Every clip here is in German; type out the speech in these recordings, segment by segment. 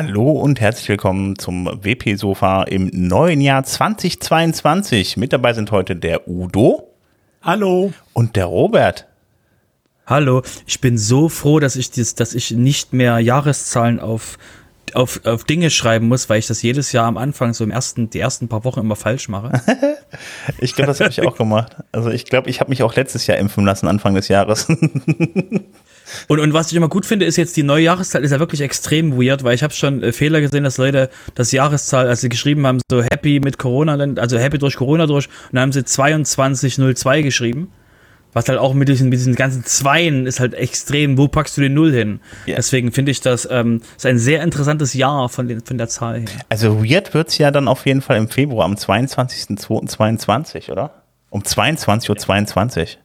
Hallo und herzlich willkommen zum WP-Sofa im neuen Jahr 2022. Mit dabei sind heute der Udo. Hallo. Und der Robert. Hallo. Ich bin so froh, dass ich, dies, dass ich nicht mehr Jahreszahlen auf, auf, auf Dinge schreiben muss, weil ich das jedes Jahr am Anfang, so im ersten, die ersten paar Wochen immer falsch mache. ich glaube, das habe ich auch gemacht. Also ich glaube, ich habe mich auch letztes Jahr impfen lassen, Anfang des Jahres. Und, und was ich immer gut finde, ist jetzt die neue Jahreszahl, ist ja wirklich extrem weird, weil ich habe schon äh, Fehler gesehen, dass Leute das Jahreszahl, als sie geschrieben haben, so happy mit Corona, also happy durch Corona durch, und dann haben sie 2202 geschrieben. Was halt auch mit diesen, mit diesen ganzen Zweien ist halt extrem, wo packst du den Null hin? Yeah. Deswegen finde ich das ähm, ist ein sehr interessantes Jahr von, den, von der Zahl her. Also weird wird es ja dann auf jeden Fall im Februar, am 22.02.22, oder? Um 22.22 Uhr. 22.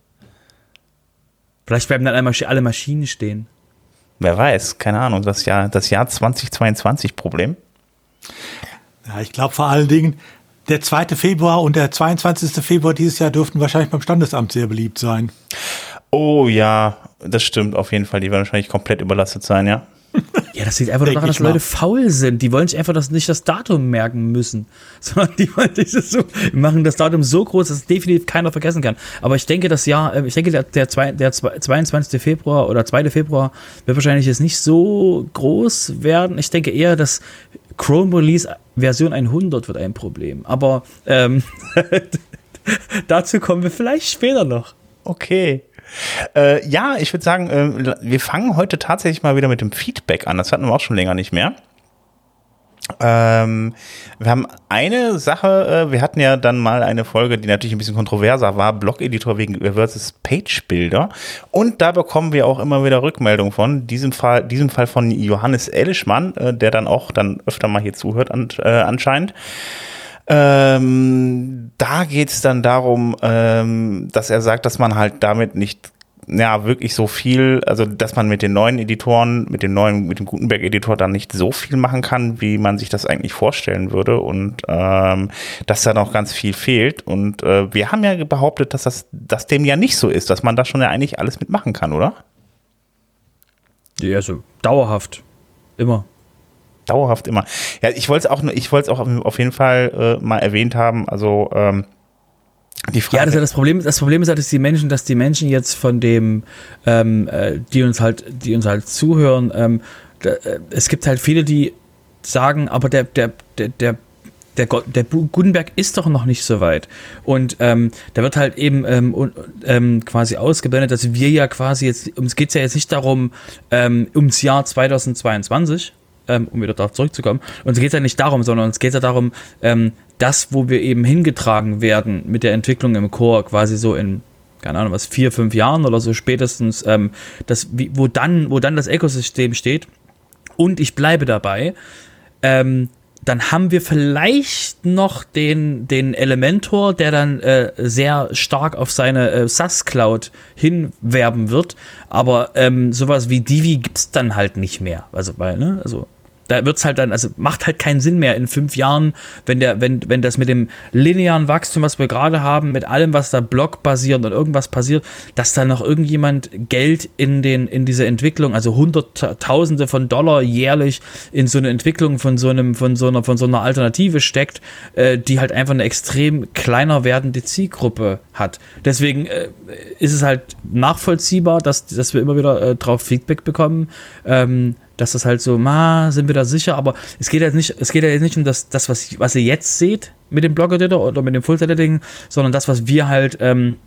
Vielleicht bleiben dann einmal alle Maschinen stehen. Wer weiß, keine Ahnung, das Jahr, das Jahr 2022 Problem. Ja, ich glaube vor allen Dingen, der 2. Februar und der 22. Februar dieses Jahr dürften wahrscheinlich beim Standesamt sehr beliebt sein. Oh ja, das stimmt auf jeden Fall. Die werden wahrscheinlich komplett überlastet sein, ja. Ja, das liegt einfach nur daran, dass Leute faul sind. Die wollen sich einfach das, nicht das Datum merken müssen, sondern die wollen dieses so, machen das Datum so groß, dass es definitiv keiner vergessen kann. Aber ich denke, das Jahr, äh, ich denke, der, der, der 22. Februar oder 2. Februar wird wahrscheinlich jetzt nicht so groß werden. Ich denke eher, dass Chrome Release Version 100 wird ein Problem. Aber ähm, dazu kommen wir vielleicht später noch. Okay. Äh, ja, ich würde sagen, äh, wir fangen heute tatsächlich mal wieder mit dem Feedback an. Das hatten wir auch schon länger nicht mehr. Ähm, wir haben eine Sache, äh, wir hatten ja dann mal eine Folge, die natürlich ein bisschen kontroverser war, Blog-Editor wegen versus Page-Bilder. Und da bekommen wir auch immer wieder Rückmeldungen von, diesem Fall, diesem Fall von Johannes Elischmann, äh, der dann auch dann öfter mal hier zuhört an, äh, anscheinend. Ähm, da geht es dann darum, ähm, dass er sagt, dass man halt damit nicht ja, wirklich so viel, also dass man mit den neuen Editoren, mit dem neuen, mit dem Gutenberg-Editor dann nicht so viel machen kann, wie man sich das eigentlich vorstellen würde und ähm, dass da noch ganz viel fehlt. Und äh, wir haben ja behauptet, dass das dass dem ja nicht so ist, dass man da schon ja eigentlich alles mitmachen kann, oder? Ja, also dauerhaft. Immer dauerhaft immer. Ja, ich wollte es auch, ich wollte es auch auf jeden Fall äh, mal erwähnt haben. Also ähm, die Frage. Ja, das ist ja das Problem. Das Problem ist halt, dass die Menschen, dass die Menschen jetzt von dem, ähm, äh, die uns halt, die uns halt zuhören, ähm, da, äh, es gibt halt viele, die sagen, aber der, der, der, der der, der Gutenberg ist doch noch nicht so weit. Und ähm, da wird halt eben ähm, ähm, quasi ausgeblendet, dass wir ja quasi jetzt, uns geht es ja jetzt nicht darum, ähm, ums Jahr 2022, ähm, um wieder darauf zurückzukommen. Und es geht ja nicht darum, sondern es geht ja darum, ähm, das, wo wir eben hingetragen werden mit der Entwicklung im Chor, quasi so in, keine Ahnung, was, vier, fünf Jahren oder so spätestens, ähm, das, wie, wo, dann, wo dann das Ökosystem steht. Und ich bleibe dabei, ähm, dann haben wir vielleicht noch den, den Elementor, der dann äh, sehr stark auf seine äh, SAS-Cloud hinwerben wird. Aber ähm, sowas wie Divi gibt's dann halt nicht mehr. Also, weil, ne, also da wird's halt dann, also macht halt keinen Sinn mehr in fünf Jahren, wenn der, wenn, wenn das mit dem linearen Wachstum, was wir gerade haben, mit allem, was da blockbasiert und irgendwas passiert, dass da noch irgendjemand Geld in den, in diese Entwicklung, also Hunderttausende von Dollar jährlich in so eine Entwicklung von so einem, von so einer, von so einer Alternative steckt, äh, die halt einfach eine extrem kleiner werdende Zielgruppe hat. Deswegen äh, ist es halt nachvollziehbar, dass, dass wir immer wieder äh, drauf Feedback bekommen. Ähm, dass das halt so, ma, sind wir da sicher, aber es geht jetzt nicht, es geht ja jetzt nicht um das, das was, was ihr jetzt seht mit dem Blog-Editor oder mit dem Full-Editing, sondern das, was wir halt ähm,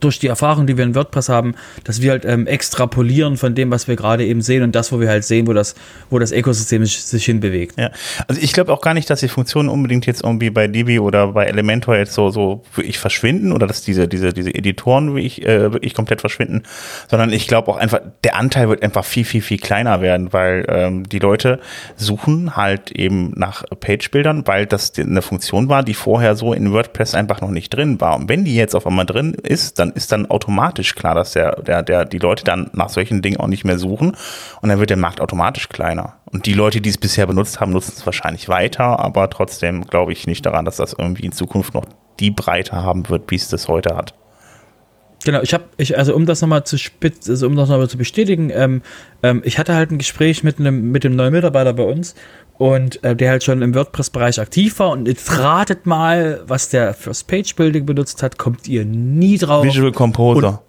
durch die Erfahrung, die wir in WordPress haben, dass wir halt ähm, extrapolieren von dem, was wir gerade eben sehen und das, wo wir halt sehen, wo das, wo das Ökosystem sich hinbewegt. Ja, also ich glaube auch gar nicht, dass die Funktionen unbedingt jetzt irgendwie bei Divi oder bei Elementor jetzt so, so wirklich verschwinden oder dass diese, diese, diese Editoren wirklich, äh, wirklich komplett verschwinden, sondern ich glaube auch einfach, der Anteil wird einfach viel, viel, viel kleiner werden, weil ähm, die Leute suchen halt eben nach Page-Bildern, weil das eine Funktion war, die vorher so in WordPress einfach noch nicht drin war. Und wenn die jetzt auf einmal drin ist, dann ist dann automatisch klar, dass der, der, der, die Leute dann nach solchen Dingen auch nicht mehr suchen und dann wird der Markt automatisch kleiner. Und die Leute, die es bisher benutzt haben, nutzen es wahrscheinlich weiter, aber trotzdem glaube ich nicht daran, dass das irgendwie in Zukunft noch die Breite haben wird, wie es das heute hat. Genau, ich habe, ich, also um das nochmal zu spitz, also um das nochmal zu bestätigen, ähm, ähm, ich hatte halt ein Gespräch mit einem, mit dem neuen Mitarbeiter bei uns und äh, der halt schon im WordPress-Bereich aktiv war und jetzt ratet mal, was der fürs Page-Building benutzt hat, kommt ihr nie drauf. Visual Composer.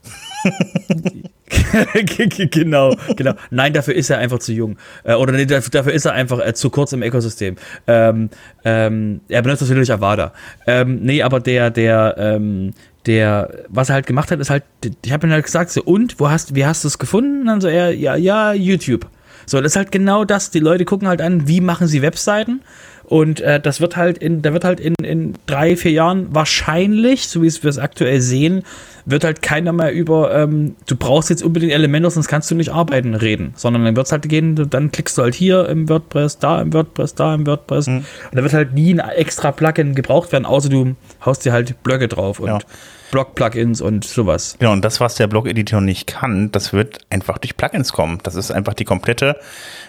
genau, genau. Nein, dafür ist er einfach zu jung. Äh, oder nee, dafür, ist er einfach äh, zu kurz im Ökosystem. Ähm, ähm, er benutzt natürlich Avada. Ähm, nee, aber der, der, ähm, der, was er halt gemacht hat, ist halt, ich habe ihm halt gesagt, so, und, wo hast, wie hast du es gefunden? Und dann so er, ja, ja, YouTube. So, das ist halt genau das. Die Leute gucken halt an, wie machen sie Webseiten. Und äh, das wird halt in, da wird halt in, in drei, vier Jahren wahrscheinlich, so wie wir es aktuell sehen, wird halt keiner mehr über, ähm, du brauchst jetzt unbedingt Elemente, sonst kannst du nicht arbeiten, reden. Sondern dann wird es halt gehen, dann klickst du halt hier im WordPress, da im WordPress, da im WordPress. Mhm. Und da wird halt nie ein extra Plugin gebraucht werden, außer du haust dir halt Blöcke drauf und ja. Blog-Plugins und sowas. Genau, und das, was der Blog-Editor nicht kann, das wird einfach durch Plugins kommen. Das ist einfach die komplette,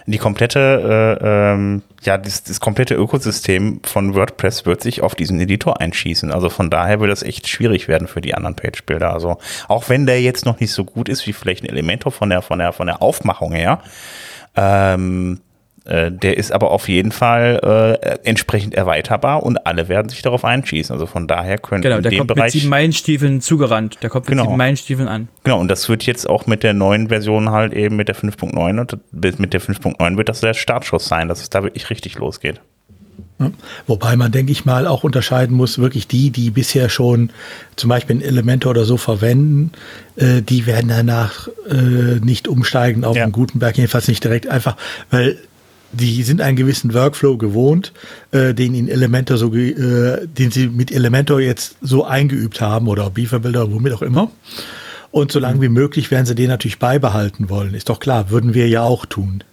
die komplette, äh, ähm, ja, das, das komplette Ökosystem von WordPress wird sich auf diesen Editor einschießen. Also von daher wird das echt schwierig werden für die anderen Page-Builder. Also auch wenn der jetzt noch nicht so gut ist wie vielleicht ein Elementor von der, von der, von der Aufmachung her, ähm, äh, der ist aber auf jeden Fall äh, entsprechend erweiterbar und alle werden sich darauf einschießen. Also von daher können genau, der kommt Bereich, mit sieben Meilenstiefeln zugerannt. Der kommt mit genau. sieben Meilenstiefeln an. Genau, und das wird jetzt auch mit der neuen Version halt eben mit der 5.9 und mit der 5.9 wird das der Startschuss sein, dass es da wirklich richtig losgeht. Wobei man, denke ich mal, auch unterscheiden muss, wirklich die, die bisher schon zum Beispiel ein Elementor oder so verwenden, äh, die werden danach äh, nicht umsteigen auf ja. einen Gutenberg, jedenfalls nicht direkt einfach, weil die sind einen gewissen Workflow gewohnt, äh, den in Elementor so, äh, den sie mit Elementor jetzt so eingeübt haben oder Beaverbuilder, womit auch immer. Und so lange wie möglich werden sie den natürlich beibehalten wollen. Ist doch klar, würden wir ja auch tun.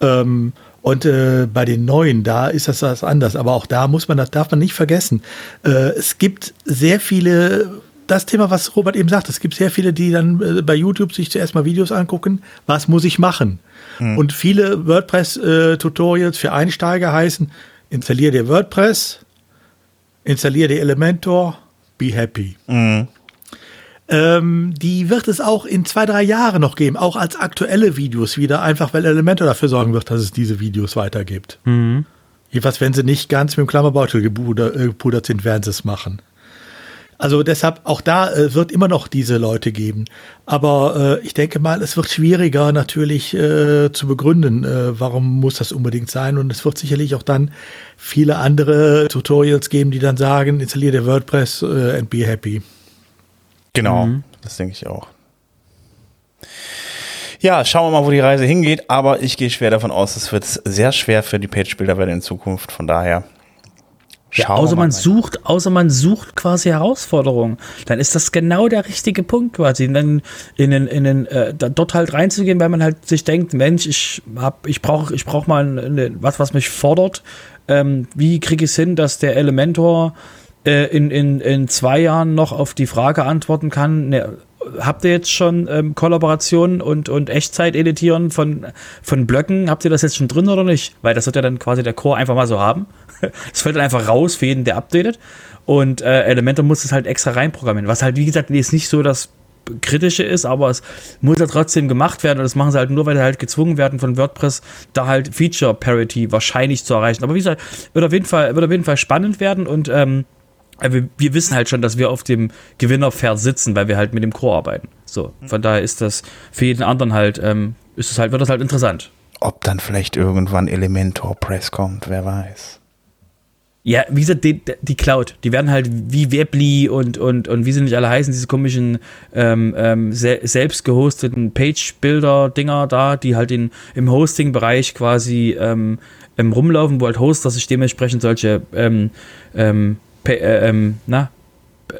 Ähm, und äh, bei den neuen, da ist das was anders. Aber auch da muss man, das darf man nicht vergessen. Äh, es gibt sehr viele, das Thema, was Robert eben sagt, es gibt sehr viele, die dann äh, bei YouTube sich zuerst mal Videos angucken. Was muss ich machen? Mhm. Und viele WordPress-Tutorials für Einsteiger heißen, installier dir WordPress, installier dir Elementor, be happy. Mhm. Ähm, die wird es auch in zwei, drei Jahren noch geben, auch als aktuelle Videos wieder, einfach weil Elementor dafür sorgen wird, dass es diese Videos weitergibt. Mhm. Jedenfalls, wenn sie nicht ganz mit dem Klammerbeutel gepudert sind, werden sie es machen. Also deshalb, auch da äh, wird immer noch diese Leute geben. Aber äh, ich denke mal, es wird schwieriger natürlich äh, zu begründen, äh, warum muss das unbedingt sein. Und es wird sicherlich auch dann viele andere Tutorials geben, die dann sagen, installiere der WordPress äh, and be happy. Genau, mhm. das denke ich auch. Ja, schauen wir mal, wo die Reise hingeht, aber ich gehe schwer davon aus, es wird sehr schwer für die Page-Builder werden in Zukunft. Von daher ja, außer man sucht, außer man sucht quasi Herausforderungen, dann ist das genau der richtige Punkt quasi, in den, in den, in den äh, dort halt reinzugehen, weil man halt sich denkt, Mensch, ich hab, ich brauche, ich brauche mal eine, was, was mich fordert. Ähm, wie kriege ich es hin, dass der Elementor äh, in, in, in zwei Jahren noch auf die Frage antworten kann? Ne, habt ihr jetzt schon ähm, Kollaborationen und, und Echtzeit-Editieren von, von Blöcken? Habt ihr das jetzt schon drin oder nicht? Weil das wird ja dann quasi der Core einfach mal so haben. Es fällt dann einfach raus für jeden, der updatet. Und äh, Elementor muss es halt extra reinprogrammieren. Was halt, wie gesagt, jetzt nicht so das Kritische ist, aber es muss ja trotzdem gemacht werden und das machen sie halt nur, weil sie halt gezwungen werden von WordPress, da halt Feature Parity wahrscheinlich zu erreichen. Aber wie gesagt, wird auf jeden Fall, wird auf jeden Fall spannend werden und ähm, wir, wir wissen halt schon, dass wir auf dem Gewinnerpferd sitzen, weil wir halt mit dem Core arbeiten. So, von daher ist das für jeden anderen halt, ähm, ist es halt, wird das halt interessant. Ob dann vielleicht irgendwann Elementor Press kommt, wer weiß. Ja, wie gesagt, die, die, Cloud, die werden halt wie Webly und, und, und wie sie nicht alle heißen, diese komischen ähm, ähm, se selbst gehosteten Page-Builder-Dinger da, die halt in, im Hosting-Bereich quasi ähm, ähm rumlaufen, wo halt Hoster sich dementsprechend solche ähm, ähm, äh, ähm, na,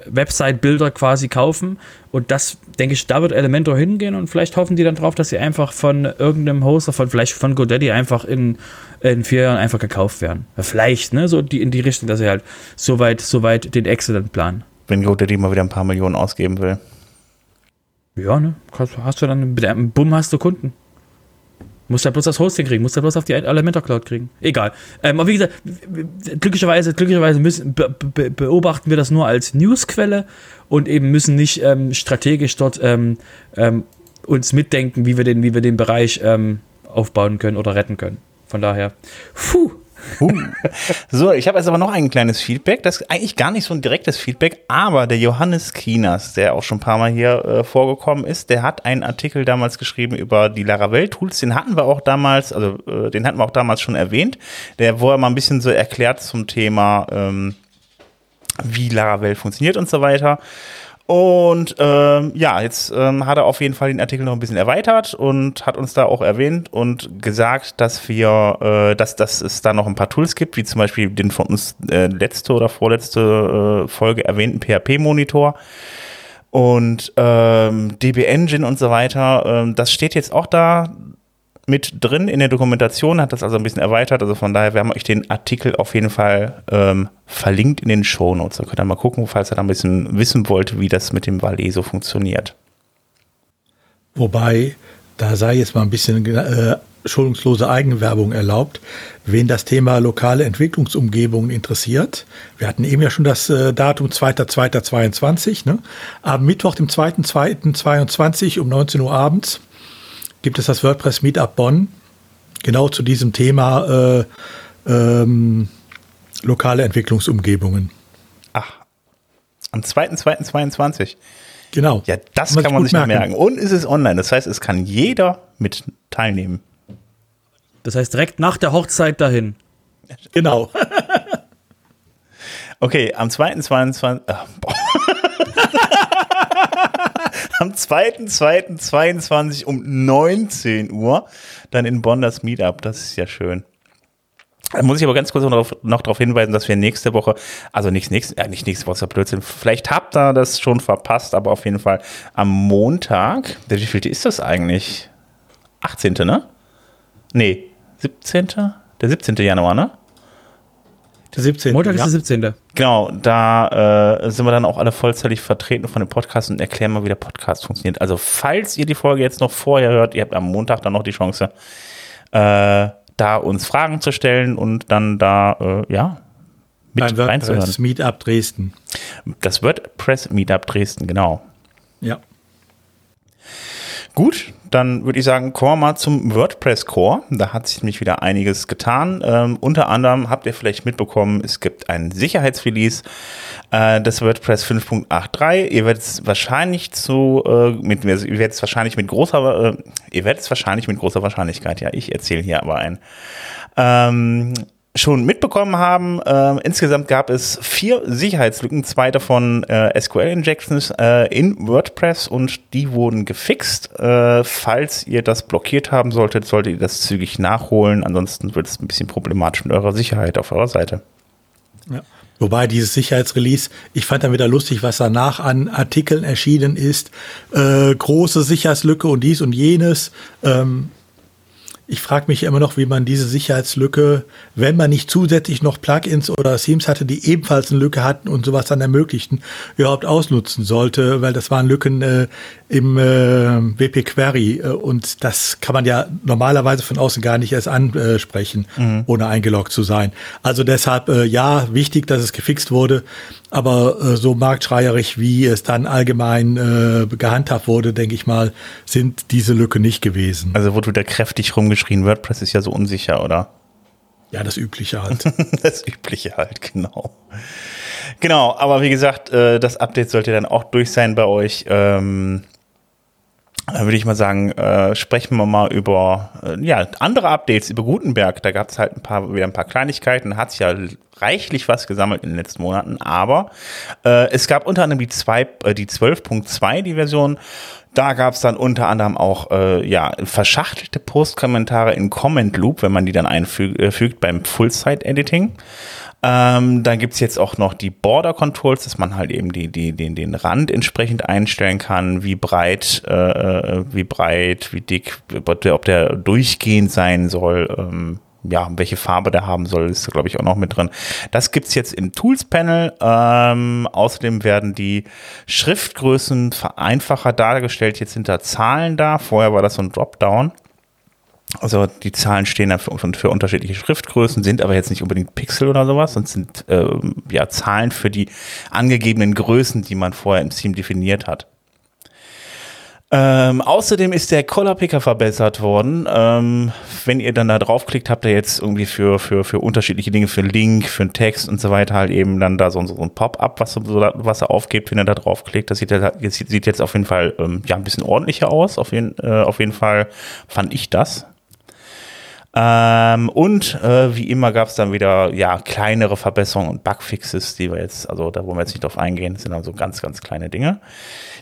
Website-Bilder quasi kaufen. Und das, denke ich, da wird Elementor hingehen und vielleicht hoffen die dann drauf, dass sie einfach von irgendeinem Hoster, von vielleicht von GoDaddy einfach in, in vier Jahren einfach gekauft werden. Vielleicht, ne, so die, in die Richtung, dass sie halt so weit, so weit den Excellent planen. Wenn GoDaddy mal wieder ein paar Millionen ausgeben will. Ja, ne, hast du dann, mit einem Bumm hast du Kunden. Muss ja bloß das Hosting kriegen, muss ja bloß auf die Elementor Cloud kriegen. Egal. Ähm, aber wie gesagt, glücklicherweise, glücklicherweise müssen, be, be, beobachten wir das nur als Newsquelle und eben müssen nicht ähm, strategisch dort ähm, ähm, uns mitdenken, wie wir den, wie wir den Bereich ähm, aufbauen können oder retten können. Von daher, puh, Uh. So, ich habe jetzt aber noch ein kleines Feedback. Das ist eigentlich gar nicht so ein direktes Feedback, aber der Johannes Kinas, der auch schon ein paar Mal hier äh, vorgekommen ist, der hat einen Artikel damals geschrieben über die Laravel-Tools. Den hatten wir auch damals, also äh, den hatten wir auch damals schon erwähnt. Der, wo er mal ein bisschen so erklärt zum Thema, ähm, wie Laravel funktioniert und so weiter. Und ähm, ja, jetzt ähm, hat er auf jeden Fall den Artikel noch ein bisschen erweitert und hat uns da auch erwähnt und gesagt, dass wir, äh, dass, dass es da noch ein paar Tools gibt, wie zum Beispiel den von uns äh, letzte oder vorletzte äh, Folge erwähnten PHP-Monitor und ähm, DB Engine und so weiter. Ähm, das steht jetzt auch da mit drin in der Dokumentation, hat das also ein bisschen erweitert. Also von daher, wir haben euch den Artikel auf jeden Fall ähm, verlinkt in den Show Notes. Da könnt ihr mal gucken, falls ihr da ein bisschen wissen wollt, wie das mit dem Valet so funktioniert. Wobei, da sei jetzt mal ein bisschen äh, schonungslose Eigenwerbung erlaubt. Wen das Thema lokale Entwicklungsumgebungen interessiert, wir hatten eben ja schon das äh, Datum 2.2.22, ne? Am Mittwoch, dem 2.2.22 um 19 Uhr abends gibt es das WordPress Meetup Bonn, genau zu diesem Thema äh, ähm, lokale Entwicklungsumgebungen. Ach, am 2.2.22. Genau. Ja, das kann man, kann man sich merken. merken. Und es ist online. Das heißt, es kann jeder mit teilnehmen. Das heißt, direkt nach der Hochzeit dahin. Genau. okay, am 2.22. Äh, am 2.2.22 um 19 Uhr dann in Bonn das Meetup. Das ist ja schön. Da muss ich aber ganz kurz noch, darauf hinweisen, dass wir nächste Woche, also nicht nächste, äh, nicht nächste Woche, ist ja Blödsinn, vielleicht habt ihr das schon verpasst, aber auf jeden Fall am Montag, wie viel ist das eigentlich? 18. ne? Nee, 17. Der 17. Januar, ne? Der 17. Montag ist der 17. Genau, da äh, sind wir dann auch alle vollzeitig vertreten von dem Podcast und erklären mal, wie der Podcast funktioniert. Also, falls ihr die Folge jetzt noch vorher hört, ihr habt am Montag dann noch die Chance, äh, da uns Fragen zu stellen und dann da, äh, ja, mit Beim reinzuhören. WordPress Meetup Dresden. Das WordPress Meetup Dresden, genau. Ja. Gut, dann würde ich sagen, kommen wir mal zum WordPress Core. Da hat sich nämlich wieder einiges getan. Ähm, unter anderem habt ihr vielleicht mitbekommen, es gibt ein Sicherheitsrelease äh, des WordPress 5.83. Ihr werdet es wahrscheinlich zu, äh, mit, ihr werdet es wahrscheinlich mit großer, äh, ihr werdet es wahrscheinlich mit großer Wahrscheinlichkeit, ja, ich erzähle hier aber ein, ähm, schon mitbekommen haben. Äh, insgesamt gab es vier Sicherheitslücken, zwei davon äh, SQL-Injections äh, in WordPress und die wurden gefixt. Äh, falls ihr das blockiert haben solltet, solltet ihr das zügig nachholen. Ansonsten wird es ein bisschen problematisch mit eurer Sicherheit auf eurer Seite. Ja. Wobei dieses Sicherheitsrelease, ich fand dann wieder lustig, was danach an Artikeln erschienen ist. Äh, große Sicherheitslücke und dies und jenes. Ähm, ich frage mich immer noch, wie man diese Sicherheitslücke, wenn man nicht zusätzlich noch Plugins oder Themes hatte, die ebenfalls eine Lücke hatten und sowas dann ermöglichten, überhaupt ausnutzen sollte, weil das waren Lücken äh, im äh, WP Query äh, und das kann man ja normalerweise von außen gar nicht erst ansprechen, mhm. ohne eingeloggt zu sein. Also deshalb äh, ja, wichtig, dass es gefixt wurde, aber äh, so marktschreierig, wie es dann allgemein äh, gehandhabt wurde, denke ich mal, sind diese Lücke nicht gewesen. Also wurde wieder kräftig rumgeschrien, WordPress ist ja so unsicher, oder? Ja, das Übliche halt. das Übliche halt, genau. Genau, aber wie gesagt, äh, das Update sollte dann auch durch sein bei euch. Ähm, würde ich mal sagen, äh, sprechen wir mal über äh, ja, andere Updates über Gutenberg. Da gab es halt ein paar, wieder ein paar Kleinigkeiten, hat sich ja reichlich was gesammelt in den letzten Monaten, aber äh, es gab unter anderem die, zwei, äh, die 12.2, die Version. Da gab es dann unter anderem auch äh, ja, verschachtelte Postkommentare in Comment Loop, wenn man die dann einfügt äh, beim Full-Site-Editing. Ähm, dann gibt's jetzt auch noch die Border Controls, dass man halt eben die, die, den, den Rand entsprechend einstellen kann, wie breit, äh, äh wie breit, wie dick, ob der durchgehend sein soll. Ähm, ja, welche Farbe der haben soll, ist glaube ich auch noch mit drin. Das gibt's jetzt im Tools Panel. Ähm, außerdem werden die Schriftgrößen vereinfacher dargestellt. Jetzt sind da Zahlen da. Vorher war das so ein Dropdown. Also die Zahlen stehen dann für, für, unterschiedliche Schriftgrößen, sind aber jetzt nicht unbedingt Pixel oder sowas, sondern sind ähm, ja Zahlen für die angegebenen Größen, die man vorher im Theme definiert hat. Ähm, außerdem ist der Color Picker verbessert worden. Ähm, wenn ihr dann da draufklickt, habt ihr jetzt irgendwie für, für, für unterschiedliche Dinge, für Link, für einen Text und so weiter halt eben dann da so, so ein Pop-up, was, was er aufgibt, wenn ihr da draufklickt. Das sieht, das sieht jetzt auf jeden Fall ähm, ja, ein bisschen ordentlicher aus. Auf jeden, äh, auf jeden Fall fand ich das. Ähm, und äh, wie immer gab es dann wieder ja kleinere Verbesserungen und Bugfixes, die wir jetzt, also da wollen wir jetzt nicht drauf eingehen, das sind also ganz, ganz kleine Dinge.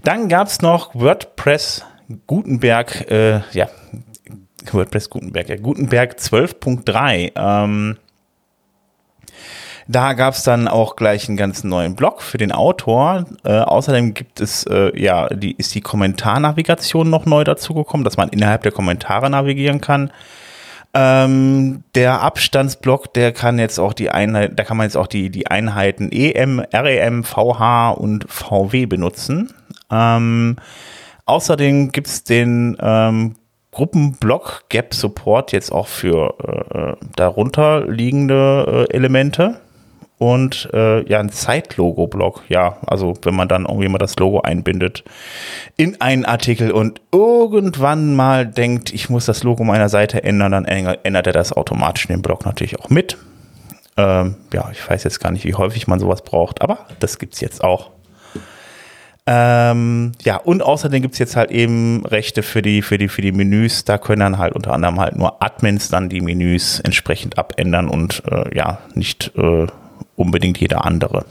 Dann gab es noch WordPress Gutenberg, äh, ja, WordPress Gutenberg, ja, Gutenberg 12.3. Ähm, da gab es dann auch gleich einen ganz neuen Blog für den Autor. Äh, außerdem gibt es, äh, ja, die, ist die Kommentarnavigation noch neu dazugekommen, dass man innerhalb der Kommentare navigieren kann. Ähm, der Abstandsblock, der kann jetzt auch die Einheit, da kann man jetzt auch die, die Einheiten EM, REM, VH und VW benutzen. Ähm, außerdem gibt's den ähm, Gruppenblock Gap Support jetzt auch für äh, darunter liegende äh, Elemente und äh, ja, ein Zeitlogo-Block. Ja, also wenn man dann irgendwie mal das Logo einbindet in einen Artikel und irgendwann mal denkt, ich muss das Logo meiner Seite ändern, dann ändert er das automatisch in den Block natürlich auch mit. Ähm, ja, ich weiß jetzt gar nicht, wie häufig man sowas braucht, aber das gibt's jetzt auch. Ähm, ja, und außerdem gibt's jetzt halt eben Rechte für die, für die, für die Menüs. Da können dann halt unter anderem halt nur Admins dann die Menüs entsprechend abändern und äh, ja, nicht äh, unbedingt jeder andere.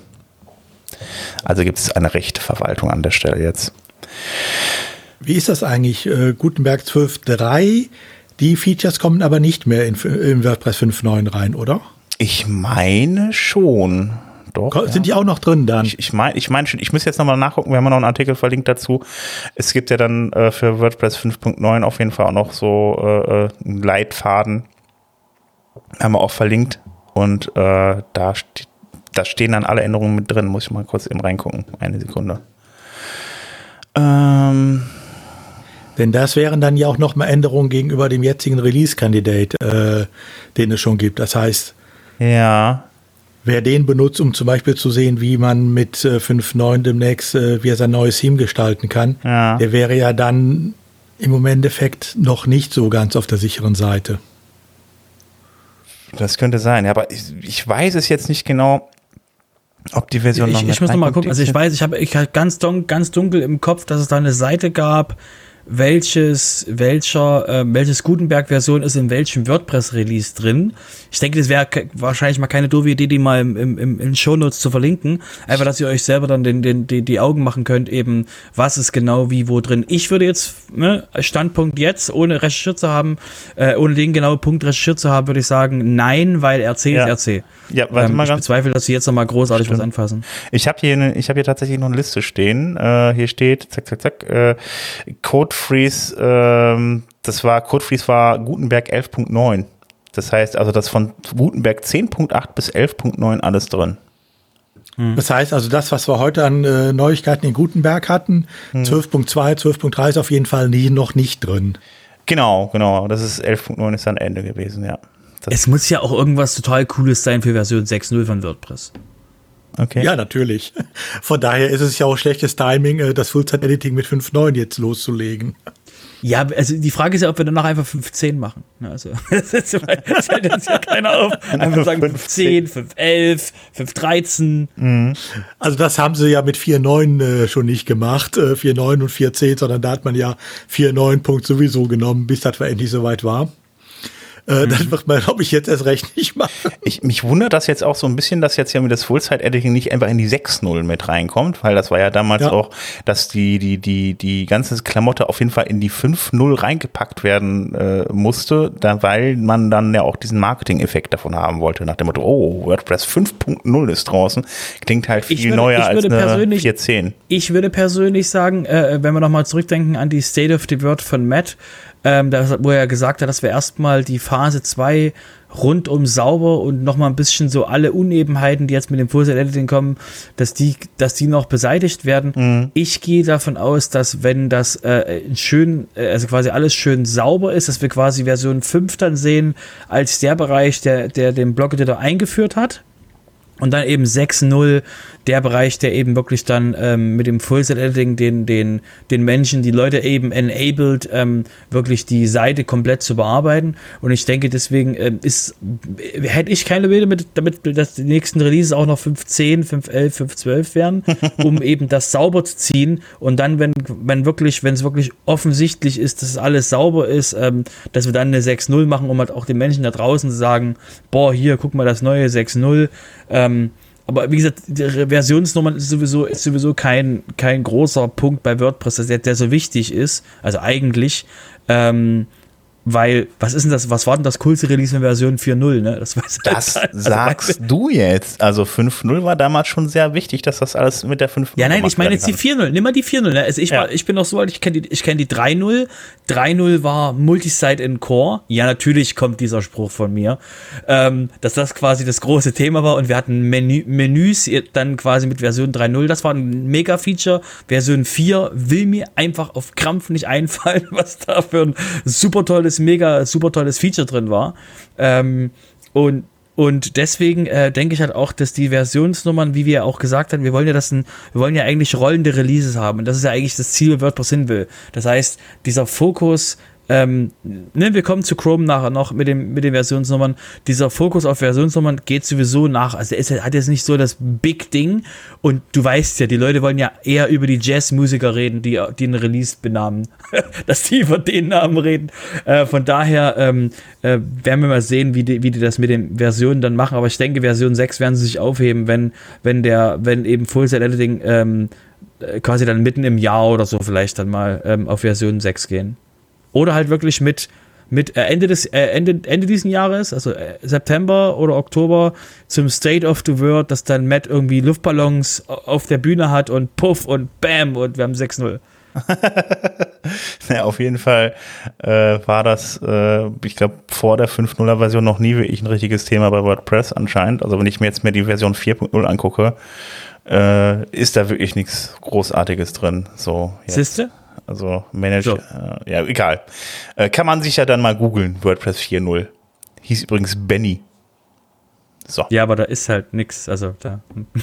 Also gibt es eine rechte Verwaltung an der Stelle jetzt. Wie ist das eigentlich? Äh, Gutenberg 12.3, die Features kommen aber nicht mehr in, in WordPress 5.9 rein, oder? Ich meine schon. Doch, Sind ja. die auch noch drin dann? Ich, ich meine ich mein schon, ich muss jetzt nochmal nachgucken, wir haben noch einen Artikel verlinkt dazu. Es gibt ja dann äh, für WordPress 5.9 auf jeden Fall auch noch so äh, äh, einen Leitfaden. Haben wir auch verlinkt. Und äh, da steht da stehen dann alle Änderungen mit drin. Muss ich mal kurz eben reingucken. Eine Sekunde. Ähm. Denn das wären dann ja auch nochmal Änderungen gegenüber dem jetzigen Release-Candidate, äh, den es schon gibt. Das heißt, ja. wer den benutzt, um zum Beispiel zu sehen, wie man mit äh, 5.9 demnächst, äh, wie er sein neues Theme gestalten kann, ja. der wäre ja dann im Endeffekt noch nicht so ganz auf der sicheren Seite. Das könnte sein, aber ich, ich weiß es jetzt nicht genau. Ob die Version ich, noch Ich muss noch mal gucken. Also ich weiß, ich habe ich hab ganz, dun ganz dunkel im Kopf, dass es da eine Seite gab, welches, welcher, äh, welches Gutenberg-Version ist in welchem WordPress-Release drin. Ich denke, das wäre wahrscheinlich mal keine doofe Idee, die mal im, im, im in Shownotes zu verlinken. Einfach, dass ihr euch selber dann den, den, die, die Augen machen könnt, eben, was ist genau wie wo drin. Ich würde jetzt, ne, Standpunkt jetzt, ohne recherchiert zu haben, äh, ohne den genauen Punkt recherchiert zu haben, würde ich sagen, nein, weil RC ja. ist RC. Ja, warte ähm, mal ich ganz bezweifle, dass sie jetzt nochmal großartig Stimmt. was anfassen. Ich habe hier, ne, ich habe hier tatsächlich noch eine Liste stehen. Äh, hier steht, zack, zack, zack, äh, Code Codefreeze, ähm, das war, Codefreeze war Gutenberg 11.9. Das heißt also, das von Gutenberg 10.8 bis 11.9 alles drin. Hm. Das heißt also, das, was wir heute an äh, Neuigkeiten in Gutenberg hatten, hm. 12.2, 12.3 ist auf jeden Fall nie, noch nicht drin. Genau, genau. Das ist 11.9 ist dann Ende gewesen, ja. Das es muss ja auch irgendwas total Cooles sein für Version 6.0 von WordPress. Okay. Ja, natürlich. Von daher ist es ja auch schlechtes Timing, äh, das Fullzeit-Editing mit 5.9 jetzt loszulegen. Ja, also die Frage ist ja, ob wir danach einfach 5.10 machen. Also, das fällt uns ja keiner auf. Einfach sagen 5.10, 5.11, 5.13. Mhm. Also das haben sie ja mit 4.9 äh, schon nicht gemacht, äh, 4.9 und 4.10, sondern da hat man ja 4.9 Punkt sowieso genommen, bis das endlich soweit war. Äh, mhm. Das wird man, glaube ich, jetzt erst recht nicht machen. Ich, mich wundert das jetzt auch so ein bisschen, dass jetzt ja mit das Full-Side-Editing nicht einfach in die 6.0 mit reinkommt, weil das war ja damals ja. auch, dass die, die, die, die ganze Klamotte auf jeden Fall in die 5.0 reingepackt werden äh, musste, da, weil man dann ja auch diesen Marketing-Effekt davon haben wollte, nach dem Motto, oh, WordPress 5.0 ist draußen. Klingt halt viel würde, neuer als eine 4.10. Ich würde persönlich sagen, äh, wenn wir nochmal zurückdenken an die State of the Word von Matt, ähm, wo er gesagt hat, dass wir erstmal die Phase 2 rundum sauber und nochmal ein bisschen so alle Unebenheiten, die jetzt mit dem Full-Set Editing kommen, dass die, dass die noch beseitigt werden. Mhm. Ich gehe davon aus, dass wenn das äh, schön, äh, also quasi alles schön sauber ist, dass wir quasi Version 5 dann sehen, als der Bereich, der, der den Block Editor eingeführt hat. Und dann eben 6.0 der Bereich, der eben wirklich dann ähm, mit dem Full-Set-Editing den, den, den Menschen, die Leute eben enabled, ähm, wirklich die Seite komplett zu bearbeiten. Und ich denke, deswegen ähm, ist, hätte ich keine Bilder mit, damit dass die nächsten Releases auch noch 5.10, 5.11, 5.12 wären, um eben das sauber zu ziehen. Und dann, wenn, wenn wirklich, wenn es wirklich offensichtlich ist, dass alles sauber ist, ähm, dass wir dann eine 6.0 machen, um halt auch den Menschen da draußen zu sagen, boah, hier, guck mal das neue 6.0. Ähm, aber wie gesagt, die Versionsnummer ist sowieso, ist sowieso kein, kein großer Punkt bei WordPress, der, der so wichtig ist. Also eigentlich. Ähm, weil, was ist denn das, was war denn das coolste Release in Version 4.0, ne? Das, weiß das halt, also sagst du jetzt. Also 5.0 war damals schon sehr wichtig, dass das alles mit der 5.0 Ja, nein, ich meine jetzt die 4.0. Nimm mal die 4.0. Ne? Also ich, ja. war, ich bin noch so alt, ich kenne die, ich kenn die 3.0. 3.0 war Multisite in Core. Ja, natürlich kommt dieser Spruch von mir, ähm, dass das quasi das große Thema war und wir hatten Menü, Menüs dann quasi mit Version 3.0. Das war ein Mega-Feature. Version 4 will mir einfach auf Krampf nicht einfallen, was da für ein super tolles tolles, mega super tolles Feature drin war. Ähm, und und deswegen äh, denke ich halt auch, dass die Versionsnummern, wie wir auch gesagt haben, wir wollen ja das ein, wir wollen ja eigentlich rollende Releases haben. Und das ist ja eigentlich das Ziel, wo WordPress hin will. Das heißt, dieser Fokus ähm, ne, wir kommen zu Chrome nachher noch mit, dem, mit den Versionsnummern. Dieser Fokus auf Versionsnummern geht sowieso nach. Also er hat jetzt nicht so das Big Ding. Und du weißt ja, die Leute wollen ja eher über die Jazzmusiker reden, die, die einen Release benamen. Dass die über den Namen reden. Äh, von daher ähm, äh, werden wir mal sehen, wie die, wie die das mit den Versionen dann machen. Aber ich denke, Version 6 werden sie sich aufheben, wenn, wenn der, wenn eben Full Set Editing ähm, äh, quasi dann mitten im Jahr oder so vielleicht dann mal ähm, auf Version 6 gehen. Oder halt wirklich mit, mit äh, Ende, des, äh, Ende, Ende diesen Jahres, also äh, September oder Oktober, zum State of the World, dass dann Matt irgendwie Luftballons auf der Bühne hat und puff und bam und wir haben 6-0. ja, auf jeden Fall äh, war das, äh, ich glaube, vor der 5.0er Version noch nie wirklich ein richtiges Thema bei WordPress anscheinend. Also wenn ich mir jetzt mir die Version 4.0 angucke, äh, ist da wirklich nichts Großartiges drin. So, Siehste? Also Manage, so. äh, ja, egal. Äh, kann man sich ja dann mal googeln, WordPress 4.0. Hieß übrigens Benny. So. Ja, aber da ist halt nichts, also da.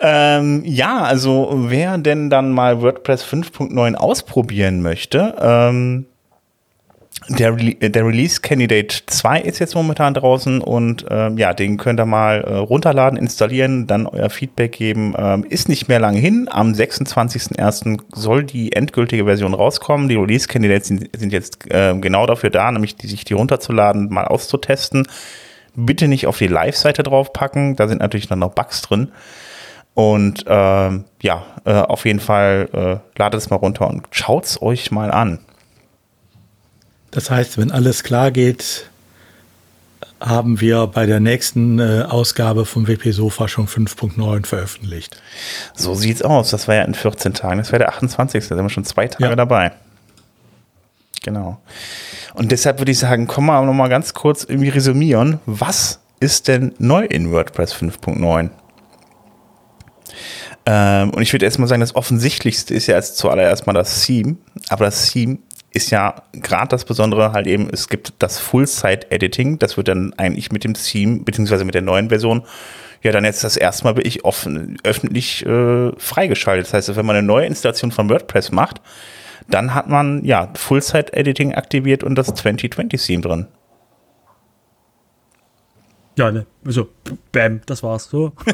ähm, ja, also wer denn dann mal WordPress 5.9 ausprobieren möchte, ähm, der, Re der Release Candidate 2 ist jetzt momentan draußen und ähm, ja, den könnt ihr mal äh, runterladen, installieren, dann euer Feedback geben. Ähm, ist nicht mehr lang hin. Am 26.01. soll die endgültige Version rauskommen. Die Release Candidates sind, sind jetzt äh, genau dafür da, nämlich die, sich die runterzuladen, mal auszutesten. Bitte nicht auf die Live-Seite draufpacken, da sind natürlich dann noch Bugs drin. Und ähm, ja, äh, auf jeden Fall äh, ladet es mal runter und schaut's euch mal an. Das heißt, wenn alles klar geht, haben wir bei der nächsten äh, Ausgabe vom WP Sofa schon 5.9 veröffentlicht. So sieht's aus. Das war ja in 14 Tagen. Das wäre der 28. Da sind wir schon zwei Tage ja. dabei. Genau. Und deshalb würde ich sagen, komm mal noch mal ganz kurz irgendwie resümieren. Was ist denn neu in WordPress 5.9? Ähm, und ich würde erstmal sagen, das Offensichtlichste ist ja als zuallererst mal das Theme. Aber das Theme ist ja gerade das Besondere halt eben, es gibt das Full-Site-Editing, das wird dann eigentlich mit dem Theme, beziehungsweise mit der neuen Version, ja dann jetzt das erste Mal wirklich offen, öffentlich äh, freigeschaltet. Das heißt, wenn man eine neue Installation von WordPress macht, dann hat man ja Full-Site-Editing aktiviert und das 2020-Theme drin. Ja, ne, so, bam, das war's. So.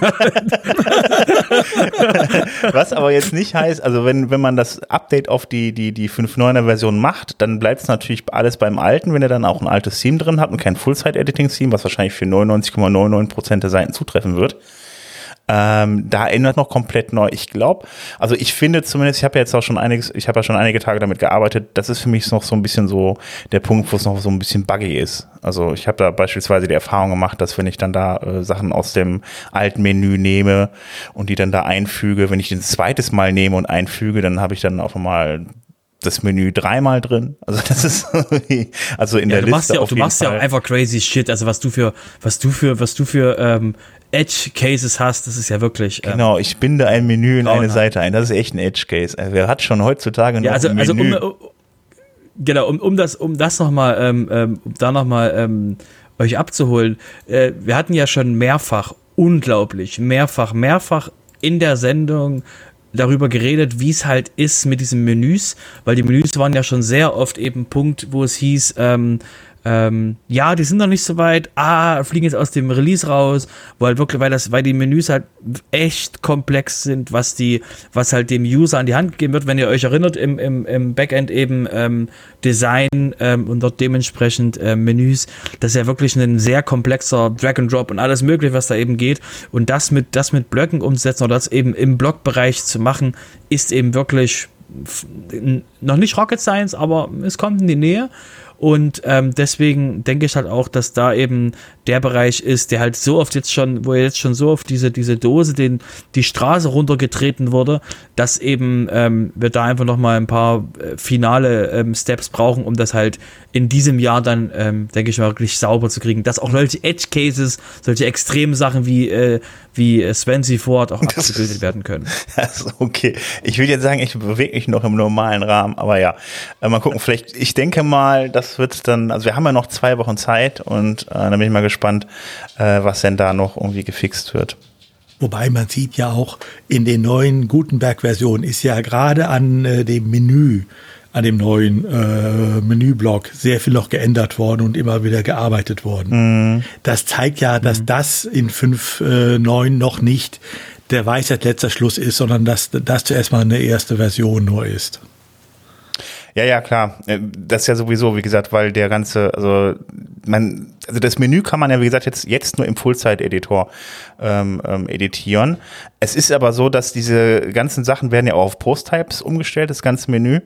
Was aber jetzt nicht heißt, also wenn, wenn man das Update auf die, die, die 5.9er Version macht, dann bleibt es natürlich alles beim Alten, wenn er dann auch ein altes Theme drin hat und kein Full-Site-Editing-Theme, was wahrscheinlich für 99,99% der Seiten zutreffen wird. Ähm, da ändert noch komplett neu. Ich glaube, also ich finde zumindest, ich habe ja jetzt auch schon einiges, ich habe ja schon einige Tage damit gearbeitet, das ist für mich noch so ein bisschen so der Punkt, wo es noch so ein bisschen buggy ist. Also ich habe da beispielsweise die Erfahrung gemacht, dass wenn ich dann da äh, Sachen aus dem alten Menü nehme und die dann da einfüge, wenn ich den zweites Mal nehme und einfüge, dann habe ich dann auf einmal das Menü dreimal drin. Also das ist also in ja, der du Liste. Machst ja, du machst Fall. ja auch einfach crazy shit. Also was du für, was du für, was du für ähm, Edge Cases hast, das ist ja wirklich. Ähm, genau, ich binde ein Menü in eine Seite ein. Das ist echt ein Edge Case. Also wer hat schon heutzutage ja, also, ein also Menü? Also um, genau, um, um das, um das nochmal, ähm, ähm, um da nochmal ähm, euch abzuholen. Äh, wir hatten ja schon mehrfach, unglaublich, mehrfach, mehrfach in der Sendung darüber geredet, wie es halt ist mit diesen Menüs, weil die Menüs waren ja schon sehr oft eben Punkt, wo es hieß, ähm, ähm, ja, die sind noch nicht so weit, ah, fliegen jetzt aus dem Release raus, wo halt wirklich, weil das, weil die Menüs halt echt komplex sind, was die, was halt dem User an die Hand gegeben wird, wenn ihr euch erinnert, im, im, im Backend eben ähm, Design ähm, und dort dementsprechend ähm, Menüs, das ist ja wirklich ein sehr komplexer Drag and Drop und alles mögliche, was da eben geht. Und das mit, das mit Blöcken umzusetzen oder das eben im Blockbereich zu machen, ist eben wirklich noch nicht Rocket Science, aber es kommt in die Nähe. Und ähm, deswegen denke ich halt auch, dass da eben der Bereich ist, der halt so oft jetzt schon, wo jetzt schon so oft diese, diese Dose den, die Straße runtergetreten wurde, dass eben ähm, wir da einfach nochmal ein paar äh, finale ähm, Steps brauchen, um das halt in diesem Jahr dann, ähm, denke ich mal, wirklich sauber zu kriegen. Dass auch solche Edge Cases, solche extremen Sachen wie, äh, wie Sven sie Ford auch abgebildet werden können. Also okay. Ich will jetzt sagen, ich bewege mich noch im normalen Rahmen, aber ja, äh, mal gucken, vielleicht, ich denke mal, das wird dann, also wir haben ja noch zwei Wochen Zeit und äh, da bin ich mal gespannt, äh, was denn da noch irgendwie gefixt wird. Wobei man sieht ja auch in den neuen Gutenberg-Versionen ist ja gerade an äh, dem Menü an dem neuen äh, Menüblock sehr viel noch geändert worden und immer wieder gearbeitet worden. Mhm. Das zeigt ja, dass mhm. das in 5.9 äh, noch nicht der Weisheit letzter Schluss ist, sondern dass das zuerst mal eine erste Version nur ist. Ja, ja, klar. Äh, das ist ja sowieso, wie gesagt, weil der ganze, also man, also das Menü kann man ja, wie gesagt, jetzt, jetzt nur im Fullzeit-Editor ähm, ähm, editieren. Es ist aber so, dass diese ganzen Sachen werden ja auch auf Post-Types umgestellt, das ganze Menü.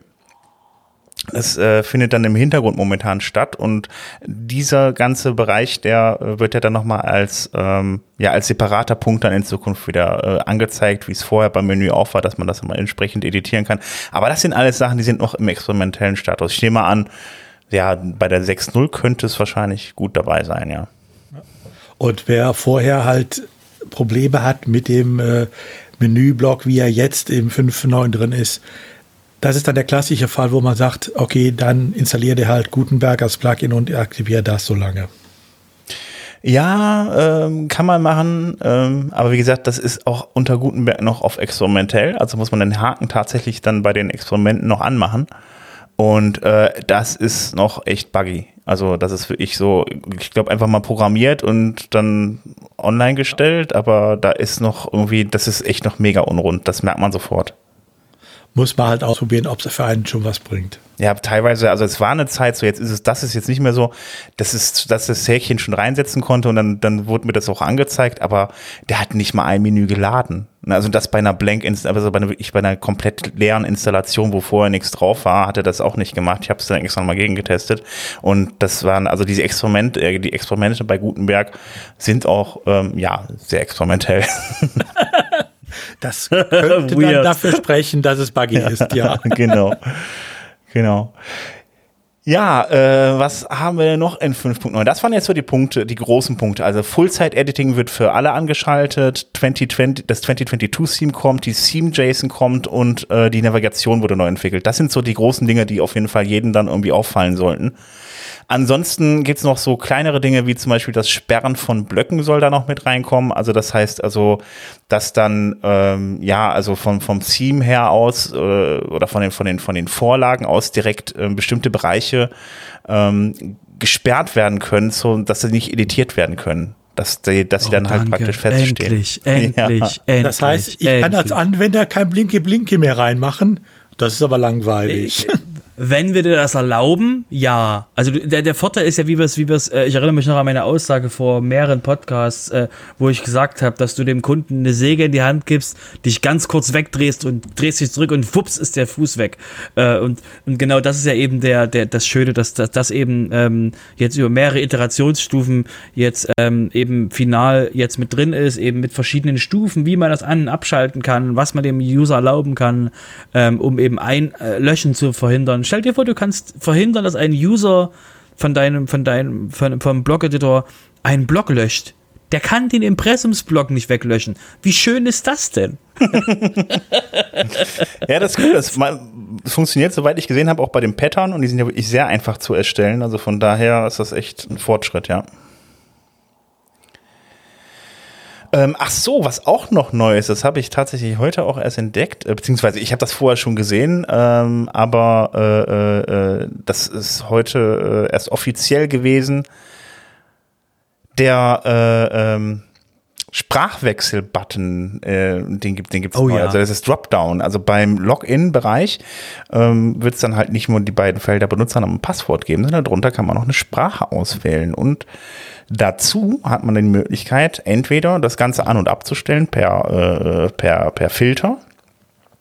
Es äh, findet dann im Hintergrund momentan statt und dieser ganze Bereich, der äh, wird ja dann nochmal als, ähm, ja, als separater Punkt dann in Zukunft wieder äh, angezeigt, wie es vorher beim Menü auch war, dass man das immer entsprechend editieren kann. Aber das sind alles Sachen, die sind noch im experimentellen Status. Ich nehme mal an, ja, bei der 6.0 könnte es wahrscheinlich gut dabei sein, ja. Und wer vorher halt Probleme hat mit dem äh, Menüblock, wie er jetzt im 5.9 drin ist, das ist dann der klassische Fall, wo man sagt, okay, dann installiere dir halt Gutenberg als Plugin und aktiviere das so lange. Ja, ähm, kann man machen, ähm, aber wie gesagt, das ist auch unter Gutenberg noch auf experimentell, also muss man den Haken tatsächlich dann bei den Experimenten noch anmachen. Und äh, das ist noch echt buggy. Also das ist wirklich so, ich glaube einfach mal programmiert und dann online gestellt, aber da ist noch irgendwie, das ist echt noch mega unrund, das merkt man sofort muss man halt ausprobieren, ob es für einen schon was bringt. Ja, teilweise, also es war eine Zeit so, jetzt ist es, das ist jetzt nicht mehr so, dass es, dass das Häkchen schon reinsetzen konnte und dann, dann wurde mir das auch angezeigt, aber der hat nicht mal ein Menü geladen. Also das bei einer Blank, also bei einer, wirklich bei einer komplett leeren Installation, wo vorher nichts drauf war, hat er das auch nicht gemacht. Ich habe es dann extra mal gegengetestet und das waren, also diese Experimente, äh, die Experimente bei Gutenberg sind auch, ähm, ja, sehr experimentell. Das könnte dann dafür sprechen, dass es buggy ist, ja. genau. Genau. Ja, äh, was haben wir denn noch in 5.9? Das waren jetzt so die Punkte, die großen Punkte. Also Full-Site-Editing wird für alle angeschaltet, 2020, das 2022-Theme kommt, die Theme-JSON kommt und äh, die Navigation wurde neu entwickelt. Das sind so die großen Dinge, die auf jeden Fall jedem dann irgendwie auffallen sollten. Ansonsten gibt's noch so kleinere Dinge, wie zum Beispiel das Sperren von Blöcken soll da noch mit reinkommen. Also das heißt also, dass dann ähm, ja, also vom, vom Theme her aus äh, oder von den, von, den, von den Vorlagen aus direkt äh, bestimmte Bereiche ähm, gesperrt werden können, so dass sie nicht editiert werden können dass die, dass sie oh, dann halt danke. praktisch feststehen. Endlich, endlich, ja. endlich. Das heißt, ich endlich. kann als Anwender kein Blinke-Blinke mehr reinmachen. Das ist aber langweilig. wenn wir dir das erlauben, ja. Also der, der Vorteil ist ja, wie wir es, wie wir es, äh, ich erinnere mich noch an meine Aussage vor mehreren Podcasts, äh, wo ich gesagt habe, dass du dem Kunden eine Säge in die Hand gibst, dich ganz kurz wegdrehst und drehst dich zurück und wups ist der Fuß weg. Äh, und, und genau das ist ja eben der, der, das Schöne, dass das dass eben ähm, jetzt über mehrere Iterationsstufen jetzt ähm, eben final jetzt mit drin ist, eben mit verschiedenen Stufen, wie man das an- und abschalten kann, was man dem User erlauben kann, ähm, um eben ein äh, Löschen zu verhindern. Stell dir vor, du kannst verhindern, dass ein User von deinem, von deinem, von, vom Blog-Editor einen Blog löscht. Der kann den Impressumsblock nicht weglöschen. Wie schön ist das denn? ja, das ist gut. Das funktioniert, soweit ich gesehen habe, auch bei den Pattern und die sind ja wirklich sehr einfach zu erstellen. Also von daher ist das echt ein Fortschritt, ja. Ähm, ach so, was auch noch neu ist, das habe ich tatsächlich heute auch erst entdeckt, äh, beziehungsweise ich habe das vorher schon gesehen, ähm, aber äh, äh, das ist heute äh, erst offiziell gewesen. Der äh, ähm, Sprachwechsel-Button, äh, den gibt den gibt's oh, neu. Ja. Also das ist Dropdown. Also beim Login-Bereich ähm, wird es dann halt nicht nur die beiden Felder Benutzernamen und Passwort geben, sondern darunter kann man noch eine Sprache auswählen und Dazu hat man die Möglichkeit, entweder das Ganze an- und abzustellen per, äh, per, per Filter,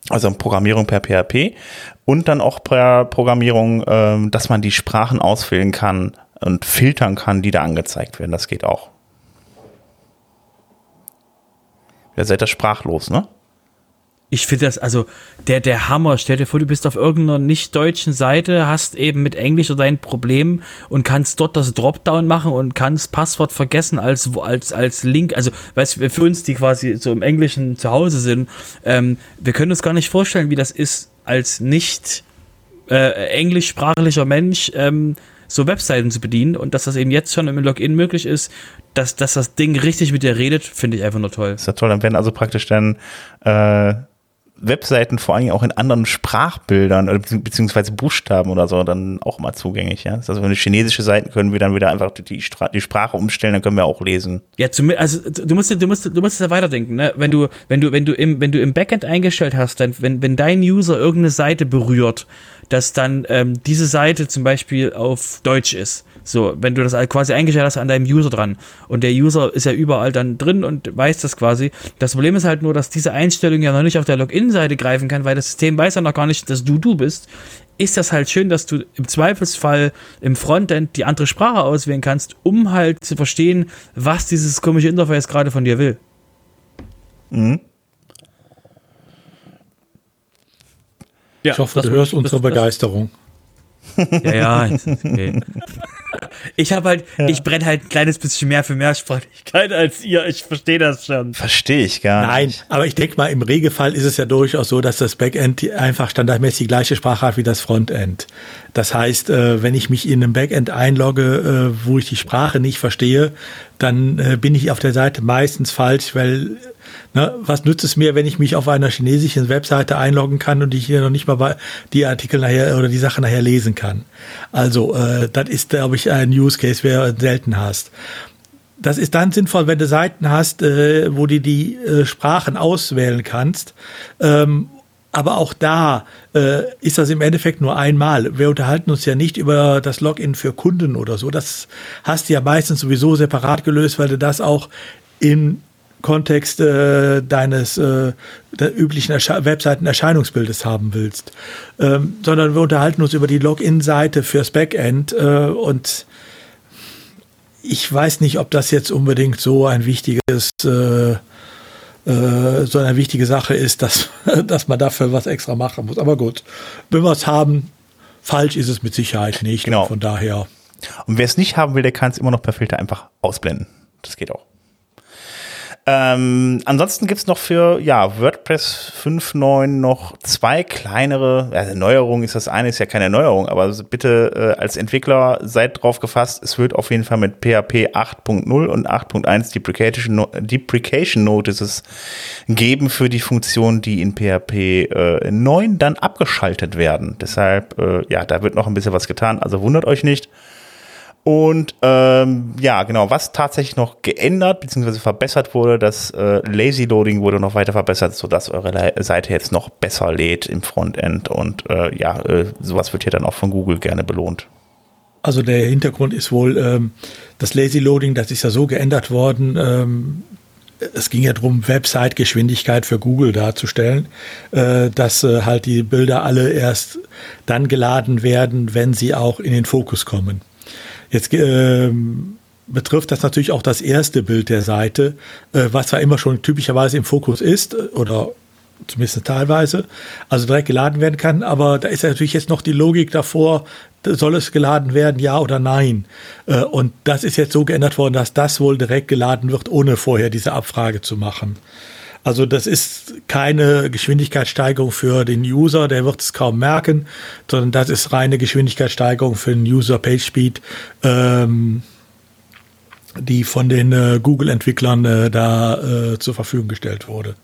also Programmierung per PHP, und dann auch per Programmierung, äh, dass man die Sprachen auswählen kann und filtern kann, die da angezeigt werden. Das geht auch. Ihr seid da sprachlos, ne? Ich finde das, also der, der Hammer. Stell dir vor, du bist auf irgendeiner nicht deutschen Seite, hast eben mit Englisch so dein Problem und kannst dort das Dropdown machen und kannst Passwort vergessen als, als, als Link. Also, weißt du, für uns, die quasi so im Englischen zu Hause sind, ähm, wir können uns gar nicht vorstellen, wie das ist, als nicht äh, englischsprachlicher Mensch ähm, so Webseiten zu bedienen und dass das eben jetzt schon im Login möglich ist, dass, dass das Ding richtig mit dir redet, finde ich einfach nur toll. Ist ja toll. Dann werden also praktisch dann äh, Webseiten vor allem auch in anderen Sprachbildern oder beziehungsweise Buchstaben oder so dann auch mal zugänglich. Ja? Also wenn wir chinesische Seiten können wir dann wieder einfach die, die Sprache umstellen, dann können wir auch lesen. Ja, also du musst, du musst, du musst ja weiterdenken. Ne? Wenn du, wenn du, wenn du im, wenn du im Backend eingestellt hast, dann, wenn, wenn dein User irgendeine Seite berührt, dass dann ähm, diese Seite zum Beispiel auf Deutsch ist. So, wenn du das quasi eingestellt hast an deinem User dran und der User ist ja überall dann drin und weiß das quasi. Das Problem ist halt nur, dass diese Einstellung ja noch nicht auf der Login-Seite greifen kann, weil das System weiß ja noch gar nicht, dass du du bist. Ist das halt schön, dass du im Zweifelsfall im Frontend die andere Sprache auswählen kannst, um halt zu verstehen, was dieses komische Interface gerade von dir will. Mhm. Ja, ich hoffe, du hörst unsere Begeisterung. Ja, ja. Okay. Ich habe halt, ja. ich brenne halt ein kleines bisschen mehr für Mehrsprachigkeit als ihr. Ich verstehe das schon. Verstehe ich gar Nein, nicht. Nein, aber ich denke mal, im Regelfall ist es ja durchaus so, dass das Backend einfach standardmäßig die gleiche Sprache hat wie das Frontend. Das heißt, äh, wenn ich mich in einem Backend einlogge, äh, wo ich die Sprache nicht verstehe, dann äh, bin ich auf der Seite meistens falsch, weil Ne, was nützt es mir, wenn ich mich auf einer chinesischen Webseite einloggen kann und ich hier noch nicht mal die Artikel nachher oder die Sache nachher lesen kann? Also, äh, das ist, glaube ich, ein Use Case, wer selten hast. Das ist dann sinnvoll, wenn du Seiten hast, äh, wo du die äh, Sprachen auswählen kannst. Ähm, aber auch da äh, ist das im Endeffekt nur einmal. Wir unterhalten uns ja nicht über das Login für Kunden oder so. Das hast du ja meistens sowieso separat gelöst, weil du das auch in Kontext äh, deines äh, üblichen Ersche Webseiten-Erscheinungsbildes haben willst, ähm, sondern wir unterhalten uns über die Login-Seite fürs Backend äh, und ich weiß nicht, ob das jetzt unbedingt so ein wichtiges äh, äh, so eine wichtige Sache ist, dass, dass man dafür was extra machen muss. Aber gut, wenn wir es haben, falsch ist es mit Sicherheit nicht. Genau. Von daher. Und wer es nicht haben will, der kann es immer noch per Filter einfach ausblenden. Das geht auch. Ähm, ansonsten gibt's noch für ja, WordPress 5.9 noch zwei kleinere, also Neuerungen ist das eine, ist ja keine Neuerung, aber bitte äh, als Entwickler seid drauf gefasst, es wird auf jeden Fall mit PHP 8.0 und 8.1 Deprecation, Deprecation Notices geben für die Funktionen, die in PHP äh, 9 dann abgeschaltet werden. Deshalb, äh, ja, da wird noch ein bisschen was getan, also wundert euch nicht. Und ähm, ja, genau, was tatsächlich noch geändert bzw. verbessert wurde, das äh, Lazy Loading wurde noch weiter verbessert, sodass eure Le Seite jetzt noch besser lädt im Frontend. Und äh, ja, äh, sowas wird hier dann auch von Google gerne belohnt. Also der Hintergrund ist wohl, ähm, das Lazy Loading, das ist ja so geändert worden. Ähm, es ging ja darum, Website-Geschwindigkeit für Google darzustellen, äh, dass äh, halt die Bilder alle erst dann geladen werden, wenn sie auch in den Fokus kommen. Jetzt äh, betrifft das natürlich auch das erste Bild der Seite, äh, was zwar immer schon typischerweise im Fokus ist äh, oder zumindest teilweise, also direkt geladen werden kann, aber da ist ja natürlich jetzt noch die Logik davor, soll es geladen werden, ja oder nein? Äh, und das ist jetzt so geändert worden, dass das wohl direkt geladen wird, ohne vorher diese Abfrage zu machen. Also das ist keine Geschwindigkeitssteigerung für den User, der wird es kaum merken, sondern das ist reine Geschwindigkeitssteigerung für den User Page Speed, ähm, die von den äh, Google-Entwicklern äh, da äh, zur Verfügung gestellt wurde.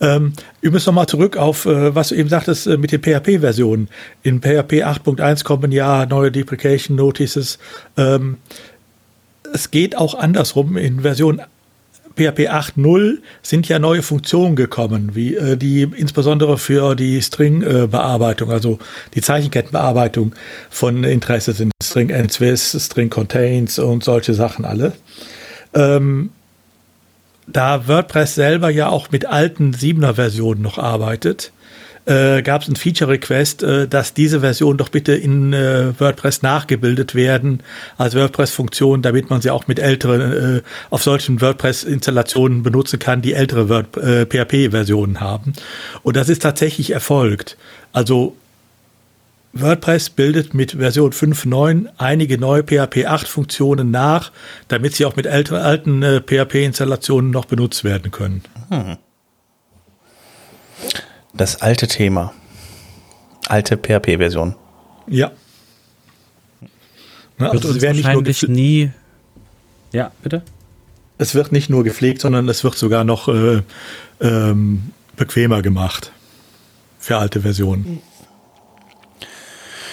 Ähm, übrigens nochmal zurück auf, äh, was du eben sagtest äh, mit den PHP-Versionen. In PHP 8.1 kommen ja neue Deprecation Notices. Ähm, es geht auch andersrum. In Version PHP 8.0 sind ja neue Funktionen gekommen, wie äh, die insbesondere für die String-Bearbeitung, äh, also die Zeichenkettenbearbeitung von Interesse sind. String ends String contains und solche Sachen alle. Ähm, da WordPress selber ja auch mit alten 7er Versionen noch arbeitet, äh, gab es ein Feature-Request, äh, dass diese Versionen doch bitte in äh, WordPress nachgebildet werden als WordPress-Funktion, damit man sie auch mit älteren, äh, auf solchen WordPress-Installationen benutzen kann, die ältere äh, PHP-Versionen haben. Und das ist tatsächlich erfolgt. Also WordPress bildet mit Version 5.9 einige neue PHP 8 Funktionen nach, damit sie auch mit älteren, alten äh, PHP-Installationen noch benutzt werden können. Hm. Das alte Thema. Alte PHP-Version. Ja. Na, also es werden nicht nur nie. Ja, bitte. Es wird nicht nur gepflegt, sondern es wird sogar noch äh, ähm, bequemer gemacht für alte Versionen.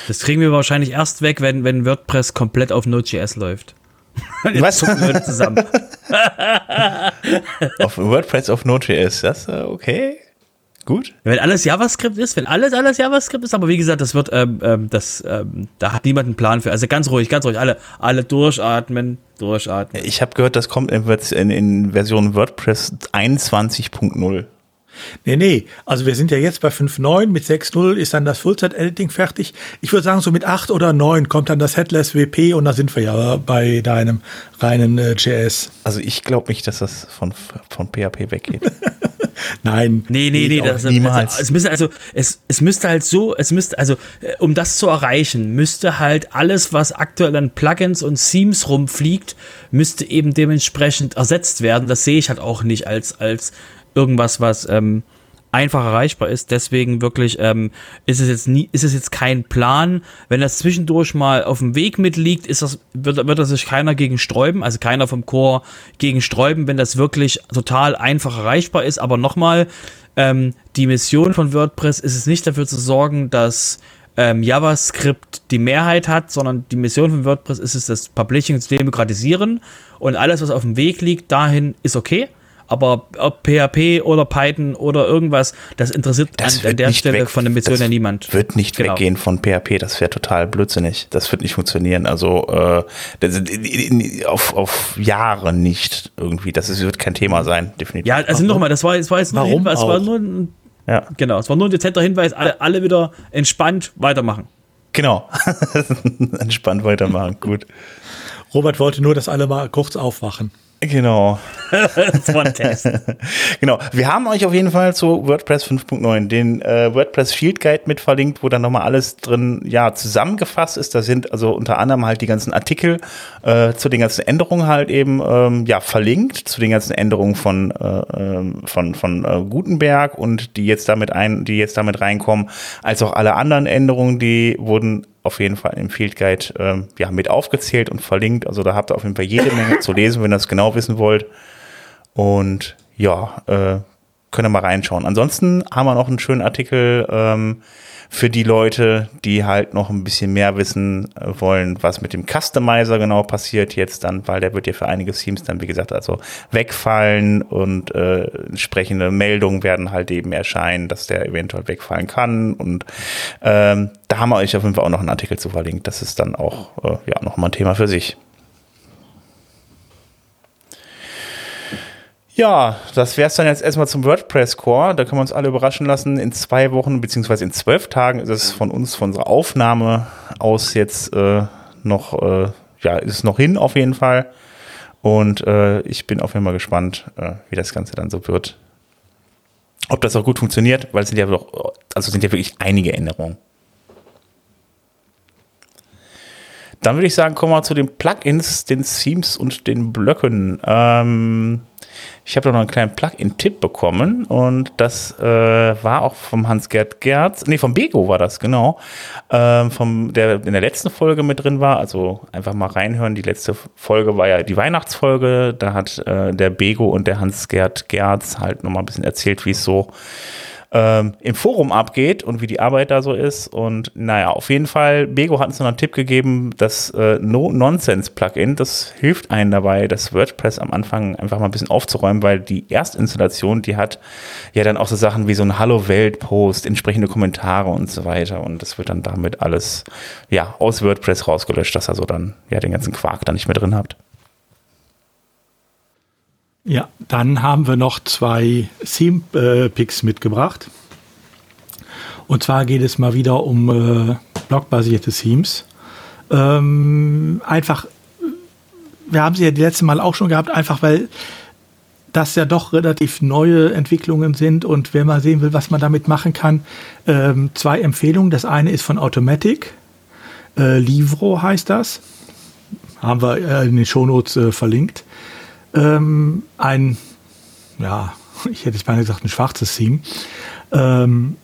Das kriegen wir wahrscheinlich erst weg, wenn, wenn WordPress komplett auf Node.js läuft. Was? zusammen. auf WordPress auf Node.js, das äh, okay? Gut. Wenn alles JavaScript ist, wenn alles, alles JavaScript ist, aber wie gesagt, das wird, ähm, ähm, das, ähm, da hat niemand einen Plan für. Also ganz ruhig, ganz ruhig, alle, alle durchatmen, durchatmen. Ich habe gehört, das kommt in, in, in Version WordPress 21.0. Nee, nee, also wir sind ja jetzt bei 5.9, mit 6.0 ist dann das Fullset-Editing fertig. Ich würde sagen, so mit 8 oder 9 kommt dann das Headless WP und da sind wir ja bei deinem reinen äh, JS. Also ich glaube nicht, dass das von, von PHP weggeht. Nein. Nee, nee, nee, das, niemals. Also, es müsste also, es, es müsste halt so, es müsste, also, äh, um das zu erreichen, müsste halt alles, was aktuell an Plugins und Themes rumfliegt, müsste eben dementsprechend ersetzt werden. Das sehe ich halt auch nicht als, als irgendwas, was, ähm, einfach erreichbar ist. Deswegen wirklich ähm, ist es jetzt nie, ist es jetzt kein Plan. Wenn das zwischendurch mal auf dem Weg mitliegt, ist das, wird, wird das sich keiner gegen sträuben, also keiner vom Chor gegen sträuben, wenn das wirklich total einfach erreichbar ist. Aber nochmal, ähm, die Mission von WordPress ist es nicht dafür zu sorgen, dass ähm, JavaScript die Mehrheit hat, sondern die Mission von WordPress ist es, das Publishing zu demokratisieren und alles, was auf dem Weg liegt, dahin ist okay aber ob PHP oder Python oder irgendwas, das interessiert das an, an der Stelle weg, von der Mission ja niemand. Wird nicht genau. weggehen von PHP, das wäre total blödsinnig. Das wird nicht funktionieren. Also äh, das, auf, auf Jahre nicht irgendwie. Das ist, wird kein Thema sein, definitiv. Ja, also nochmal, das war, das war jetzt nur, Warum Hinweis, war nur ein, ja. genau, es war nur ein dezenter Hinweis, alle, alle wieder entspannt weitermachen. Genau. entspannt weitermachen, gut. Robert wollte nur, dass alle mal kurz aufwachen. Genau. das war ein Test. genau. Wir haben euch auf jeden Fall zu WordPress 5.9 den äh, WordPress Field Guide mit verlinkt, wo dann nochmal alles drin ja zusammengefasst ist. Da sind also unter anderem halt die ganzen Artikel äh, zu den ganzen Änderungen halt eben ähm, ja verlinkt, zu den ganzen Änderungen von äh, ähm, von von äh, Gutenberg und die jetzt damit ein, die jetzt damit reinkommen, als auch alle anderen Änderungen, die wurden auf jeden Fall im Field Guide ähm, ja, mit aufgezählt und verlinkt. Also da habt ihr auf jeden Fall jede Menge zu lesen, wenn ihr das genau wissen wollt. Und ja, äh, könnt ihr mal reinschauen. Ansonsten haben wir noch einen schönen Artikel ähm, für die Leute, die halt noch ein bisschen mehr wissen äh, wollen, was mit dem Customizer genau passiert jetzt dann, weil der wird ja für einige Themes dann, wie gesagt, also wegfallen und äh, entsprechende Meldungen werden halt eben erscheinen, dass der eventuell wegfallen kann. Und ähm, da haben wir euch auf jeden Fall auch noch einen Artikel zu verlinkt. Das ist dann auch äh, ja nochmal ein Thema für sich. Ja, das wäre es dann jetzt erstmal zum WordPress Core. Da können wir uns alle überraschen lassen. In zwei Wochen beziehungsweise in zwölf Tagen ist es von uns, von unserer Aufnahme aus jetzt äh, noch, äh, ja, ist es noch hin auf jeden Fall. Und äh, ich bin auf jeden Fall gespannt, äh, wie das Ganze dann so wird. Ob das auch gut funktioniert, weil es sind ja doch, also sind ja wirklich einige Änderungen. Dann würde ich sagen, kommen wir zu den Plugins, den Themes und den Blöcken. Ähm, ich habe da noch einen kleinen Plugin-Tipp bekommen und das äh, war auch vom Hans-Gerd Gerz, nee, vom Bego war das, genau, ähm, vom, der in der letzten Folge mit drin war. Also einfach mal reinhören. Die letzte Folge war ja die Weihnachtsfolge. Da hat äh, der Bego und der Hans-Gerd Gerz halt nochmal ein bisschen erzählt, wie es so ähm, im Forum abgeht und wie die Arbeit da so ist. Und naja, auf jeden Fall, Bego hat uns noch einen Tipp gegeben, das äh, No-Nonsense-Plugin, das hilft einem dabei, das WordPress am Anfang einfach mal ein bisschen aufzuräumen, weil die Erstinstallation, die hat ja dann auch so Sachen wie so ein Hallo-Welt-Post, entsprechende Kommentare und so weiter. Und das wird dann damit alles ja aus WordPress rausgelöscht, dass ihr so dann ja den ganzen Quark da nicht mehr drin habt. Ja, dann haben wir noch zwei Theme-Picks mitgebracht. Und zwar geht es mal wieder um äh, blockbasierte Themes. Ähm, einfach, wir haben sie ja die letzte Mal auch schon gehabt, einfach weil das ja doch relativ neue Entwicklungen sind und wer mal sehen will, was man damit machen kann, ähm, zwei Empfehlungen. Das eine ist von Automatic, äh, Livro heißt das, haben wir äh, in den Shownotes äh, verlinkt ähm, ein, ja, ich hätte jetzt mal gesagt, ein schwarzes Theme. Ähm,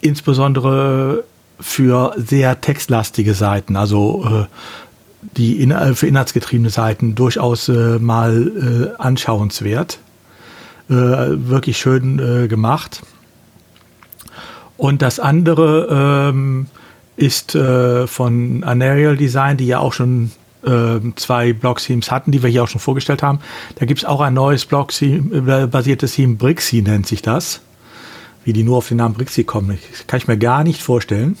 insbesondere für sehr textlastige Seiten, also äh, die in, äh, für inhaltsgetriebene Seiten durchaus äh, mal äh, anschauenswert. Äh, wirklich schön äh, gemacht. Und das andere ähm, ist von Anarial Design, die ja auch schon ähm, zwei Block-Themes hatten, die wir hier auch schon vorgestellt haben. Da gibt es auch ein neues Block-basiertes Theme, Brixie nennt sich das. Wie die nur auf den Namen Brixie kommen, das kann ich mir gar nicht vorstellen.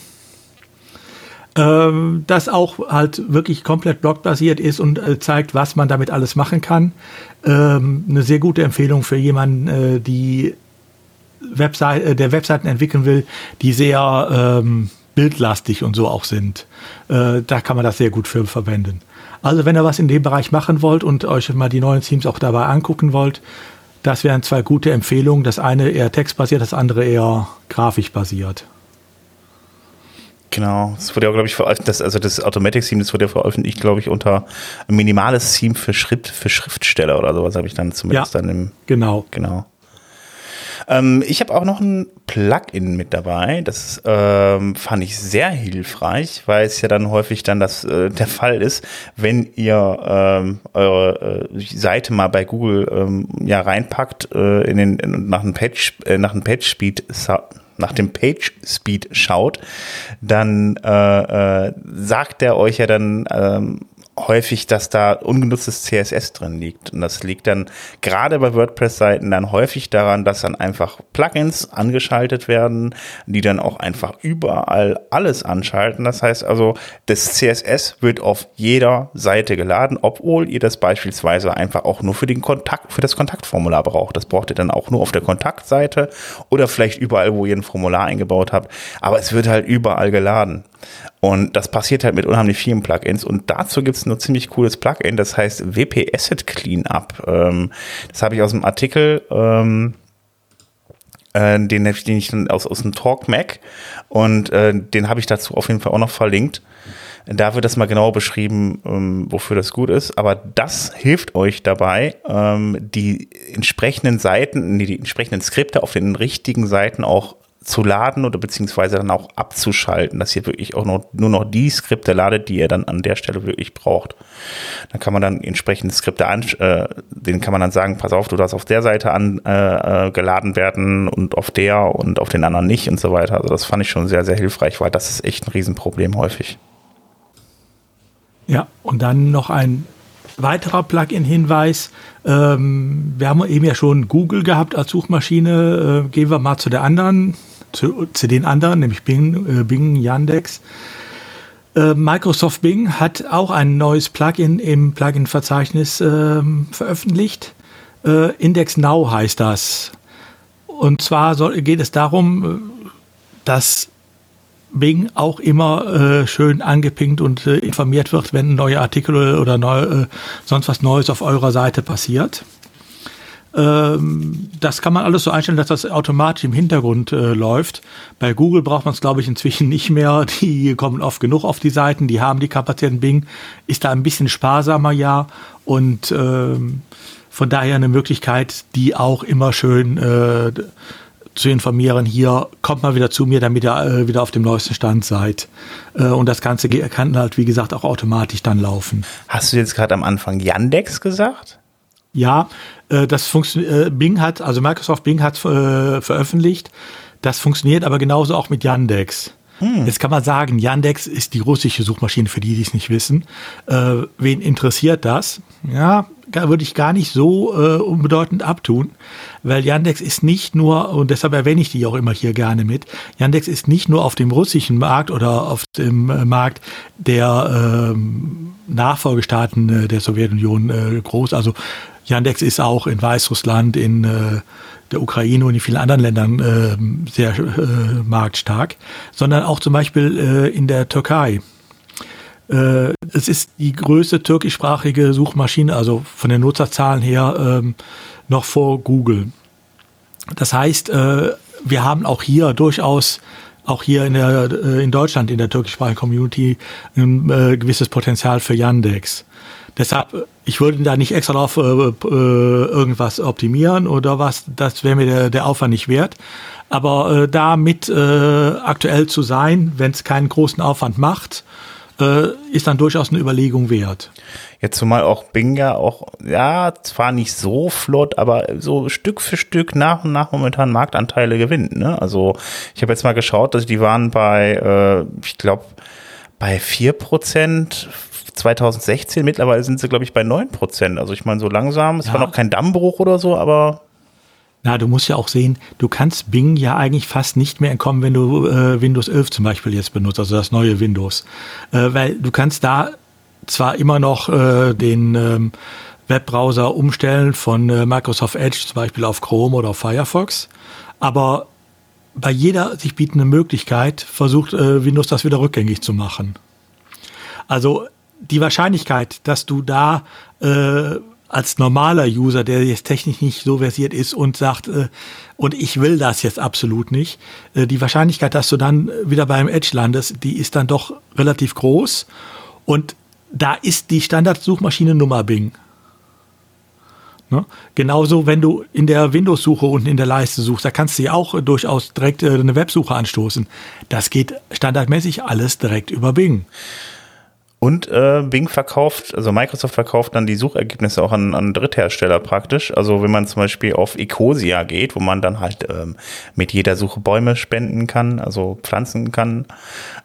Ähm, das auch halt wirklich komplett blockbasiert ist und äh, zeigt, was man damit alles machen kann. Ähm, eine sehr gute Empfehlung für jemanden, äh, die Webseite, äh, der Webseiten entwickeln will, die sehr ähm, bildlastig und so auch sind. Äh, da kann man das sehr gut für verwenden. Also wenn ihr was in dem Bereich machen wollt und euch mal die neuen Themes auch dabei angucken wollt, das wären zwei gute Empfehlungen. Das eine eher textbasiert, das andere eher grafisch basiert. Genau, das wurde ja, glaube ich, veröffentlicht, das, also das Automatic Theme, das wurde ja veröffentlicht, glaube ich, unter ein minimales Theme für Schrift, für Schriftsteller oder sowas habe ich dann zumindest ja, dann im. Genau. Genau. Ähm, ich habe auch noch ein Plugin mit dabei. Das ähm, fand ich sehr hilfreich, weil es ja dann häufig dann das äh, der Fall ist, wenn ihr ähm, eure äh, Seite mal bei Google ähm, ja reinpackt äh, in den in, nach einem Page äh, nach einem Page Speed nach dem Page Speed schaut, dann äh, äh, sagt er euch ja dann ähm, häufig, dass da ungenutztes CSS drin liegt. Und das liegt dann gerade bei WordPress-Seiten dann häufig daran, dass dann einfach Plugins angeschaltet werden, die dann auch einfach überall alles anschalten. Das heißt also, das CSS wird auf jeder Seite geladen, obwohl ihr das beispielsweise einfach auch nur für den Kontakt, für das Kontaktformular braucht. Das braucht ihr dann auch nur auf der Kontaktseite oder vielleicht überall, wo ihr ein Formular eingebaut habt. Aber es wird halt überall geladen. Und das passiert halt mit unheimlich vielen Plugins. Und dazu gibt es ein ziemlich cooles Plugin, das heißt WP Asset Cleanup. Ähm, das habe ich aus dem Artikel, ähm, äh, den, den ich aus, aus dem Talk Mac und äh, den habe ich dazu auf jeden Fall auch noch verlinkt. Da wird das mal genau beschrieben, ähm, wofür das gut ist. Aber das hilft euch dabei, ähm, die entsprechenden Seiten, die, die entsprechenden Skripte auf den richtigen Seiten auch zu laden oder beziehungsweise dann auch abzuschalten, dass ihr wirklich auch noch, nur noch die Skripte ladet, die ihr dann an der Stelle wirklich braucht. Dann kann man dann entsprechende Skripte an, äh, den kann man dann sagen, pass auf, du darfst auf der Seite an äh, äh, geladen werden und auf der und auf den anderen nicht und so weiter. Also das fand ich schon sehr, sehr hilfreich, weil das ist echt ein Riesenproblem häufig. Ja, und dann noch ein weiterer Plugin-Hinweis. Ähm, wir haben eben ja schon Google gehabt als Suchmaschine. Äh, gehen wir mal zu der anderen, zu, zu den anderen, nämlich Bing, äh, Bing Yandex. Äh, Microsoft Bing hat auch ein neues Plugin im Plugin-Verzeichnis ähm, veröffentlicht. Äh, Index Now heißt das. Und zwar soll, geht es darum, äh, dass Bing auch immer äh, schön angepinkt und äh, informiert wird, wenn neue Artikel oder neu, äh, sonst was Neues auf eurer Seite passiert. Ähm, das kann man alles so einstellen, dass das automatisch im Hintergrund äh, läuft. Bei Google braucht man es, glaube ich, inzwischen nicht mehr. Die kommen oft genug auf die Seiten, die haben die Kapazitäten. Bing ist da ein bisschen sparsamer, ja. Und ähm, von daher eine Möglichkeit, die auch immer schön äh, zu informieren, hier kommt mal wieder zu mir, damit ihr äh, wieder auf dem neuesten Stand seid. Äh, und das Ganze kann halt, wie gesagt, auch automatisch dann laufen. Hast du jetzt gerade am Anfang Yandex gesagt? Ja, äh, das funktioniert, äh, Bing hat, also Microsoft Bing hat äh, veröffentlicht, das funktioniert aber genauso auch mit Yandex. Hm. Jetzt kann man sagen, Yandex ist die russische Suchmaschine, für die, die es nicht wissen. Äh, wen interessiert das? Ja, würde ich gar nicht so äh, unbedeutend abtun, weil Yandex ist nicht nur, und deshalb erwähne ich die auch immer hier gerne mit, Yandex ist nicht nur auf dem russischen Markt oder auf dem äh, Markt der ähm, Nachfolgestaaten äh, der Sowjetunion äh, groß. Also Yandex ist auch in Weißrussland, in äh, der Ukraine und in vielen anderen Ländern äh, sehr äh, marktstark, sondern auch zum Beispiel äh, in der Türkei. Äh, es ist die größte türkischsprachige Suchmaschine, also von den Nutzerzahlen her ähm, noch vor Google. Das heißt, äh, wir haben auch hier durchaus auch hier in, der, äh, in Deutschland in der türkischsprachigen Community ein äh, gewisses Potenzial für Yandex. Deshalb, ich würde da nicht extra drauf äh, äh, irgendwas optimieren oder was, das wäre mir der, der Aufwand nicht wert. Aber äh, da mit äh, aktuell zu sein, wenn es keinen großen Aufwand macht, äh, ist dann durchaus eine Überlegung wert. Jetzt zumal auch Binga auch, ja, zwar nicht so flott, aber so Stück für Stück nach und nach momentan Marktanteile gewinnt. Ne? Also ich habe jetzt mal geschaut, dass die waren bei, äh, ich glaube, bei vier Prozent 2016, mittlerweile sind sie, glaube ich, bei 9%. Also ich meine, so langsam, es ja. war noch kein Dammbruch oder so, aber. Na, du musst ja auch sehen, du kannst Bing ja eigentlich fast nicht mehr entkommen, wenn du äh, Windows 11 zum Beispiel jetzt benutzt, also das neue Windows. Äh, weil du kannst da zwar immer noch äh, den ähm, Webbrowser umstellen von äh, Microsoft Edge zum Beispiel auf Chrome oder auf Firefox, aber bei jeder sich bietenden Möglichkeit versucht äh, Windows das wieder rückgängig zu machen. Also die Wahrscheinlichkeit, dass du da äh, als normaler User, der jetzt technisch nicht so versiert ist und sagt, äh, und ich will das jetzt absolut nicht, äh, die Wahrscheinlichkeit, dass du dann wieder beim Edge landest, die ist dann doch relativ groß. Und da ist die Standardsuchmaschine Nummer Bing. Ne? Genauso, wenn du in der Windows-Suche unten in der Leiste suchst, da kannst du ja auch durchaus direkt äh, eine Websuche anstoßen. Das geht standardmäßig alles direkt über Bing. Und äh, Bing verkauft, also Microsoft verkauft dann die Suchergebnisse auch an, an Dritthersteller praktisch. Also wenn man zum Beispiel auf Ecosia geht, wo man dann halt ähm, mit jeder Suche Bäume spenden kann, also pflanzen kann,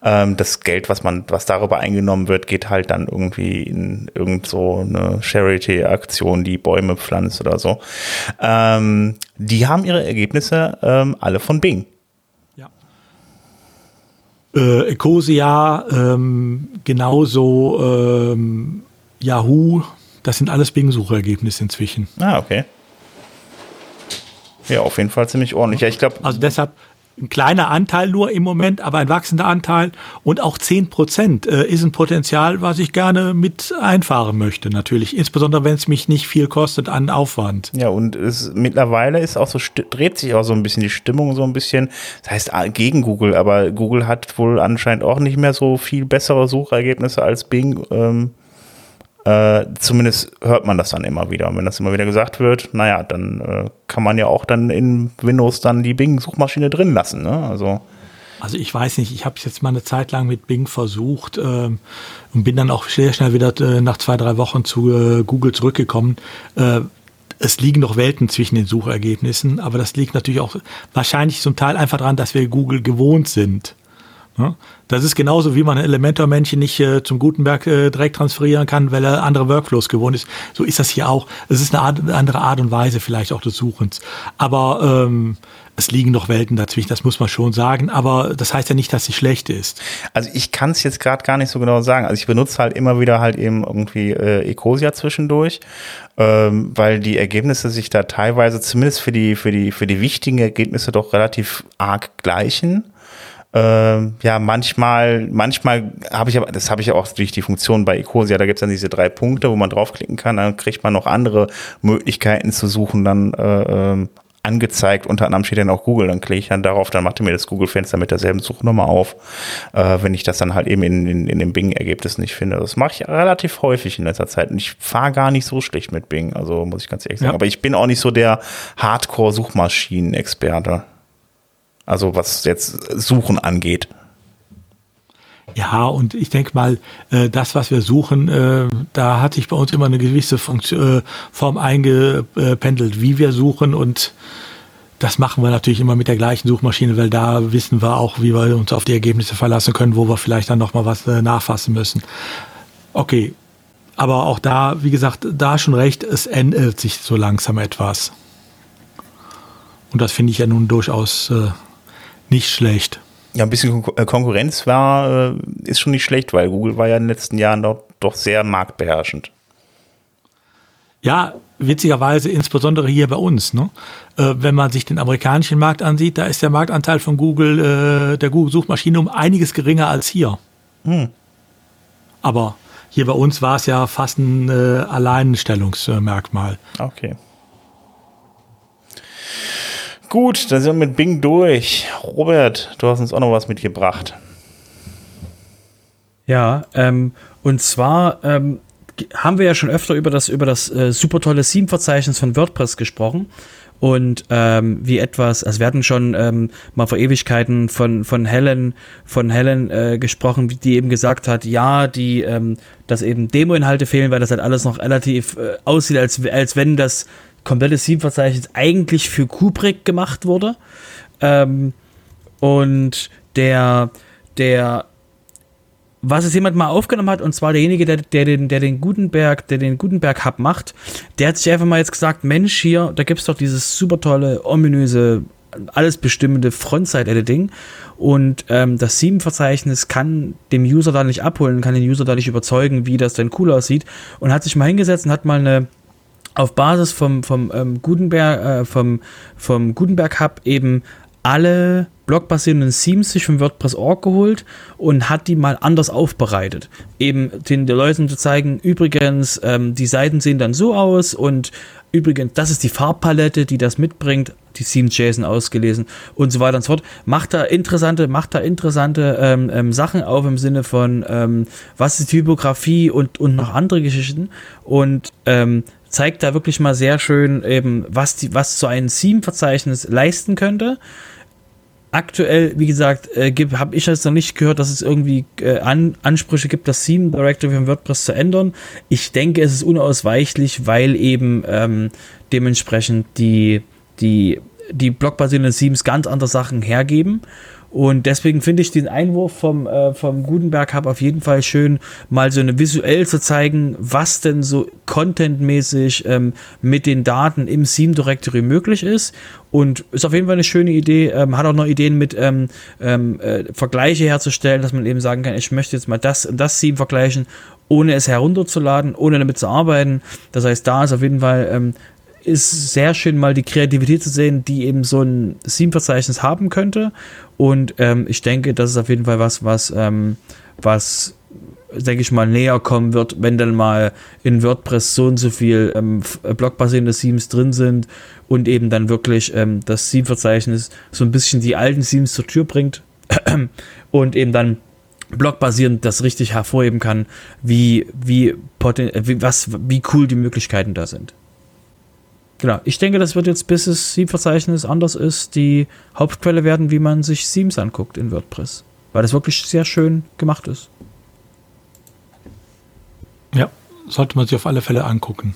ähm, das Geld, was man, was darüber eingenommen wird, geht halt dann irgendwie in irgend so eine Charity-Aktion, die Bäume pflanzt oder so. Ähm, die haben ihre Ergebnisse ähm, alle von Bing äh, Ecosia, ähm, genauso ähm, Yahoo, das sind alles Bing-Suchergebnisse inzwischen. Ah, okay. Ja, auf jeden Fall ziemlich ordentlich. Ja, ich glaube. Also deshalb, ein kleiner Anteil nur im Moment, aber ein wachsender Anteil und auch 10 Prozent äh, ist ein Potenzial, was ich gerne mit einfahren möchte, natürlich. Insbesondere, wenn es mich nicht viel kostet an Aufwand. Ja, und es, mittlerweile ist auch so, dreht sich auch so ein bisschen die Stimmung so ein bisschen, das heißt ah, gegen Google, aber Google hat wohl anscheinend auch nicht mehr so viel bessere Suchergebnisse als Bing. Ähm Äh, zumindest hört man das dann immer wieder. Und wenn das immer wieder gesagt wird, naja, dann äh, kann man ja auch dann in Windows dann die Bing-Suchmaschine drin lassen. Ne? Also also ich weiß nicht, ich habe es jetzt mal eine Zeit lang mit Bing versucht ähm, und bin dann auch sehr schnell wieder äh, nach zwei, drei Wochen zu äh, Google zurückgekommen. Äh, es liegen noch Welten zwischen den Suchergebnissen, aber das liegt natürlich auch wahrscheinlich zum Teil einfach daran, dass wir Google gewohnt sind. Das ist genauso, wie man ein Elementor-Männchen nicht äh, zum Gutenberg äh, direkt transferieren kann, weil er andere Workflows gewohnt ist. So ist das hier auch. Es ist eine, Art, andere Art und Weise vielleicht auch des Suchens. Aber ähm, es liegen noch Welten dazwischen, das muss man schon sagen. Aber das heißt ja nicht, dass sie schlecht ist. Also ich kann es jetzt gerade gar nicht so genau sagen. Also ich benutze halt immer wieder halt eben irgendwie äh, Ecosia zwischendurch, ähm, weil die Ergebnisse sich da teilweise zumindest für die für die für die wichtigen Ergebnisse doch relativ arg gleichen. Ähm, ja, manchmal, manchmal habe ich aber, das habe ich auch durch die Funktion bei Ecosia, da gibt es dann diese drei Punkte, wo man draufklicken kann, dann kriegt man noch andere Möglichkeiten zu suchen, dann äh, ähm, angezeigt. Unter anderem steht dann auch Google. Dann klicke ich dann darauf, dann macht er mir das Google-Fenster mit derselben Suchnummer auf, äh, wenn ich das dann halt eben in, in, in dem Bing-Ergebnis nicht finde. Das mache ich relativ häufig in letzter Zeit. Und ich fahre gar nicht so schlecht mit Bing, also muss ich ganz ehrlich sagen. Ja. Aber ich bin auch nicht so der Hardcore-Suchmaschinen-Experte. Also was jetzt Suchen angeht. Ja, und ich denke mal, äh, das, was wir suchen, äh, da hat sich bei uns immer eine gewisse äh, Form eingependelt, wie wir suchen. Und das machen wir natürlich immer mit der gleichen Suchmaschine, weil da wissen wir auch, wie wir uns auf die Ergebnisse verlassen können, wo wir vielleicht dann nochmal was nachfassen müssen. Okay, aber auch da, wie gesagt, da schon recht, es ändert sich so langsam etwas. Und das finde ich ja nun durchaus nicht schlecht. Ja, ein bisschen äh, Konkurrenz war, äh, ist schon nicht schlecht, weil Google war ja in den letzten Jahren doch, doch sehr marktbeherrschend. Ja, witzigerweise insbesondere hier bei uns. Ne? Äh, wenn man sich den amerikanischen Markt ansieht, da ist der Marktanteil von Google, äh, der Google-Suchmaschine um einiges geringer als hier. Hm. Aber hier bei uns war es ja fast ein äh, Alleinstellungsmerkmal. Okay. Gut, dann sind wir mit Bing durch. Robert, du hast uns auch noch was mitgebracht. Ja, ähm, und zwar ähm, haben wir ja schon öfter über das, über das äh, super tolle Theme-Verzeichnis von WordPress gesprochen. Und ähm, wie etwas, also wir hatten schon ähm, mal vor Ewigkeiten von, von Helen, von Helen äh, gesprochen, die eben gesagt hat, ja, die, ähm, dass eben Demo-Inhalte fehlen, weil das halt alles noch relativ äh, aussieht, als, als wenn das komplette Theme-Verzeichnis eigentlich für Kubrick gemacht wurde. Ähm, und der, der, was es jemand mal aufgenommen hat, und zwar derjenige, der, der den, der den Gutenberg, der den Gutenberg Hub macht, der hat sich einfach mal jetzt gesagt, Mensch, hier, da gibt es doch dieses super tolle, ominöse, alles bestimmende Frontside-Editing und ähm, das Theme-Verzeichnis kann dem User da nicht abholen, kann den User da nicht überzeugen, wie das denn cool aussieht und hat sich mal hingesetzt und hat mal eine auf Basis vom, vom ähm, Gutenberg, äh, vom, vom Gutenberg Hub eben alle blockbasierenden Themes sich von WordPress.org geholt und hat die mal anders aufbereitet. Eben den, den Leuten zu zeigen, übrigens, ähm, die Seiten sehen dann so aus und übrigens, das ist die Farbpalette, die das mitbringt, die Themes JSON ausgelesen und so weiter und so fort. Macht da interessante, macht da interessante ähm, ähm, Sachen auf im Sinne von, ähm, was ist Typografie und, und noch andere Geschichten und ähm, zeigt da wirklich mal sehr schön eben, was, die, was so ein Theme-Verzeichnis leisten könnte. Aktuell, wie gesagt, äh, habe ich jetzt noch nicht gehört, dass es irgendwie äh, An Ansprüche gibt, das Theme Directory von WordPress zu ändern. Ich denke, es ist unausweichlich, weil eben ähm, dementsprechend die, die, die blockbasierenden Themes ganz andere Sachen hergeben. Und deswegen finde ich den Einwurf vom, äh, vom Gutenberg Hub auf jeden Fall schön, mal so eine visuell zu zeigen, was denn so contentmäßig ähm, mit den Daten im Theme Directory möglich ist. Und ist auf jeden Fall eine schöne Idee. Ähm, hat auch noch Ideen mit ähm, ähm, äh, Vergleiche herzustellen, dass man eben sagen kann, ich möchte jetzt mal das und das Theme vergleichen, ohne es herunterzuladen, ohne damit zu arbeiten. Das heißt, da ist auf jeden Fall ähm, ist sehr schön, mal die Kreativität zu sehen, die eben so ein Theme-Verzeichnis haben könnte. Und ähm, ich denke, das ist auf jeden Fall was, was, ähm, was denke ich mal, näher kommen wird, wenn dann mal in WordPress so und so viel ähm, blockbasierende Themes drin sind und eben dann wirklich ähm, das Theme-Verzeichnis so ein bisschen die alten Themes zur Tür bringt und eben dann blockbasierend das richtig hervorheben kann, wie, wie, poten wie, was, wie cool die Möglichkeiten da sind. Genau, ich denke, das wird jetzt, bis das Theme-Verzeichnis anders ist, die Hauptquelle werden, wie man sich Themes anguckt in WordPress. Weil das wirklich sehr schön gemacht ist. Ja, sollte man sich auf alle Fälle angucken.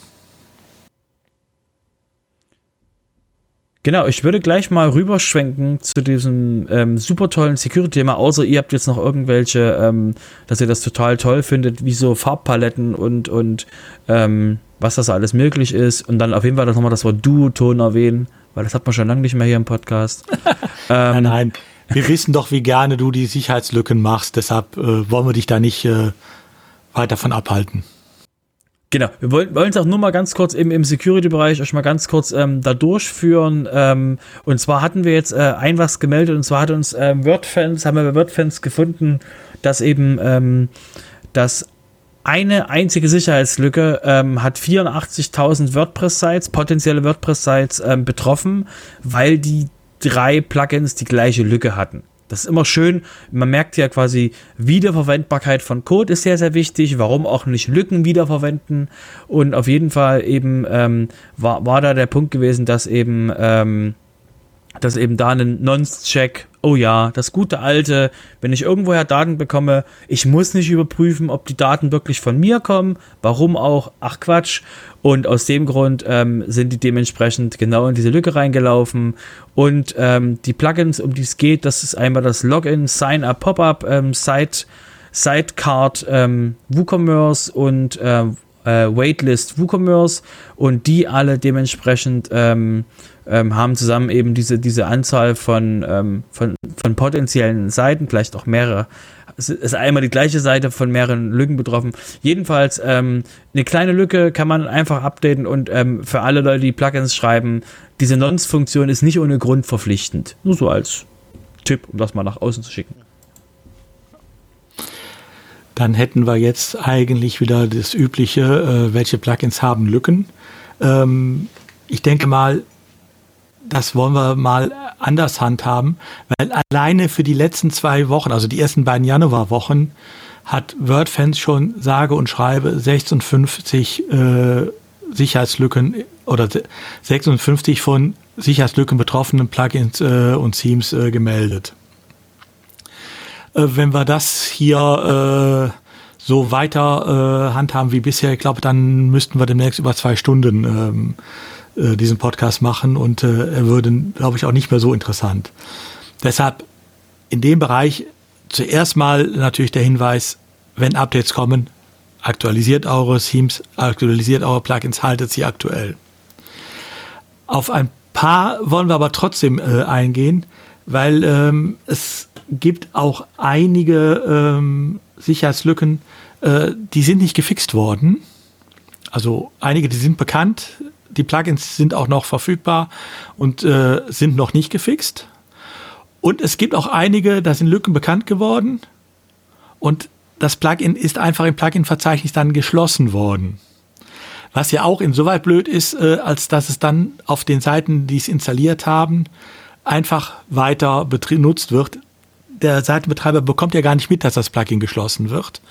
Genau, ich würde gleich mal rüberschwenken zu diesem ähm, super tollen Security-Thema, außer ihr habt jetzt noch irgendwelche, ähm, dass ihr das total toll findet, wie so Farbpaletten und, und ähm, was das alles möglich ist. Und dann auf jeden Fall nochmal das Wort Duoton erwähnen, weil das hat man schon lange nicht mehr hier im Podcast. nein, ähm, nein, wir wissen doch, wie gerne du die Sicherheitslücken machst, deshalb äh, wollen wir dich da nicht äh, weit davon abhalten. Genau, wir wollen, es auch nur mal ganz kurz im, im Security-Bereich euch mal ganz kurz ähm, da durchführen. Ähm, und zwar hatten wir jetzt äh, ein was gemeldet und zwar hat uns ähm, WordFans, haben wir bei WordFans gefunden, dass eben ähm, das eine einzige Sicherheitslücke ähm, hat 84.000 WordPress-Sites, potenzielle WordPress-Sites ähm, betroffen, weil die drei Plugins die gleiche Lücke hatten. Das ist immer schön. Man merkt ja quasi, Wiederverwendbarkeit von Code ist sehr, sehr wichtig. Warum auch nicht Lücken wiederverwenden? Und auf jeden Fall eben ähm, war, war da der Punkt gewesen, dass eben, ähm, dass eben da ein Nonce-Check oh ja, das gute alte, wenn ich irgendwoher Daten bekomme, ich muss nicht überprüfen, ob die Daten wirklich von mir kommen, warum auch, ach Quatsch. Und aus dem Grund ähm, sind die dementsprechend genau in diese Lücke reingelaufen. Und ähm, die Plugins, um die es geht, das ist einmal das Login, Sign-up, Pop-up, ähm, Site, Sitecard, ähm, WooCommerce und äh, äh, Waitlist WooCommerce und die alle dementsprechend ähm, ähm, haben zusammen eben diese, diese Anzahl von, ähm, von, von potenziellen Seiten, vielleicht auch mehrere. Es ist einmal die gleiche Seite von mehreren Lücken betroffen. Jedenfalls ähm, eine kleine Lücke kann man einfach updaten und ähm, für alle Leute, die Plugins schreiben, diese Nonce-Funktion ist nicht ohne Grund verpflichtend. Nur so als Tipp, um das mal nach außen zu schicken. Dann hätten wir jetzt eigentlich wieder das übliche, äh, welche Plugins haben Lücken. Ähm, ich denke mal, das wollen wir mal anders handhaben, weil alleine für die letzten zwei Wochen, also die ersten beiden Januarwochen, hat WordFans schon sage und schreibe 56 äh, Sicherheitslücken oder 56 von Sicherheitslücken betroffenen Plugins äh, und Themes äh, gemeldet. Äh, wenn wir das hier äh, so weiter äh, handhaben wie bisher, ich glaube, dann müssten wir demnächst über zwei Stunden ähm, äh, diesen Podcast machen und äh, er würde, glaube ich, auch nicht mehr so interessant. Deshalb in dem Bereich zuerst mal natürlich der Hinweis, wenn Updates kommen, aktualisiert eure Themes, aktualisiert eure Plugins, haltet sie aktuell. Auf ein paar wollen wir aber trotzdem äh, eingehen, weil ähm, es gibt auch einige ähm, Sicherheitslücken, äh, die sind nicht gefixt worden. Also einige, die sind bekannt, die Plugins sind auch noch verfügbar und äh, sind noch nicht gefixt. Und es gibt auch einige, da sind Lücken bekannt geworden und das Plugin ist einfach im Plugin-Verzeichnis dann geschlossen worden. Was ja auch insoweit blöd ist, äh, als dass es dann auf den Seiten, die es installiert haben, einfach weiter benutzt wird. Der Seitenbetreiber bekommt ja gar nicht mit, dass das Plugin geschlossen wird.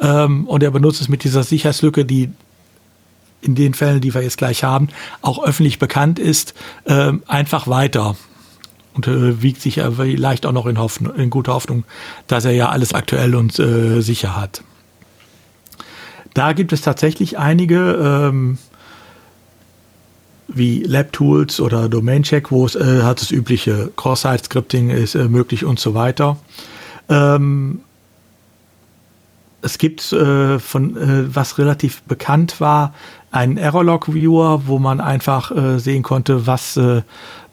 Ähm, und er benutzt es mit dieser Sicherheitslücke, die in den Fällen, die wir jetzt gleich haben, auch öffentlich bekannt ist, äh, einfach weiter. Und äh, wiegt sich vielleicht auch noch in, Hoffnung, in guter Hoffnung, dass er ja alles aktuell und äh, sicher hat. Da gibt es tatsächlich einige, ähm, wie LabTools oder DomainCheck, wo es äh, hat das übliche Cross-Site-Scripting ist äh, möglich und so weiter. Ähm, es gibt äh, von äh, was relativ bekannt war, einen Error-Log-Viewer, wo man einfach äh, sehen konnte, was äh,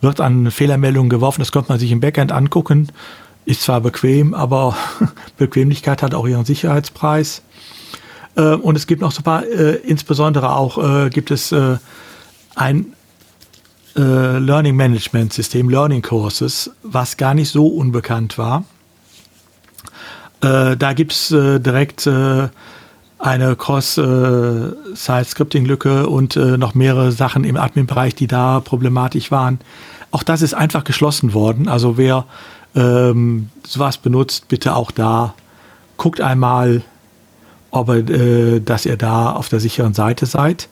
wird an Fehlermeldungen geworfen. Das konnte man sich im Backend angucken. Ist zwar bequem, aber Bequemlichkeit hat auch ihren Sicherheitspreis. Und es gibt noch so ein paar, insbesondere auch gibt es ein äh, Learning Management System, Learning Courses, was gar nicht so unbekannt war. Äh, da gibt es äh, direkt äh, eine Cross-Site-Scripting-Lücke und äh, noch mehrere Sachen im Admin-Bereich, die da problematisch waren. Auch das ist einfach geschlossen worden. Also wer ähm, sowas benutzt, bitte auch da guckt einmal, ob äh, dass ihr da auf der sicheren Seite seid.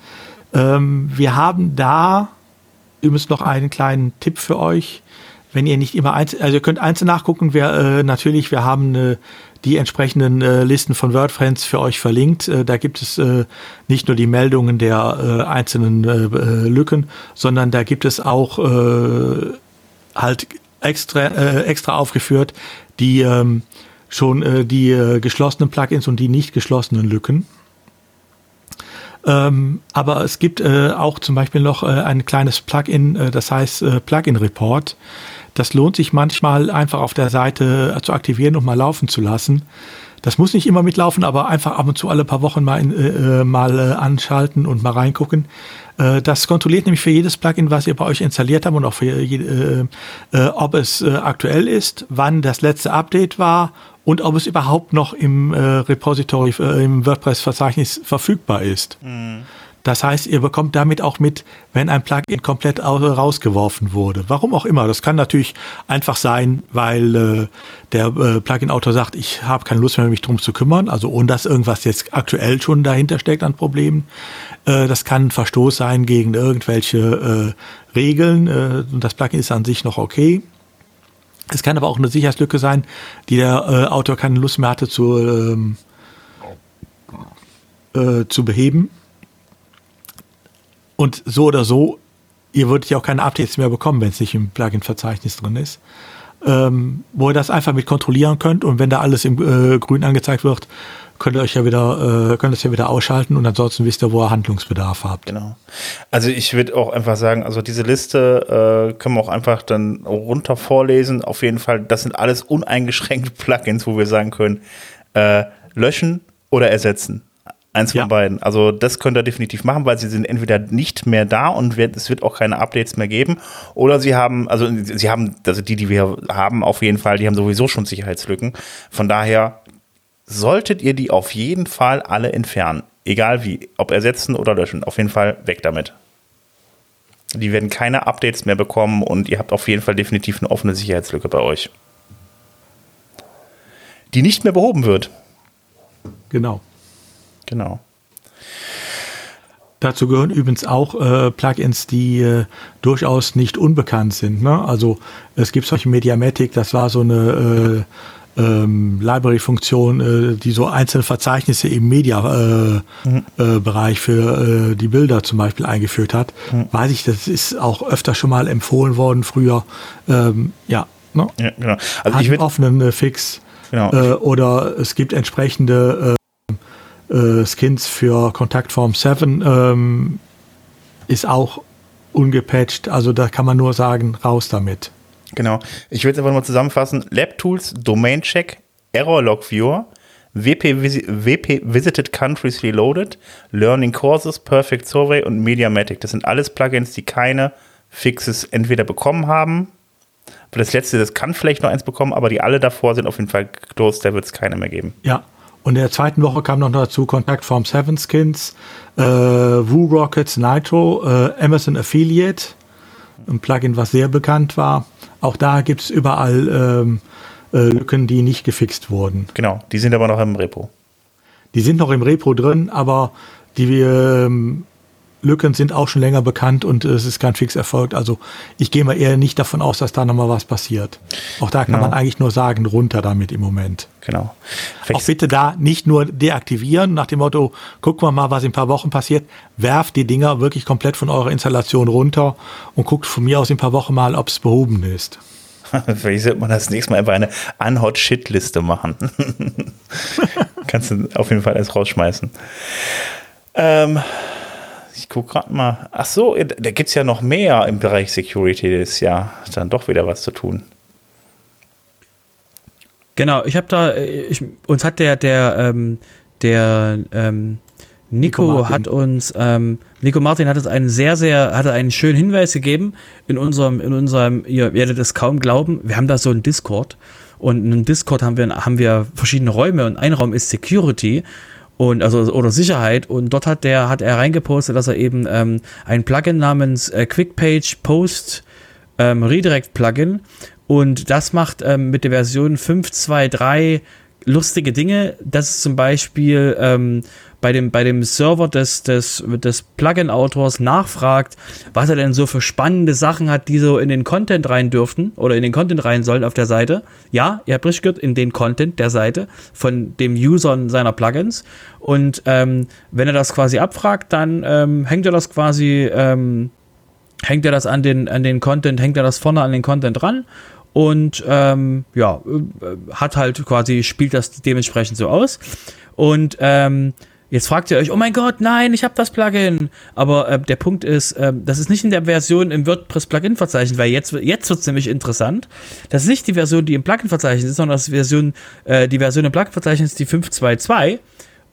Ähm, wir haben da übrigens noch einen kleinen Tipp für euch. Wenn ihr nicht immer einzeln, also ihr könnt einzeln nachgucken, wir äh, natürlich, wir haben äh, die entsprechenden äh, Listen von WordFriends für euch verlinkt. Äh, da gibt es äh, nicht nur die Meldungen der äh, einzelnen Lücken, sondern da gibt es auch halt extra, extra aufgeführt die ähm, schon die geschlossenen Plugins und die nicht geschlossenen Lücken. Ähm, aber es gibt äh, auch zum Beispiel noch äh, ein kleines Plugin, äh, das heißt äh, Plugin Report. Das lohnt sich manchmal einfach auf der Seite zu aktivieren und mal laufen zu lassen. Das muss nicht immer mitlaufen, aber einfach ab und zu alle paar Wochen mal, in, äh, äh mal äh, anschalten und mal reingucken. Äh, das kontrolliert nämlich für jedes Plugin, was ihr bei euch installiert habt und auch für äh, äh, ob es aktuell ist, wann das letzte Update war und ob es überhaupt noch im Repository, im WordPress-Verzeichnis verfügbar ist. Mhm. Das heißt, ihr bekommt damit auch mit, wenn ein Plugin komplett rausgeworfen wurde. Warum auch immer. Das kann natürlich einfach sein, weil äh, der äh, Plugin-Autor sagt, ich habe keine Lust mehr, mich drum zu kümmern. Also ohne dass irgendwas jetzt aktuell schon dahinter steckt an Problemen. Äh, das kann ein Verstoß sein gegen irgendwelche äh, Regeln. Äh, das Plugin ist an sich noch okay. Es kann aber auch eine Sicherheitslücke sein, die der äh, Autor keine Lust mehr hatte zu, ähm, äh, zu beheben. Und so oder so, ihr würdet ja auch keine Updates mehr bekommen, wenn es nicht im Plugin-Verzeichnis drin ist. Ähm, wo ihr das einfach mit kontrollieren könnt und wenn da alles im äh, Grün angezeigt wird, könnt ihr euch ja wieder, äh, könnt es ja wieder ausschalten und ansonsten wisst ihr, wo ihr Handlungsbedarf habt. Genau. Also ich würde auch einfach sagen, also diese Liste äh, können wir auch einfach dann runter vorlesen. Auf jeden Fall, das sind alles uneingeschränkte Plugins, wo wir sagen können, äh, löschen oder ersetzen. Eins von ja. beiden. Also das könnt ihr definitiv machen, weil sie sind entweder nicht mehr da und wird, es wird auch keine Updates mehr geben. Oder sie haben, also sie haben, also die, die wir haben, auf jeden Fall, die haben sowieso schon Sicherheitslücken. Von daher solltet ihr die auf jeden Fall alle entfernen. Egal wie, ob ersetzen oder löschen. Auf jeden Fall weg damit. Die werden keine Updates mehr bekommen und ihr habt auf jeden Fall definitiv eine offene Sicherheitslücke bei euch. Die nicht mehr behoben wird. Genau. Genau. Dazu gehören übrigens auch äh, Plugins, die äh, durchaus nicht unbekannt sind. Ne? Also es gibt solche Mediamatic, das war so eine äh, ähm, Library-Funktion, äh, die so einzelne Verzeichnisse im Media-Bereich äh, mhm. für äh, die Bilder zum Beispiel eingeführt hat. Mhm. Weiß ich, das ist auch öfter schon mal empfohlen worden früher. Ähm, ja, ne? ja, genau. Also Hat ich einen offenen Fix. Genau. oder es gibt entsprechende äh, Skins für Kontaktform 7 ähm, ist auch ungepatcht. Also da kann man nur sagen, raus damit. Genau. Ich will es einfach mal zusammenfassen. LabTools, Domain Check, Error Log Viewer, WP, WP Visited Countries Reloaded, Learning Courses, Perfect Survey und Mediamatic. Das sind alles Plugins, die keine Fixes entweder bekommen haben. Das letzte, das kann vielleicht noch eins bekommen, aber die alle davor sind auf jeden Fall closed, da wird es keine mehr geben. Ja, und in der zweiten Woche kam noch dazu Kontaktform Seven Skins, äh, Woo Rockets Nitro, äh, Amazon Affiliate, ein Plugin, was sehr bekannt war. Auch da gibt es überall ähm, äh, Lücken, die nicht gefixt wurden. Genau, die sind aber noch im Repo. Die sind noch im Repo drin, aber die wir ähm, Lücken sind auch schon länger bekannt und es ist kein Fix erfolgt. Also ich gehe mal eher nicht davon aus, dass da nochmal was passiert. Auch da kann genau. man eigentlich nur sagen, runter damit im Moment. Genau. Auch bitte da nicht nur deaktivieren, nach dem Motto, gucken wir mal, was in ein paar Wochen passiert. Werft die Dinger wirklich komplett von eurer Installation runter und guckt von mir aus in ein paar Wochen mal, ob es behoben ist. Vielleicht sollte man das nächste Mal einfach eine Unhot-Shit-Liste machen. Kannst du auf jeden Fall alles rausschmeißen. Ähm, ich gucke gerade mal. Ach so, da gibt es ja noch mehr im Bereich Security das. Ist dann doch wieder was zu tun. Genau, ich habe da, ich, uns hat der, der, ähm, der, ähm, Nico, Nico hat uns, ähm, Nico Martin hat uns einen sehr, sehr, hatte einen schönen Hinweis gegeben in unserem, in unserem, ihr werdet es kaum glauben, wir haben da so einen Discord und in einem Discord haben wir, haben wir verschiedene Räume und ein Raum ist Security und also oder Sicherheit. Und dort hat der hat er reingepostet, dass er eben ähm, ein Plugin namens äh, QuickPage Post ähm, Redirect Plugin. Und das macht ähm, mit der Version 5.2.3 lustige Dinge, dass es zum Beispiel ähm, bei dem, bei dem Server des, des, des Plugin-Autors nachfragt, was er denn so für spannende Sachen hat, die so in den Content rein dürften oder in den Content rein sollen auf der Seite. Ja, ihr habt richtig gehört, in den Content der Seite von dem User seiner Plugins. Und ähm, wenn er das quasi abfragt, dann ähm, hängt er das quasi, ähm, hängt er das an den, an den Content, hängt er das vorne an den Content ran und ähm, ja, äh, hat halt quasi, spielt das dementsprechend so aus. Und ähm, Jetzt fragt ihr euch, oh mein Gott, nein, ich habe das Plugin. Aber äh, der Punkt ist, äh, das ist nicht in der Version im WordPress-Plugin-Verzeichnis, weil jetzt, jetzt wird es nämlich interessant. Das ist nicht die Version, die im Plugin-Verzeichnis ist, sondern das ist Version, äh, die Version im Plugin-Verzeichnis die 522.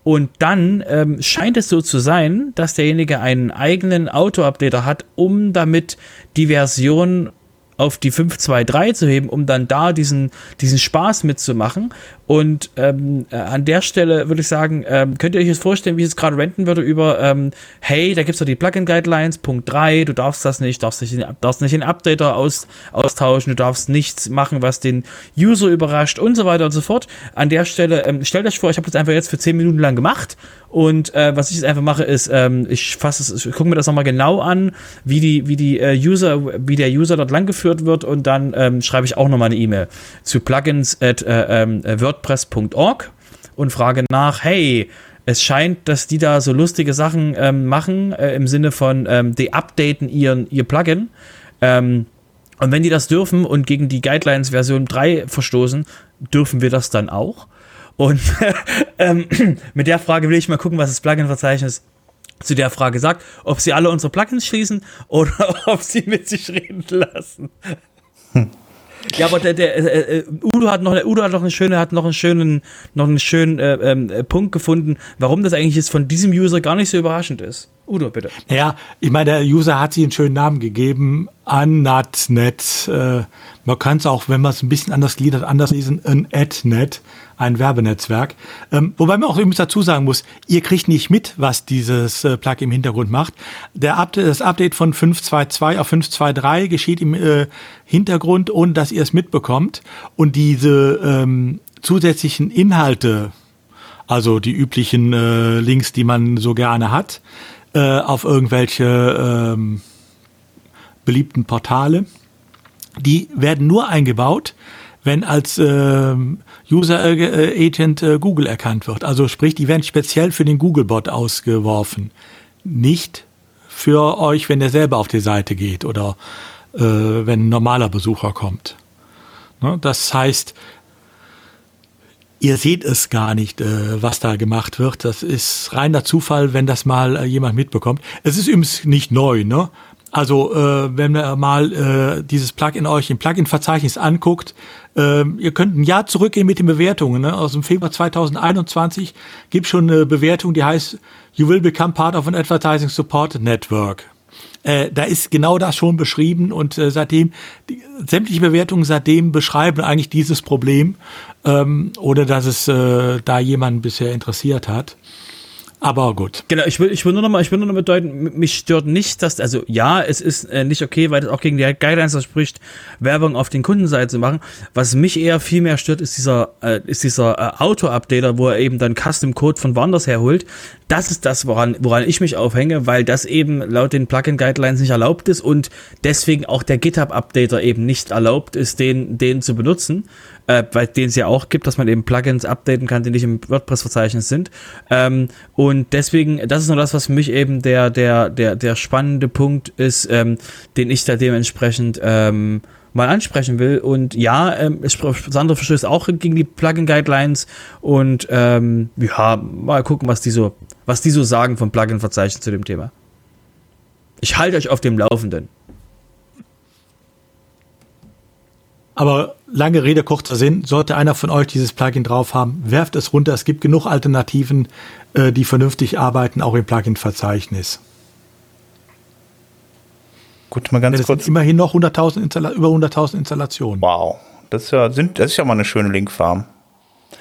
Und dann ähm, scheint es so zu sein, dass derjenige einen eigenen Auto-Updater hat, um damit die Version auf die 523 zu heben, um dann da diesen, diesen Spaß mitzumachen. Und ähm, äh, an der Stelle würde ich sagen, ähm, könnt ihr euch jetzt vorstellen, wie ich es gerade renten würde über, ähm, hey, da gibt es doch die Plugin-Guidelines, Punkt 3, du darfst das nicht, darfst nicht, darfst nicht den Updater aus, austauschen, du darfst nichts machen, was den User überrascht und so weiter und so fort. An der Stelle, ähm, stellt euch vor, ich habe das einfach jetzt für 10 Minuten lang gemacht und äh, was ich jetzt einfach mache, ist, ähm, ich fasse es, ich gucke mir das nochmal genau an, wie die, wie die äh, User, wie der User dort langgeführt wird und dann ähm, schreibe ich auch nochmal eine E-Mail zu plugins at äh, ähm, wordpress.org und frage nach, hey, es scheint, dass die da so lustige Sachen ähm, machen, äh, im Sinne von, ähm, die updaten ihren, ihr Plugin. Ähm, und wenn die das dürfen und gegen die Guidelines Version 3 verstoßen, dürfen wir das dann auch? Und ähm, mit der Frage will ich mal gucken, was das Plugin-Verzeichnis zu der Frage sagt, ob sie alle unsere Plugins schließen oder ob sie mit sich reden lassen. Hm. Ja, aber der, der äh, äh, Udo hat noch, Udo hat noch eine schöne, hat noch einen schönen, noch einen schönen äh, äh, Punkt gefunden, warum das eigentlich jetzt von diesem User gar nicht so überraschend ist. Udo, bitte. Ja, ich meine, der User hat sich einen schönen Namen gegeben, Annatnet. Äh, man kann es auch, wenn man es ein bisschen anders gliedert, anders lesen, ein Adnet, ein Werbenetzwerk. Ähm, wobei man auch übrigens dazu sagen muss, ihr kriegt nicht mit, was dieses äh, Plug im Hintergrund macht. Der Update, das Update von 5.2.2 auf 5.2.3 geschieht im äh, Hintergrund, ohne dass ihr es mitbekommt. Und diese ähm, zusätzlichen Inhalte, also die üblichen äh, Links, die man so gerne hat, äh, auf irgendwelche ähm, beliebten Portale. Die werden nur eingebaut, wenn als äh, User Agent äh, Google erkannt wird. Also sprich, die werden speziell für den Google-Bot ausgeworfen. Nicht für euch, wenn der selber auf die Seite geht oder äh, wenn ein normaler Besucher kommt. Ne? Das heißt, ihr seht es gar nicht, äh, was da gemacht wird. Das ist reiner Zufall, wenn das mal äh, jemand mitbekommt. Es ist übrigens nicht neu, ne? Also äh, wenn ihr mal äh, dieses Plugin euch im Plugin-Verzeichnis anguckt, äh, ihr könnt ein Jahr zurückgehen mit den Bewertungen. Ne? Aus dem Februar 2021 gibt schon eine Bewertung, die heißt You will become part of an advertising support network. Äh, da ist genau das schon beschrieben und äh, seitdem, die, sämtliche Bewertungen seitdem beschreiben eigentlich dieses Problem, ähm, oder dass es äh, da jemanden bisher interessiert hat. Aber gut. Genau, ich will, ich will nur noch mal, ich will nur noch bedeuten, mich stört nicht, dass, also ja, es ist äh, nicht okay, weil das auch gegen die Guidelines verspricht, Werbung auf den Kundenseite zu machen. Was mich eher viel mehr stört, ist dieser, äh, ist dieser äh, Auto-Updater, wo er eben dann Custom-Code von woanders herholt. Das ist das, woran, woran ich mich aufhänge, weil das eben laut den Plugin-Guidelines nicht erlaubt ist und deswegen auch der GitHub-Updater eben nicht erlaubt ist, den, den zu benutzen äh, weil den es ja auch gibt, dass man eben Plugins updaten kann, die nicht im WordPress-Verzeichnis sind. Ähm, und deswegen, das ist nur das, was für mich eben der, der, der, der spannende Punkt ist, ähm, den ich da dementsprechend ähm, mal ansprechen will. Und ja, ähm, Sandro verstößt auch gegen die Plugin-Guidelines und ähm, ja, mal gucken, was die so, was die so sagen vom Plugin-Verzeichnis zu dem Thema. Ich halte euch auf dem Laufenden. Aber lange Rede, kurzer Sinn, sollte einer von euch dieses Plugin drauf haben, werft es runter. Es gibt genug Alternativen, äh, die vernünftig arbeiten, auch im Plugin-Verzeichnis. Gut, mal ganz ja, kurz. immerhin noch 100.000 über 100.000 Installationen. Wow, das ist ja, sind, das ist ja mal eine schöne Linkfarm.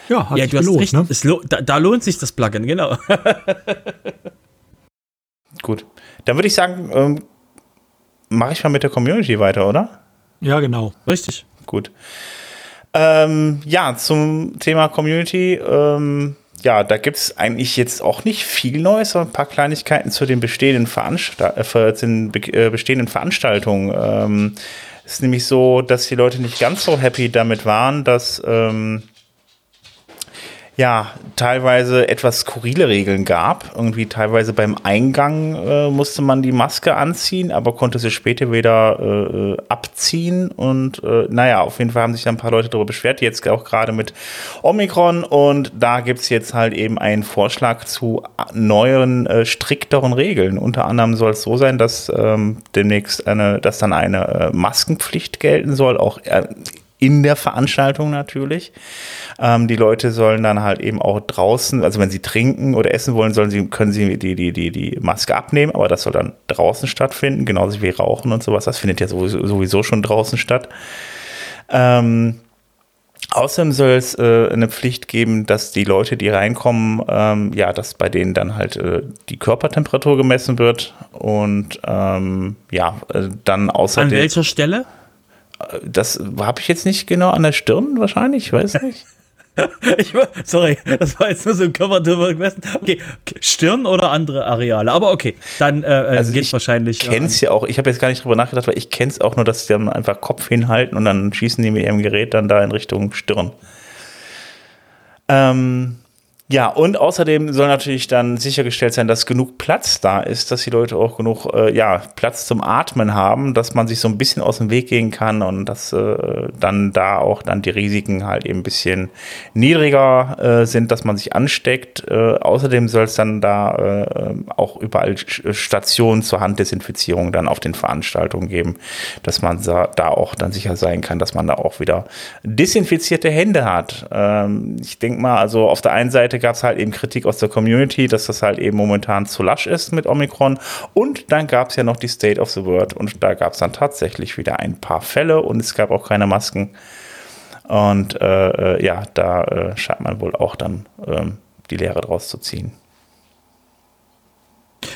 Ja, hat ja, du gelohnt, hast recht. Ne? Lo da, da, lohnt sich das Plugin, genau. Gut, dann würde ich sagen, ähm, mache ich mal mit der Community weiter, oder? Ja, genau. Richtig gut. Ähm, ja, zum Thema Community. Ähm, ja, da gibt es eigentlich jetzt auch nicht viel Neues, sondern ein paar Kleinigkeiten zu den bestehenden, Veranstalt äh, den äh, bestehenden Veranstaltungen. Ähm, ist nämlich so, dass die Leute nicht ganz so happy damit waren, dass ähm, ja, teilweise etwas skurrile Regeln gab. Irgendwie teilweise beim Eingang äh, musste man die Maske anziehen, aber konnte sie später wieder äh, abziehen. Und äh, naja, auf jeden Fall haben sich ein paar Leute darüber beschwert, jetzt auch gerade mit Omikron. Und da gibt's jetzt halt eben einen Vorschlag zu neuen, äh, strikteren Regeln. Unter anderem soll es so sein, dass ähm, demnächst eine, dass dann eine äh, Maskenpflicht gelten soll, auch äh, in der Veranstaltung natürlich. Ähm, die Leute sollen dann halt eben auch draußen, also wenn sie trinken oder essen wollen, sollen sie, können sie die, die, die, die Maske abnehmen, aber das soll dann draußen stattfinden, genauso wie Rauchen und sowas. Das findet ja sowieso, sowieso schon draußen statt. Ähm, Außerdem soll es äh, eine Pflicht geben, dass die Leute, die reinkommen, ähm, ja, dass bei denen dann halt äh, die Körpertemperatur gemessen wird und ähm, ja, äh, dann außerdem. An welcher Stelle? Das habe ich jetzt nicht genau an der Stirn wahrscheinlich, ich weiß nicht. ich, sorry, das war jetzt nur so ein Cover drüber gewesen. Okay, Stirn oder andere Areale. Aber okay, dann äh, äh also geht es wahrscheinlich. Ich kenne es ja auch, ich habe jetzt gar nicht drüber nachgedacht, weil ich kenne es auch nur, dass sie dann einfach Kopf hinhalten und dann schießen die mit ihrem Gerät dann da in Richtung Stirn. Ähm, ja, und außerdem soll natürlich dann sichergestellt sein, dass genug Platz da ist, dass die Leute auch genug äh, ja, Platz zum Atmen haben, dass man sich so ein bisschen aus dem Weg gehen kann und dass äh, dann da auch dann die Risiken halt eben ein bisschen niedriger äh, sind, dass man sich ansteckt. Äh, außerdem soll es dann da äh, auch überall Stationen zur Handdesinfizierung dann auf den Veranstaltungen geben, dass man da auch dann sicher sein kann, dass man da auch wieder desinfizierte Hände hat. Ähm, ich denke mal, also auf der einen Seite gab es halt eben Kritik aus der Community, dass das halt eben momentan zu lasch ist mit Omikron. Und dann gab es ja noch die State of the World und da gab es dann tatsächlich wieder ein paar Fälle und es gab auch keine Masken. Und äh, äh ja, da äh, scheint man wohl auch dann ähm, die Lehre draus zu ziehen.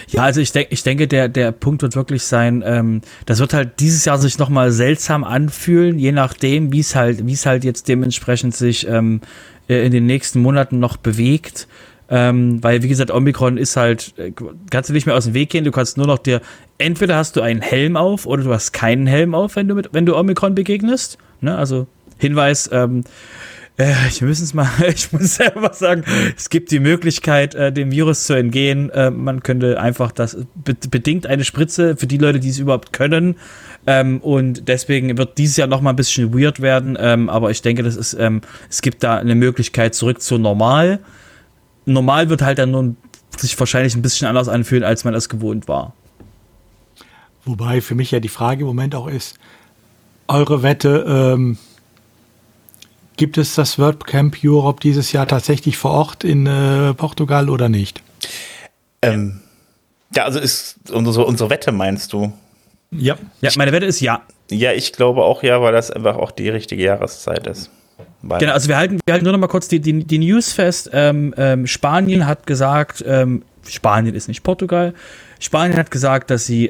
Ja, also ich, denk, ich denke, der, der Punkt wird wirklich sein, ähm, das wird halt dieses Jahr sich nochmal seltsam anfühlen, je nachdem, wie es halt, es halt jetzt dementsprechend sich ähm, äh, in den nächsten Monaten noch bewegt. Ähm, weil, wie gesagt, Omikron ist halt, äh, kannst du nicht mehr aus dem Weg gehen, du kannst nur noch dir, entweder hast du einen Helm auf oder du hast keinen Helm auf, wenn du mit, wenn du Omikron begegnest. Ne? Also Hinweis, ähm, äh, ich muss es mal, ich muss selber sagen, es gibt die Möglichkeit, äh, dem Virus zu entgehen. Äh, man könnte einfach das be bedingt eine Spritze für die Leute, die es überhaupt können, ähm, und deswegen wird dieses Jahr noch mal ein bisschen weird werden. Ähm, aber ich denke, das ist, ähm, es gibt da eine Möglichkeit zurück zu normal. Normal wird halt dann nur sich wahrscheinlich ein bisschen anders anfühlen, als man es gewohnt war. Wobei für mich ja die Frage im Moment auch ist, eure Wette, ähm, gibt es das WordCamp Europe dieses Jahr tatsächlich vor Ort in äh, Portugal oder nicht? Ähm, ja, also ist unsere, unsere Wette, meinst du? Ja. Ja, meine Wette ist ja. Ja, ich glaube auch ja, weil das einfach auch die richtige Jahreszeit ist. Weil genau, also wir halten, wir halten nur noch mal kurz die, die, die News fest. Ähm, ähm, Spanien hat gesagt, ähm, Spanien ist nicht Portugal. Spanien hat gesagt, dass sie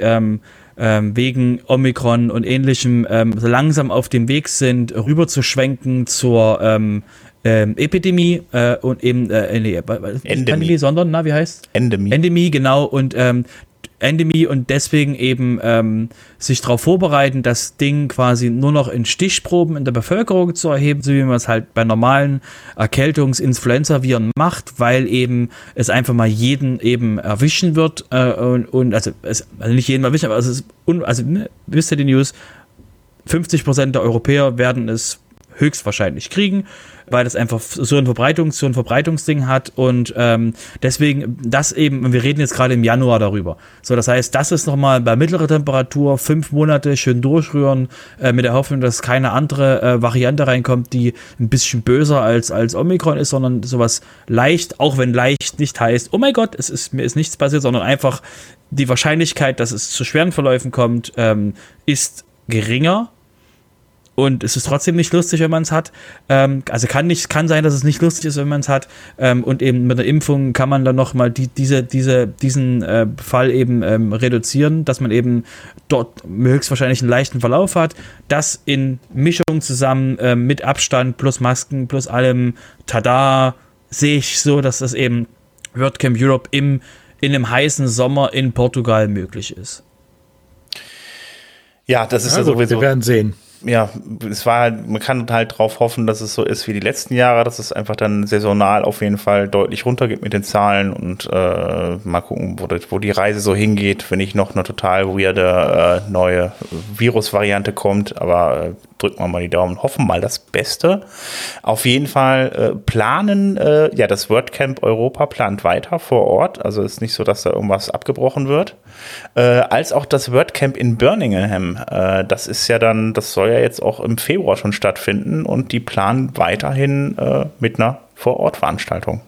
ähm, wegen Omikron und ähnlichem ähm, so langsam auf dem Weg sind, rüberzuschwenken zur ähm, ähm, Epidemie äh, und eben äh, nee, Endemie. Pandemie, sondern na wie heißt Endemie. Endemie genau und ähm, Endemie und deswegen eben ähm, sich darauf vorbereiten, das Ding quasi nur noch in Stichproben in der Bevölkerung zu erheben, so wie man es halt bei normalen Erkältungs-Influenza-Viren macht, weil eben es einfach mal jeden eben erwischen wird äh, und, und, also, es, also nicht jeden erwischen, aber es ist, un, also ne, wisst ihr die News, 50% der Europäer werden es höchstwahrscheinlich kriegen weil das einfach so ein Verbreitungs-, so ein Verbreitungsding hat und ähm, deswegen das eben, wir reden jetzt gerade im Januar darüber. So, das heißt, das ist nochmal bei mittlerer Temperatur, fünf Monate schön durchrühren, äh, mit der Hoffnung, dass keine andere äh, Variante reinkommt, die ein bisschen böser als, als Omikron ist, sondern sowas leicht, auch wenn leicht nicht heißt, oh mein Gott, es ist, mir ist nichts passiert, sondern einfach die Wahrscheinlichkeit, dass es zu schweren Verläufen kommt, ähm, ist geringer und es ist trotzdem nicht lustig, wenn man es hat. Ähm, also kann nicht, kann sein, dass es nicht lustig ist, wenn man es hat. Ähm, und eben mit der Impfung kann man dann nochmal die, diese, diese, diesen äh, Fall eben ähm, reduzieren, dass man eben dort höchstwahrscheinlich einen leichten Verlauf hat. Das in Mischung zusammen äh, mit Abstand plus Masken plus allem, tada, sehe ich so, dass das eben WordCamp Europe im, in einem heißen Sommer in Portugal möglich ist. Ja, das ist ja, ja sowieso. Wir werden sehen ja, es war halt, man kann halt drauf hoffen, dass es so ist wie die letzten Jahre, dass es einfach dann saisonal auf jeden Fall deutlich runtergeht mit den Zahlen und äh, mal gucken, wo, wo die Reise so hingeht, wenn nicht noch eine total weirde äh, neue Virusvariante kommt, aber äh, drücken wir mal die Daumen, hoffen mal das Beste. Auf jeden Fall äh, planen, äh, ja, das WordCamp Europa plant weiter vor Ort, also ist nicht so, dass da irgendwas abgebrochen wird, äh, als auch das WordCamp in Birmingham, äh, das ist ja dann, das soll ja jetzt auch im Februar schon stattfinden und die planen weiterhin äh, mit einer Vor-Ort-Veranstaltung.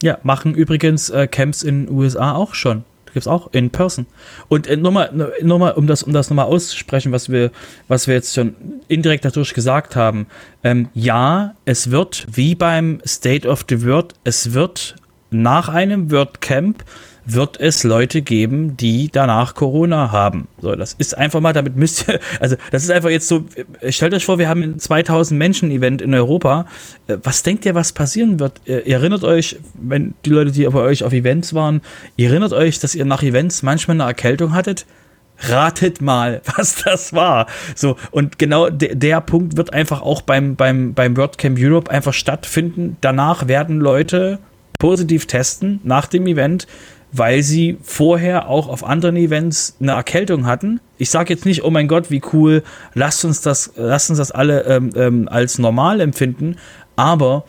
Ja, machen übrigens äh, Camps in den USA auch schon. Gibt es auch in Person. Und äh, nochmal, nochmal, um das, um das nochmal auszusprechen, was wir, was wir jetzt schon indirekt dadurch gesagt haben. Ähm, ja, es wird wie beim State of the World, es wird nach einem WordCamp wird es Leute geben, die danach Corona haben. So, das ist einfach mal, damit müsst ihr, also das ist einfach jetzt so, stellt euch vor, wir haben ein 2000 Menschen Event in Europa. Äh, was denkt ihr, was passieren wird? Ihr erinnert euch, wenn die Leute, die bei euch auf Events waren, ihr erinnert euch, dass ihr nach Events manchmal eine Erkältung hattet? Ratet mal, was das war. So, und genau de der Punkt wird einfach auch beim, beim, beim WordCamp Europe einfach stattfinden. Danach werden Leute positiv testen nach dem Event weil sie vorher auch auf anderen Events eine Erkältung hatten. Ich sage jetzt nicht, oh mein Gott, wie cool, lasst uns das, lasst uns das alle ähm, ähm, als normal empfinden, aber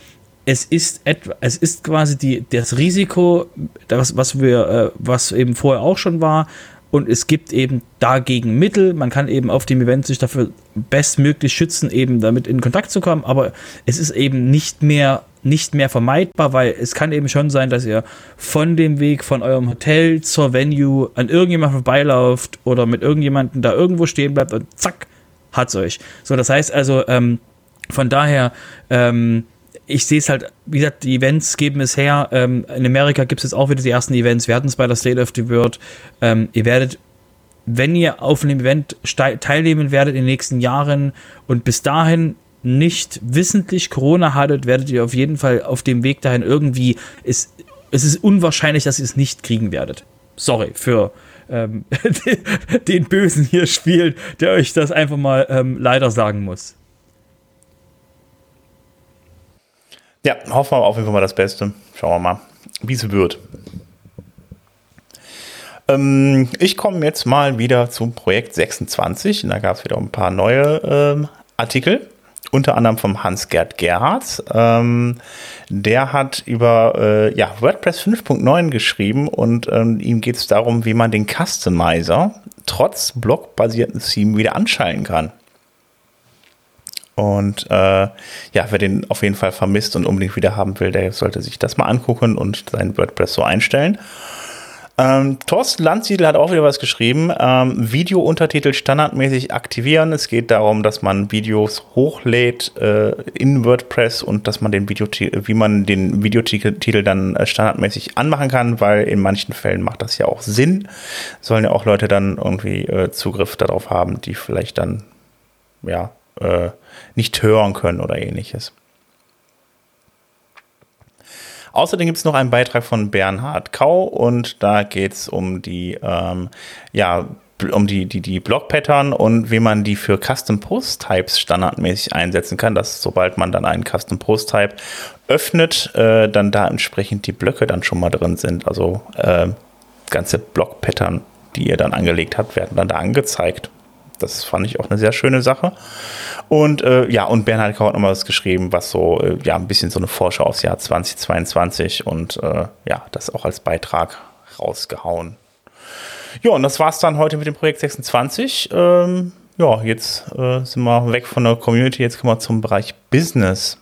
es ist etwa, es ist quasi die, das Risiko, das, was wir, äh, was eben vorher auch schon war, und es gibt eben dagegen Mittel. Man kann eben auf dem Event sich dafür bestmöglich schützen, eben damit in Kontakt zu kommen. Aber es ist eben nicht mehr nicht mehr vermeidbar, weil es kann eben schon sein, dass ihr von dem Weg von eurem Hotel zur Venue an irgendjemand vorbeilauft oder mit irgendjemandem da irgendwo stehen bleibt und zack, hat's euch. So, das heißt also, ähm, von daher, ähm, ich sehe es halt, wie gesagt, die Events geben es her. Ähm, in Amerika gibt es jetzt auch wieder die ersten Events. Wir hatten es bei der State of the World. Ähm, ihr werdet, wenn ihr auf einem Event teilnehmen werdet in den nächsten Jahren und bis dahin nicht wissentlich Corona hattet, werdet ihr auf jeden Fall auf dem Weg dahin irgendwie, es, es ist unwahrscheinlich, dass ihr es nicht kriegen werdet. Sorry für ähm, den Bösen hier spielt, der euch das einfach mal ähm, leider sagen muss. Ja, hoffen wir auf jeden Fall mal das Beste. Schauen wir mal, wie es wird. Ähm, ich komme jetzt mal wieder zum Projekt 26. Da gab es wieder ein paar neue ähm, Artikel unter anderem vom Hans-Gerd Gerhards. Ähm, der hat über äh, ja, WordPress 5.9 geschrieben und ähm, ihm geht es darum, wie man den Customizer trotz blockbasierten Theme wieder anschalten kann. Und äh, ja, wer den auf jeden Fall vermisst und unbedingt wieder haben will, der sollte sich das mal angucken und sein WordPress so einstellen. Ähm, Thorsten Landsiedel hat auch wieder was geschrieben. Ähm, Video-Untertitel standardmäßig aktivieren. Es geht darum, dass man Videos hochlädt äh, in WordPress und dass man den Video wie man den Videotitel dann äh, standardmäßig anmachen kann, weil in manchen Fällen macht das ja auch Sinn. Sollen ja auch Leute dann irgendwie äh, Zugriff darauf haben, die vielleicht dann ja äh, nicht hören können oder ähnliches. Außerdem gibt es noch einen Beitrag von Bernhard Kau und da geht es um die, ähm, ja, um die, die, die Block-Pattern und wie man die für Custom Post Types standardmäßig einsetzen kann, dass sobald man dann einen Custom Post Type öffnet, äh, dann da entsprechend die Blöcke dann schon mal drin sind. Also äh, ganze Block-Pattern, die ihr dann angelegt habt, werden dann da angezeigt. Das fand ich auch eine sehr schöne Sache. Und äh, ja, und Bernhard Kau hat nochmal was geschrieben, was so, äh, ja, ein bisschen so eine Vorschau aufs Jahr 2022 und äh, ja, das auch als Beitrag rausgehauen. Ja, und das war's dann heute mit dem Projekt 26. Ähm, ja, jetzt äh, sind wir weg von der Community, jetzt kommen wir zum Bereich Business.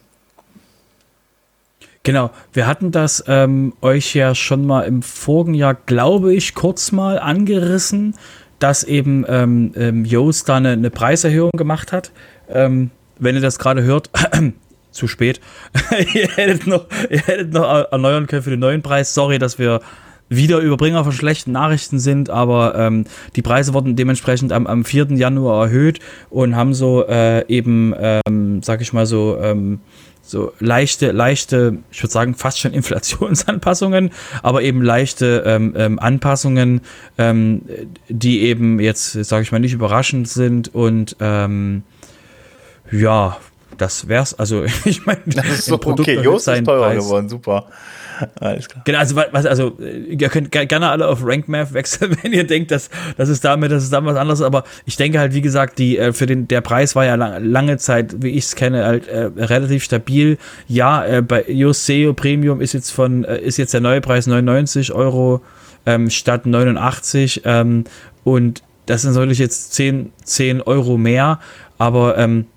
Genau, wir hatten das ähm, euch ja schon mal im vorigen Jahr, glaube ich, kurz mal angerissen dass eben ähm, ähm, Yoast da eine, eine, Preiserhöhung gemacht hat. Ähm, wenn ihr das gerade hört, zu spät. ihr, hättet noch, ihr hättet noch erneuern können für den neuen Preis. Sorry, dass wir wieder Überbringer von schlechten Nachrichten sind, aber ähm, die Preise wurden dementsprechend am, am 4. Januar erhöht und haben so äh, eben, ähm, sag ich mal so, ähm, so leichte, leichte, ich würde sagen fast schon Inflationsanpassungen, aber eben leichte ähm, ähm, Anpassungen, ähm, die eben jetzt, sage ich mal, nicht überraschend sind und ähm, ja, das wär's. Also ich meine, das ist so okay. Jost ist teurer Preis. geworden, super. Alles klar. Genau, also, was, also ihr könnt gerne alle auf RankMath wechseln, wenn ihr denkt, dass das ist damit, das ist damit was anderes. Aber ich denke halt, wie gesagt, die äh, für den der Preis war ja lang, lange Zeit, wie ich es kenne, halt äh, relativ stabil. Ja, äh, bei Yoseo Premium ist jetzt von äh, ist jetzt der neue Preis 99 Euro ähm, statt 89 ähm, und das sind natürlich jetzt 10, 10 Euro mehr, aber ähm,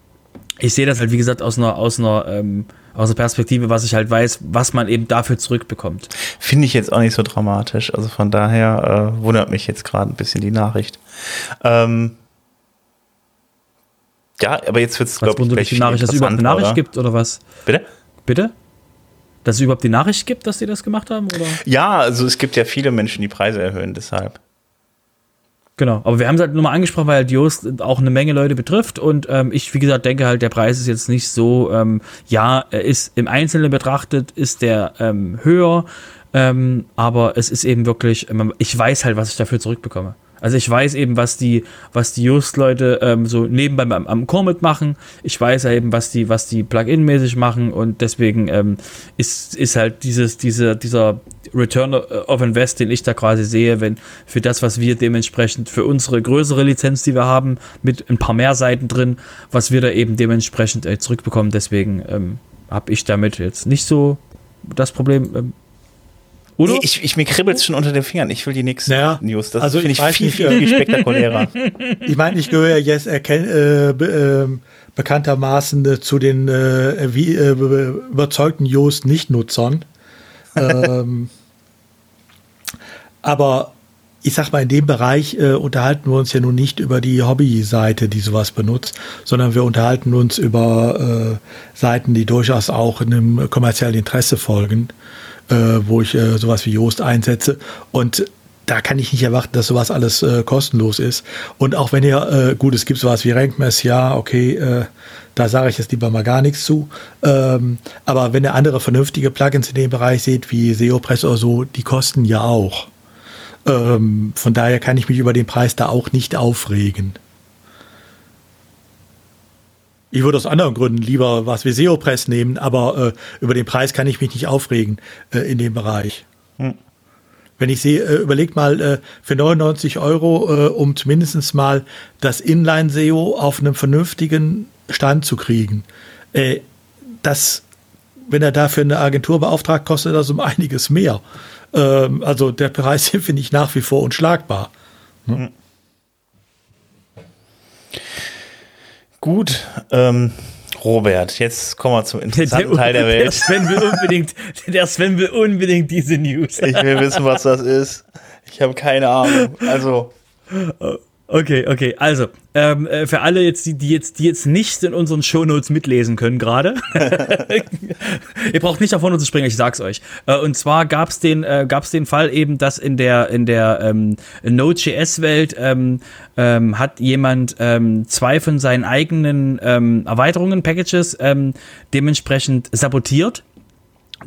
ich sehe das halt, wie gesagt, aus einer, aus einer ähm, aus der Perspektive, was ich halt weiß, was man eben dafür zurückbekommt. Finde ich jetzt auch nicht so dramatisch. Also von daher äh, wundert mich jetzt gerade ein bisschen die Nachricht. Ähm, ja, aber jetzt wird es, glaube ich, die Nachricht, dass es überhaupt eine Nachricht oder? gibt oder was? Bitte? Bitte? Dass es überhaupt die Nachricht gibt, dass die das gemacht haben? Oder? Ja, also es gibt ja viele Menschen, die Preise erhöhen, deshalb. Genau, aber wir haben es halt nur mal angesprochen, weil halt Yoast auch eine Menge Leute betrifft und ähm, ich, wie gesagt, denke halt, der Preis ist jetzt nicht so, ähm, ja, er ist im Einzelnen betrachtet, ist der ähm, höher, ähm, aber es ist eben wirklich, ich weiß halt, was ich dafür zurückbekomme. Also ich weiß eben, was die, was die Just-Leute ähm, so nebenbei am, am Core mitmachen. Ich weiß eben, was die, was die Plugin-mäßig machen und deswegen ähm, ist, ist halt dieses, diese, dieser Return of Invest, den ich da quasi sehe, wenn für das, was wir dementsprechend für unsere größere Lizenz, die wir haben, mit ein paar mehr Seiten drin, was wir da eben dementsprechend äh, zurückbekommen. Deswegen ähm, habe ich damit jetzt nicht so das Problem. Ähm, oder? Nee, ich, ich, mir kribbelt es schon unter den Fingern. Ich will die nächsten naja, News. Das also finde ich, ich viel, nicht, viel, viel spektakulärer. ich meine, ich gehöre jetzt erkenn, äh, be, äh, bekanntermaßen äh, zu den äh, wie, äh, überzeugten Yoast-Nicht-Nutzern. ähm, aber ich sag mal, in dem Bereich äh, unterhalten wir uns ja nun nicht über die Hobby-Seite, die sowas benutzt, sondern wir unterhalten uns über äh, Seiten, die durchaus auch einem kommerziellen Interesse folgen äh, wo ich äh, sowas wie Joost einsetze. Und da kann ich nicht erwarten, dass sowas alles äh, kostenlos ist. Und auch wenn ihr, äh, gut, es gibt sowas wie RankMess, ja, okay, äh, da sage ich jetzt lieber mal gar nichts zu. Ähm, aber wenn ihr andere vernünftige Plugins in dem Bereich seht, wie SEOpress oder so, die kosten ja auch. Ähm, von daher kann ich mich über den Preis da auch nicht aufregen. Ich würde aus anderen Gründen lieber was wie SEO-Press nehmen, aber äh, über den Preis kann ich mich nicht aufregen äh, in dem Bereich. Hm. Wenn ich sehe, äh, überlegt mal äh, für 99 Euro, äh, um zumindest mal das Inline-SEO auf einem vernünftigen Stand zu kriegen. Äh, das, wenn er dafür eine Agentur beauftragt, kostet das um einiges mehr. Ähm, also der Preis finde ich nach wie vor unschlagbar. Hm. Gut, ähm, Robert, jetzt kommen wir zum interessanten der, Teil der Welt. Der Sven, will unbedingt, der Sven will unbedingt diese News. Ich will wissen, was das ist. Ich habe keine Ahnung. Also. Okay, okay. Also, ähm, äh, für alle jetzt, die, die jetzt, die jetzt nicht in unseren Shownotes mitlesen können gerade. Ihr braucht nicht davon zu springen, ich sag's euch. Äh, und zwar gab's den, äh, gab's den Fall eben, dass in der, in der ähm, Node.js-Welt ähm, ähm, hat jemand ähm, zwei von seinen eigenen ähm, Erweiterungen, Packages, ähm, dementsprechend sabotiert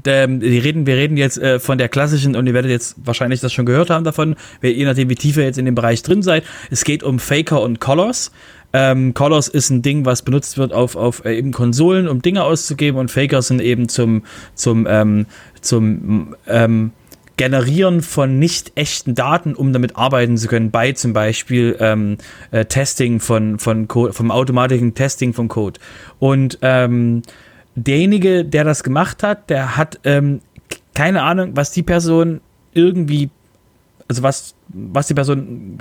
ähm, wir reden, wir reden jetzt äh, von der klassischen, und ihr werdet jetzt wahrscheinlich das schon gehört haben davon, je nachdem, wie tief ihr jetzt in dem Bereich drin seid. Es geht um Faker und Colors. Ähm, Colors ist ein Ding, was benutzt wird auf, auf äh, eben Konsolen, um Dinge auszugeben, und Faker sind eben zum, zum, ähm, zum ähm, Generieren von nicht echten Daten, um damit arbeiten zu können, bei zum Beispiel ähm, äh, Testing von, von Code, vom automatischen Testing von Code. Und ähm, derjenige, der das gemacht hat, der hat ähm, keine Ahnung, was die Person irgendwie, also was, was die Person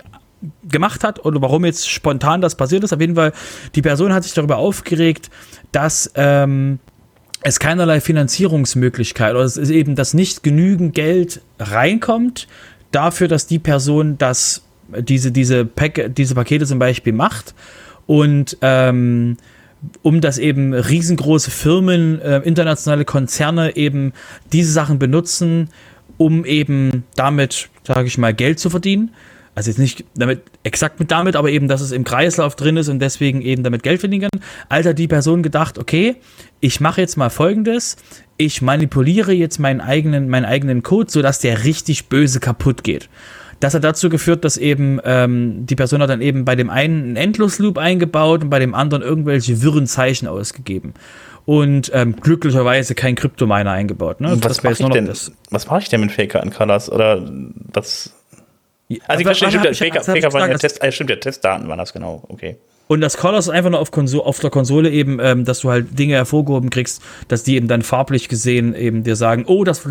gemacht hat oder warum jetzt spontan das passiert ist. Auf jeden Fall, die Person hat sich darüber aufgeregt, dass ähm, es keinerlei Finanzierungsmöglichkeit oder es ist eben, dass nicht genügend Geld reinkommt dafür, dass die Person das diese, diese, Pack, diese Pakete zum Beispiel macht und ähm, um dass eben riesengroße Firmen, äh, internationale Konzerne eben diese Sachen benutzen, um eben damit, sage ich mal, Geld zu verdienen. Also jetzt nicht damit exakt mit damit, aber eben, dass es im Kreislauf drin ist und deswegen eben damit Geld verdienen kann. Alter, die Person gedacht, okay, ich mache jetzt mal folgendes. Ich manipuliere jetzt meinen eigenen, meinen eigenen Code, sodass der richtig böse kaputt geht. Das hat dazu geführt, dass eben ähm, die Person hat dann eben bei dem einen einen Endlosloop eingebaut und bei dem anderen irgendwelche wirren Zeichen ausgegeben. Und ähm, glücklicherweise kein Kryptominer eingebaut. Ne? Was mache ich, denn, was mach ich denn mit Faker in Colors? Oder was? Also ich verstehe, stimmt, Faker, Faker waren ja Test, äh, stimmt, ja, Testdaten waren das genau, okay. Und das Colors ist einfach nur auf, Konso auf der Konsole eben, ähm, dass du halt Dinge hervorgehoben kriegst, dass die eben dann farblich gesehen eben dir sagen, oh, das,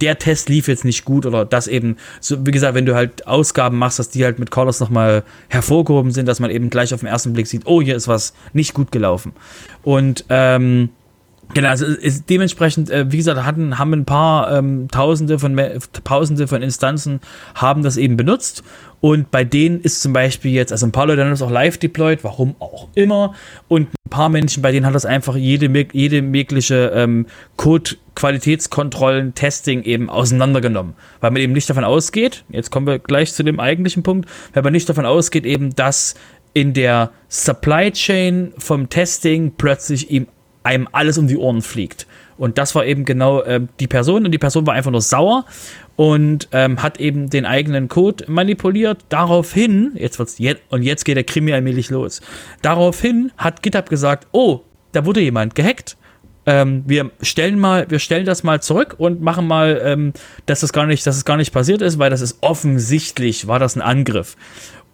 der Test lief jetzt nicht gut oder das eben, so, wie gesagt, wenn du halt Ausgaben machst, dass die halt mit Colors nochmal hervorgehoben sind, dass man eben gleich auf den ersten Blick sieht, oh, hier ist was nicht gut gelaufen. Und ähm, Genau, also ist dementsprechend, äh, wie gesagt, hatten, haben ein paar ähm, Tausende von Tausende von Instanzen haben das eben benutzt und bei denen ist zum Beispiel jetzt, also ein paar Leute haben das auch live deployed, warum auch immer. Und ein paar Menschen, bei denen hat das einfach jede, jede mögliche ähm, Code-Qualitätskontrollen, Testing eben auseinandergenommen. Weil man eben nicht davon ausgeht, jetzt kommen wir gleich zu dem eigentlichen Punkt, weil man nicht davon ausgeht eben, dass in der Supply Chain vom Testing plötzlich ihm einem alles um die Ohren fliegt. Und das war eben genau äh, die Person und die Person war einfach nur sauer und ähm, hat eben den eigenen Code manipuliert. Daraufhin, jetzt wird's jetzt, und jetzt geht der Krimi allmählich los. Daraufhin hat GitHub gesagt, oh, da wurde jemand gehackt. Ähm, wir stellen mal, wir stellen das mal zurück und machen mal, ähm, dass das gar nicht, dass es gar nicht passiert ist, weil das ist offensichtlich, war das ein Angriff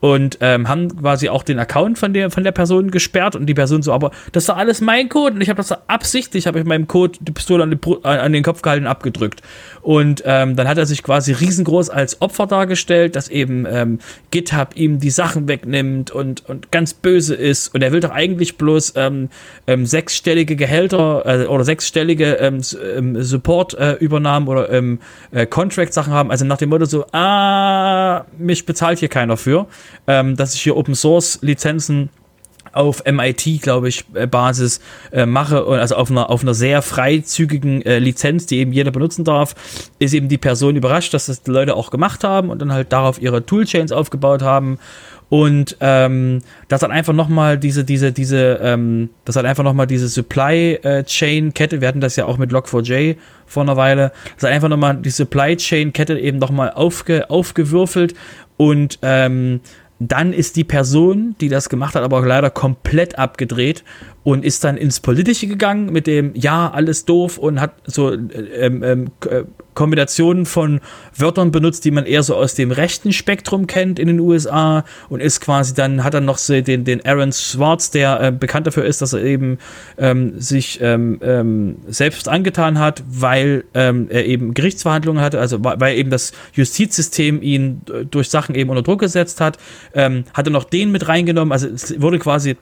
und ähm, haben quasi auch den Account von der von der Person gesperrt und die Person so, aber das war alles mein Code und ich habe das absichtlich, habe ich meinem Code die Pistole an, die, an, den Kopf gehalten abgedrückt. Und ähm, dann hat er sich quasi riesengroß als Opfer dargestellt, dass eben ähm, GitHub ihm die Sachen wegnimmt und und ganz böse ist. Und er will doch eigentlich bloß ähm, ähm, sechsstellige Gehälter äh, oder sechsstellige ähm, ähm Support-Übernahmen äh, oder ähm, äh, Contract-Sachen haben, also nach dem Motto so, ah, mich bezahlt hier keiner für ähm, dass ich hier Open Source Lizenzen auf MIT, glaube ich, äh, Basis äh, mache, also auf einer, auf einer sehr freizügigen äh, Lizenz, die eben jeder benutzen darf, ist eben die Person überrascht, dass das die Leute auch gemacht haben und dann halt darauf ihre Toolchains aufgebaut haben. Und ähm, das hat einfach nochmal diese, diese, diese, ähm, das hat einfach nochmal diese Supply äh, Chain Kette, wir hatten das ja auch mit Log4j vor einer Weile, das hat einfach nochmal die Supply Chain Kette eben nochmal aufge, aufgewürfelt und ähm, dann ist die Person, die das gemacht hat, aber auch leider komplett abgedreht und ist dann ins Politische gegangen mit dem Ja, alles doof und hat so ähm, ähm, äh, Kombinationen von Wörtern benutzt, die man eher so aus dem rechten Spektrum kennt in den USA und ist quasi dann, hat dann noch so den, den Aaron Swartz, der äh, bekannt dafür ist, dass er eben ähm, sich ähm, ähm, selbst angetan hat, weil ähm, er eben Gerichtsverhandlungen hatte, also weil eben das Justizsystem ihn durch Sachen eben unter Druck gesetzt hat, ähm, hat er noch den mit reingenommen, also es wurde quasi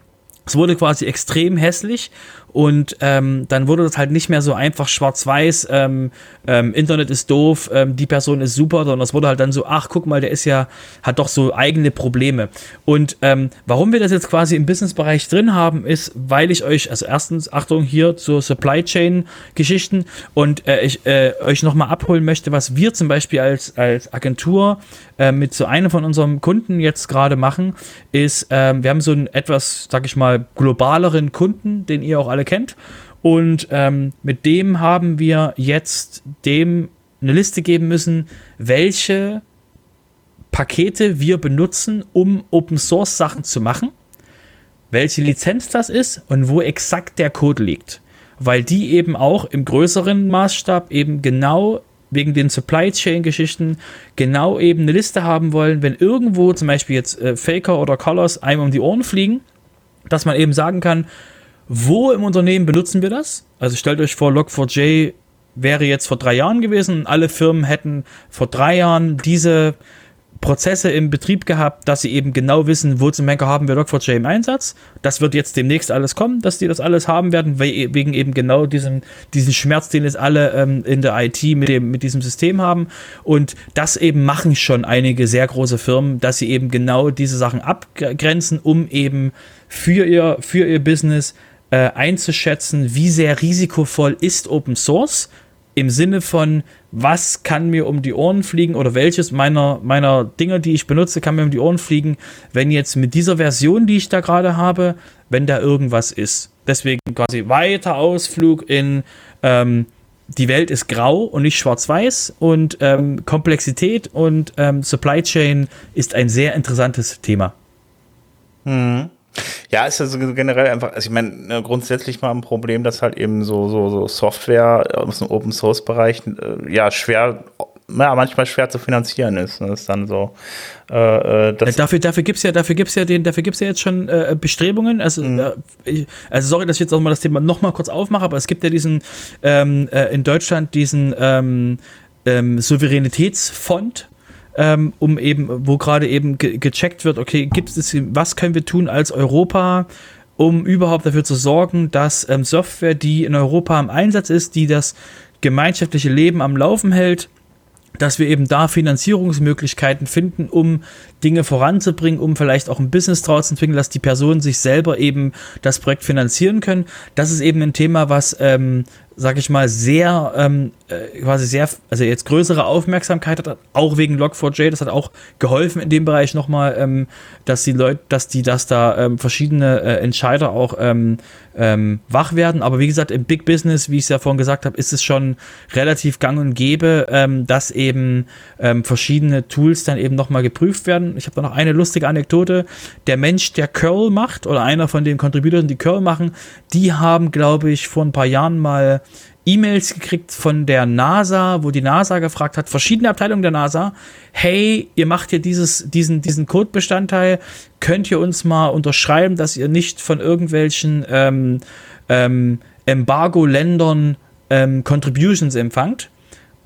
es wurde quasi extrem hässlich und ähm, dann wurde das halt nicht mehr so einfach schwarz-weiß, ähm, ähm, Internet ist doof, ähm, die Person ist super, sondern es wurde halt dann so, ach, guck mal, der ist ja, hat doch so eigene Probleme. Und ähm, warum wir das jetzt quasi im Businessbereich drin haben, ist, weil ich euch, also erstens, Achtung hier zur Supply Chain Geschichten und äh, ich äh, euch nochmal abholen möchte, was wir zum Beispiel als, als Agentur äh, mit so einem von unserem Kunden jetzt gerade machen, ist, ähm, wir haben so einen etwas, sag ich mal, globaleren Kunden, den ihr auch alle kennt. Und ähm, mit dem haben wir jetzt dem eine Liste geben müssen, welche Pakete wir benutzen, um Open Source Sachen zu machen, welche Lizenz das ist und wo exakt der Code liegt. Weil die eben auch im größeren Maßstab eben genau wegen den Supply Chain Geschichten genau eben eine Liste haben wollen, wenn irgendwo zum Beispiel jetzt äh, Faker oder Colors einem um die Ohren fliegen, dass man eben sagen kann, wo im Unternehmen benutzen wir das? Also stellt euch vor, Log4j wäre jetzt vor drei Jahren gewesen. Alle Firmen hätten vor drei Jahren diese Prozesse im Betrieb gehabt, dass sie eben genau wissen, wo zum Henker haben wir Log4j im Einsatz. Das wird jetzt demnächst alles kommen, dass die das alles haben werden, wegen eben genau diesem, diesen Schmerz, den es alle ähm, in der IT mit, dem, mit diesem System haben. Und das eben machen schon einige sehr große Firmen, dass sie eben genau diese Sachen abgrenzen, um eben für ihr, für ihr Business äh, einzuschätzen, wie sehr risikovoll ist Open Source im Sinne von, was kann mir um die Ohren fliegen oder welches meiner, meiner Dinge, die ich benutze, kann mir um die Ohren fliegen, wenn jetzt mit dieser Version, die ich da gerade habe, wenn da irgendwas ist. Deswegen quasi weiter Ausflug in ähm, die Welt ist grau und nicht schwarz-weiß und ähm, Komplexität und ähm, Supply Chain ist ein sehr interessantes Thema. Mhm. Ja, ist also generell einfach, also ich meine, ne, grundsätzlich mal ein Problem, dass halt eben so, so, so Software aus dem Open Source Bereich äh, ja schwer, ja, manchmal schwer zu finanzieren ist. Das ist dann so. Äh, äh das dafür dafür gibt es ja, dafür gibt's ja den, dafür gibt's ja jetzt schon äh, Bestrebungen. Also, mhm. äh, also sorry, dass ich jetzt auch mal das Thema nochmal kurz aufmache, aber es gibt ja diesen ähm, äh, in Deutschland diesen ähm, ähm, Souveränitätsfond ähm, um eben, wo gerade eben ge gecheckt wird, okay, gibt es, was können wir tun als Europa, um überhaupt dafür zu sorgen, dass ähm, Software, die in Europa im Einsatz ist, die das gemeinschaftliche Leben am Laufen hält, dass wir eben da Finanzierungsmöglichkeiten finden, um Dinge voranzubringen, um vielleicht auch ein Business draus zu entwickeln, dass die Personen sich selber eben das Projekt finanzieren können. Das ist eben ein Thema, was ähm, sag ich mal, sehr, ähm, äh, quasi sehr, also jetzt größere Aufmerksamkeit hat, auch wegen Log4j, das hat auch geholfen in dem Bereich nochmal, ähm, dass die Leute, dass die, dass da ähm, verschiedene äh, Entscheider auch ähm, ähm, wach werden. Aber wie gesagt, im Big Business, wie ich es ja vorhin gesagt habe, ist es schon relativ gang und gäbe, ähm, dass eben ähm, verschiedene Tools dann eben nochmal geprüft werden. Ich habe da noch eine lustige Anekdote. Der Mensch, der Curl macht, oder einer von den Contributors, die Curl machen, die haben, glaube ich, vor ein paar Jahren mal E-Mails gekriegt von der NASA, wo die NASA gefragt hat, verschiedene Abteilungen der NASA, hey, ihr macht hier dieses, diesen, diesen Codebestandteil, könnt ihr uns mal unterschreiben, dass ihr nicht von irgendwelchen ähm, ähm, Embargo-Ländern ähm, Contributions empfangt?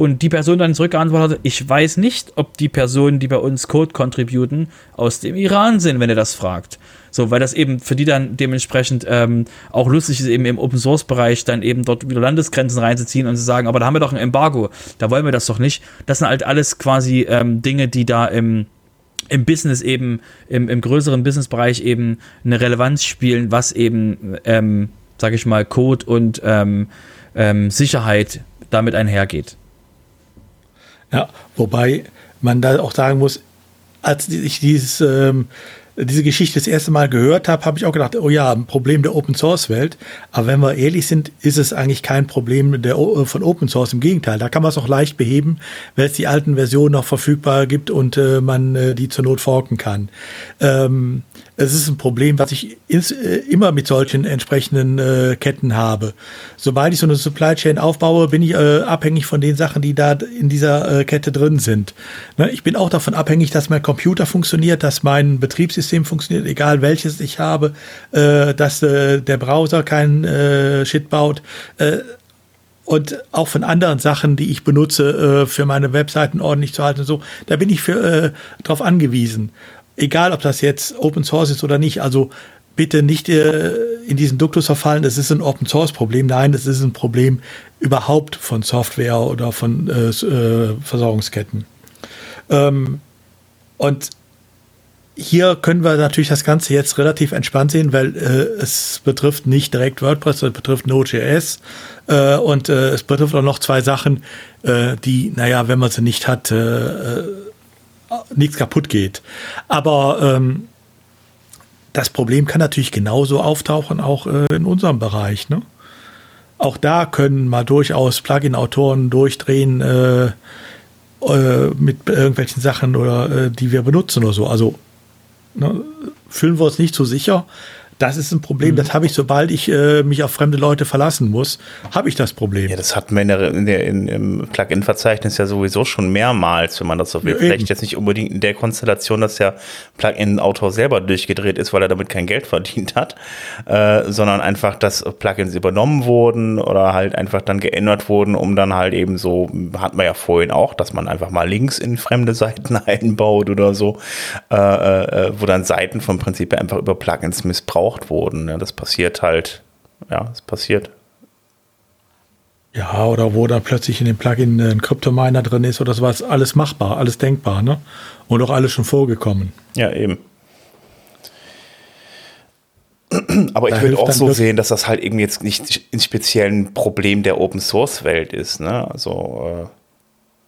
Und die Person dann zurückgeantwortet hat, ich weiß nicht, ob die Personen, die bei uns Code contributen, aus dem Iran sind, wenn ihr das fragt. So, weil das eben für die dann dementsprechend ähm, auch lustig ist, eben im Open Source Bereich dann eben dort wieder Landesgrenzen reinzuziehen und zu sagen, aber da haben wir doch ein Embargo, da wollen wir das doch nicht. Das sind halt alles quasi ähm, Dinge, die da im im Business eben, im, im größeren Businessbereich eben eine Relevanz spielen, was eben, ähm, sag ich mal, Code und ähm, ähm, Sicherheit damit einhergeht. Ja, wobei man da auch sagen muss, als ich dieses ähm, diese Geschichte das erste Mal gehört habe, habe ich auch gedacht, oh ja, ein Problem der Open Source Welt. Aber wenn wir ehrlich sind, ist es eigentlich kein Problem der, von Open Source. Im Gegenteil, da kann man es auch leicht beheben, weil es die alten Versionen noch verfügbar gibt und äh, man äh, die zur Not forken kann. Ähm, es ist ein Problem, was ich ins, äh, immer mit solchen entsprechenden äh, Ketten habe. Sobald ich so eine Supply Chain aufbaue, bin ich äh, abhängig von den Sachen, die da in dieser äh, Kette drin sind. Ne? Ich bin auch davon abhängig, dass mein Computer funktioniert, dass mein Betriebssystem funktioniert, egal welches ich habe, äh, dass äh, der Browser keinen Shit baut. Und auch von anderen Sachen, die ich benutze, für meine Webseiten ordentlich zu halten und so, da bin ich für, drauf angewiesen egal ob das jetzt Open Source ist oder nicht, also bitte nicht äh, in diesen Duktus verfallen, es ist ein Open Source Problem. Nein, es ist ein Problem überhaupt von Software oder von äh, äh, Versorgungsketten. Ähm, und hier können wir natürlich das Ganze jetzt relativ entspannt sehen, weil äh, es betrifft nicht direkt WordPress, es betrifft Node.js äh, und äh, es betrifft auch noch zwei Sachen, äh, die, naja, wenn man sie nicht hat, äh, nichts kaputt geht. Aber ähm, das Problem kann natürlich genauso auftauchen, auch äh, in unserem Bereich. Ne? Auch da können mal durchaus Plugin-Autoren durchdrehen äh, äh, mit irgendwelchen Sachen oder äh, die wir benutzen oder so. Also ne, fühlen wir uns nicht so sicher, Das ist ein Problem, mhm. das habe ich, sobald ich äh, mich auf fremde Leute verlassen muss, habe ich das Problem. Ja, das hatten wir in der, in der, in, im Plugin-Verzeichnis ja sowieso schon mehrmals, wenn man das so will. Ja, Vielleicht jetzt nicht unbedingt in der Konstellation, dass der Plugin-Autor selber durchgedreht ist, weil er damit kein Geld verdient hat, äh, sondern einfach, dass Plugins übernommen wurden oder halt einfach dann geändert wurden, um dann halt eben so, hatten wir ja vorhin auch, dass man einfach mal Links in fremde Seiten einbaut oder so, äh, äh, wo dann Seiten vom Prinzip einfach über Plugins missbraucht missbraucht wurden. Ja, das passiert halt, ja, es passiert. Ja, oder wo dann plötzlich in dem Plugin ein Kryptominer drin ist oder sowas, alles machbar, alles denkbar, ne? Und auch alles schon vorgekommen. Ja, eben. Aber ich würde auch so sehen, dass das halt eben jetzt nicht ein speziellen Problem der Open Source Welt ist, ne? Also äh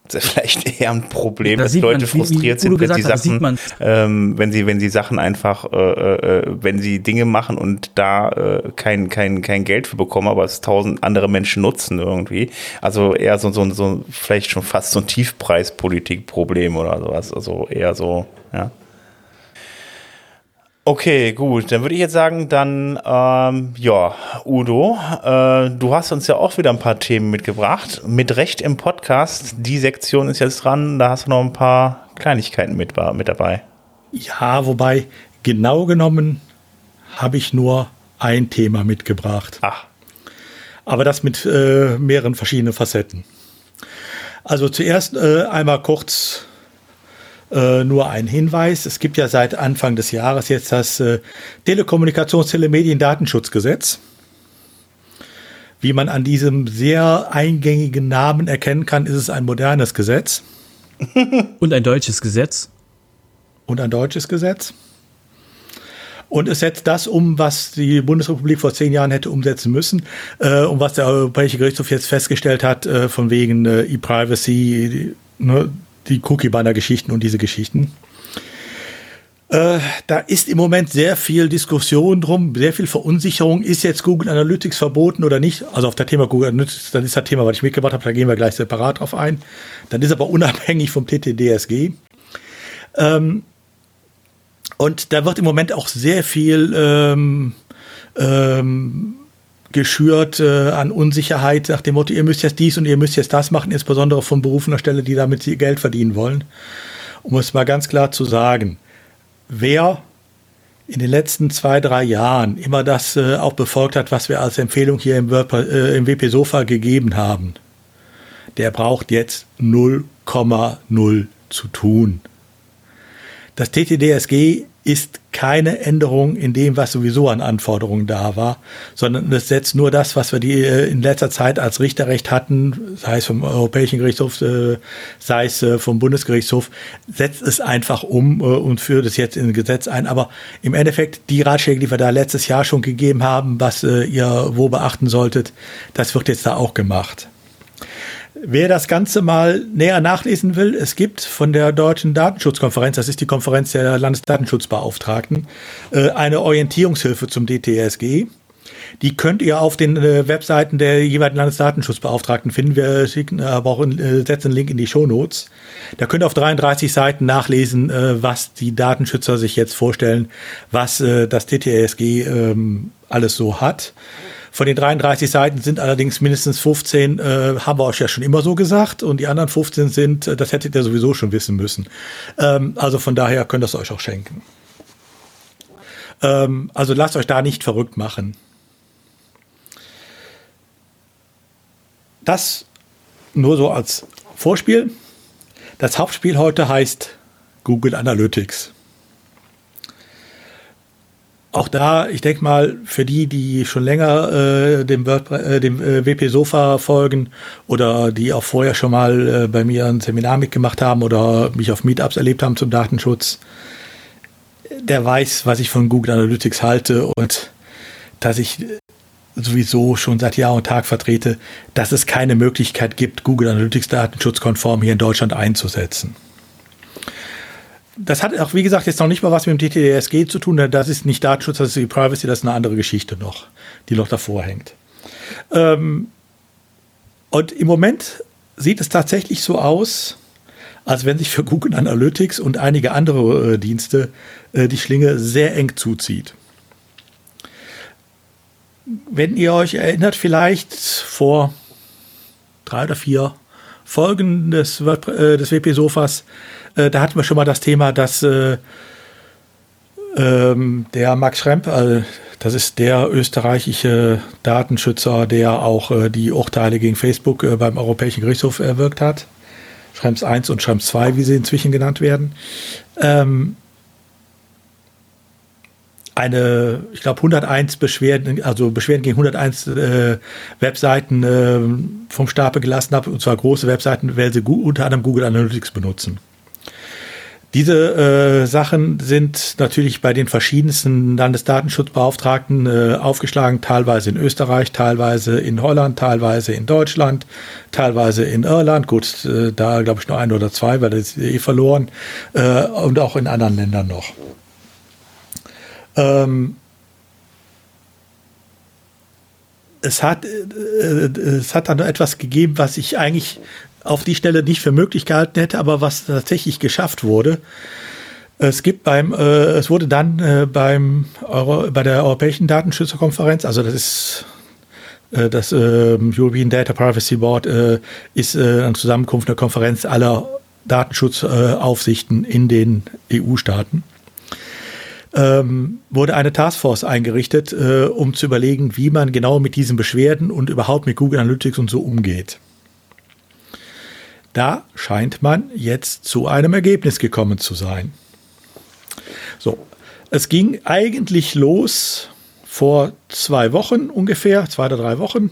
das ist vielleicht eher ein Problem, da dass Leute man, frustriert wie, wie sind, wenn sie Sachen, ähm, wenn sie, wenn sie Sachen einfach, äh, äh, wenn sie Dinge machen und da äh, kein, kein, kein Geld für bekommen, aber es tausend andere Menschen nutzen irgendwie. Also eher so, so, so vielleicht schon fast so ein Tiefpreispolitikproblem oder sowas. Also eher so, ja. Okay, gut. Dann würde ich jetzt sagen, dann, ähm, ja, Udo, äh, du hast uns ja auch wieder ein paar Themen mitgebracht. Mit Recht im Podcast. Die Sektion ist jetzt dran. Da hast du noch ein paar Kleinigkeiten mit, mit dabei. Ja, wobei, genau genommen habe ich nur ein Thema mitgebracht. Ach. Aber das mit äh, mehreren verschiedenen Facetten. Also zuerst äh, einmal kurz äh, nur ein Hinweis. Es gibt ja seit Anfang des Jahres jetzt das äh, Telekommunikations-, Telemedien-, Datenschutzgesetz. Wie man an diesem sehr eingängigen Namen erkennen kann, ist es ein modernes Gesetz. Und ein deutsches Gesetz. Und ein deutsches Gesetz. Und es setzt das um, was die Bundesrepublik vor zehn Jahren hätte umsetzen müssen äh, und was der Europäische Gerichtshof jetzt festgestellt hat, äh, von wegen äh, E-Privacy, ne, die Cookie-Banner-Geschichten und diese Geschichten. Äh, da ist im Moment sehr viel Diskussion drum, sehr viel Verunsicherung. Ist jetzt Google Analytics verboten oder nicht? Also auf das Thema Google Analytics, das ist das Thema, was ich mitgebracht habe, da gehen wir gleich separat drauf ein. Dann ist aber unabhängig vom TTDSG. Ähm, und da wird im Moment auch sehr viel ähm, ähm, geschürt äh, an Unsicherheit nach dem Motto, ihr müsst jetzt dies und ihr müsst jetzt das machen, insbesondere von berufener Stelle, die damit Geld verdienen wollen. Um es mal ganz klar zu sagen, wer in den letzten zwei, drei Jahren immer das äh, auch befolgt hat, was wir als Empfehlung hier im, äh, im WP Sofa gegeben haben, der braucht jetzt 0,0 zu tun. Das TTDSG ist keine Änderung in dem, was sowieso an Anforderungen da war, sondern es setzt nur das, was wir die äh, in letzter Zeit als Richterrecht hatten, sei es vom Europäischen Gerichtshof, äh, sei es äh, vom Bundesgerichtshof, setzt es einfach um und führt es jetzt in ein Gesetz ein. Aber im Endeffekt die Ratschläge, die wir da letztes Jahr schon gegeben haben, was ihr wo beachten solltet, das wird jetzt da auch gemacht. Wer das Ganze mal näher nachlesen will, es gibt von der Deutschen Datenschutzkonferenz, das ist die Konferenz der Landesdatenschutzbeauftragten, äh, eine Orientierungshilfe zum DTSG. Die könnt ihr auf den äh, Webseiten der jeweiligen Landesdatenschutzbeauftragten finden. Wir schicken aber auch äh, setzen einen Link in die Shownotes. Da könnt ihr auf 33 Seiten nachlesen, was die Datenschützer sich jetzt vorstellen, was das DTSG ähm, alles so hat. Von den 33 Seiten sind allerdings mindestens 15, äh, haben wir euch ja schon immer so gesagt, und die anderen 15 sind, äh, das hättet ihr sowieso schon wissen müssen. Ähm, also von daher könnt ihr es euch auch schenken. Ähm, also lasst euch da nicht verrückt machen. Das nur so als Vorspiel. Das Hauptspiel heute heißt Google Analytics auch da, ich denke mal, für die, die schon länger äh, dem, äh, dem äh, WP Sofa folgen oder die auch vorher schon mal äh, bei mir ein Seminar mitgemacht haben oder mich auf Meetups erlebt haben zum Datenschutz, der weiß, was ich von Google Analytics halte und dass ich sowieso schon seit Jahr und Tag vertrete, dass es keine Möglichkeit gibt, Google Analytics datenschutzkonform hier in Deutschland einzusetzen das hat auch, wie gesagt, jetzt noch nicht mal was mit dem TTDSG zu tun. Das ist nicht Datenschutz, das ist die Privacy, das ist eine andere Geschichte noch, die noch davor hängt. Ähm, und im Moment sieht es tatsächlich so aus, als wenn sich für Google Analytics und einige andere äh, Dienste äh, die Schlinge sehr eng zuzieht. wenn ihr euch erinnert, vielleicht vor drei oder vier Folgen des, äh, des WP-Sofas, äh, da hatten wir schon mal das Thema, dass äh, ähm, der Max Schremp, äh, das ist der österreichische Datenschützer, der auch äh, die Urteile gegen Facebook äh, beim Europäischen Gerichtshof erwirkt hat. Schrems 1 und Schrems 2, wie sie inzwischen genannt werden. Ähm, eine, ich glaube, 101 Beschwerden, also Beschwerden gegen 101 äh, Webseiten äh, vom Stapel gelassen habe, und zwar große Webseiten, weil sie unter anderem Google Analytics benutzen. Diese äh, Sachen sind natürlich bei den verschiedensten Landesdatenschutzbeauftragten äh, aufgeschlagen, teilweise in Österreich, teilweise in Holland, teilweise in Deutschland, teilweise in Irland. Gut, äh, da glaube ich nur ein oder zwei, weil das ist eh verloren. Äh, und auch in anderen Ländern noch. Ähm, es hat, äh, äh, es hat dann etwas gegeben, was ich eigentlich auf die Stelle nicht für möglich gehalten hätte, aber was tatsächlich geschafft wurde. Es gibt beim, äh, es wurde dann äh, beim Euro, bei der Europäischen Datenschützerkonferenz, also das ist äh, das äh, European Data Privacy Board, äh, ist äh, eine Zusammenkunft, eine Konferenz aller Datenschutzaufsichten in den EU-Staaten. Ähm, wurde eine Taskforce eingerichtet, äh, um zu überlegen, wie man genau mit diesen Beschwerden und überhaupt mit Google Analytics und so umgeht. Da scheint man jetzt zu einem Ergebnis gekommen zu sein. So, es ging eigentlich los vor zwei Wochen ungefähr, zwei oder drei Wochen.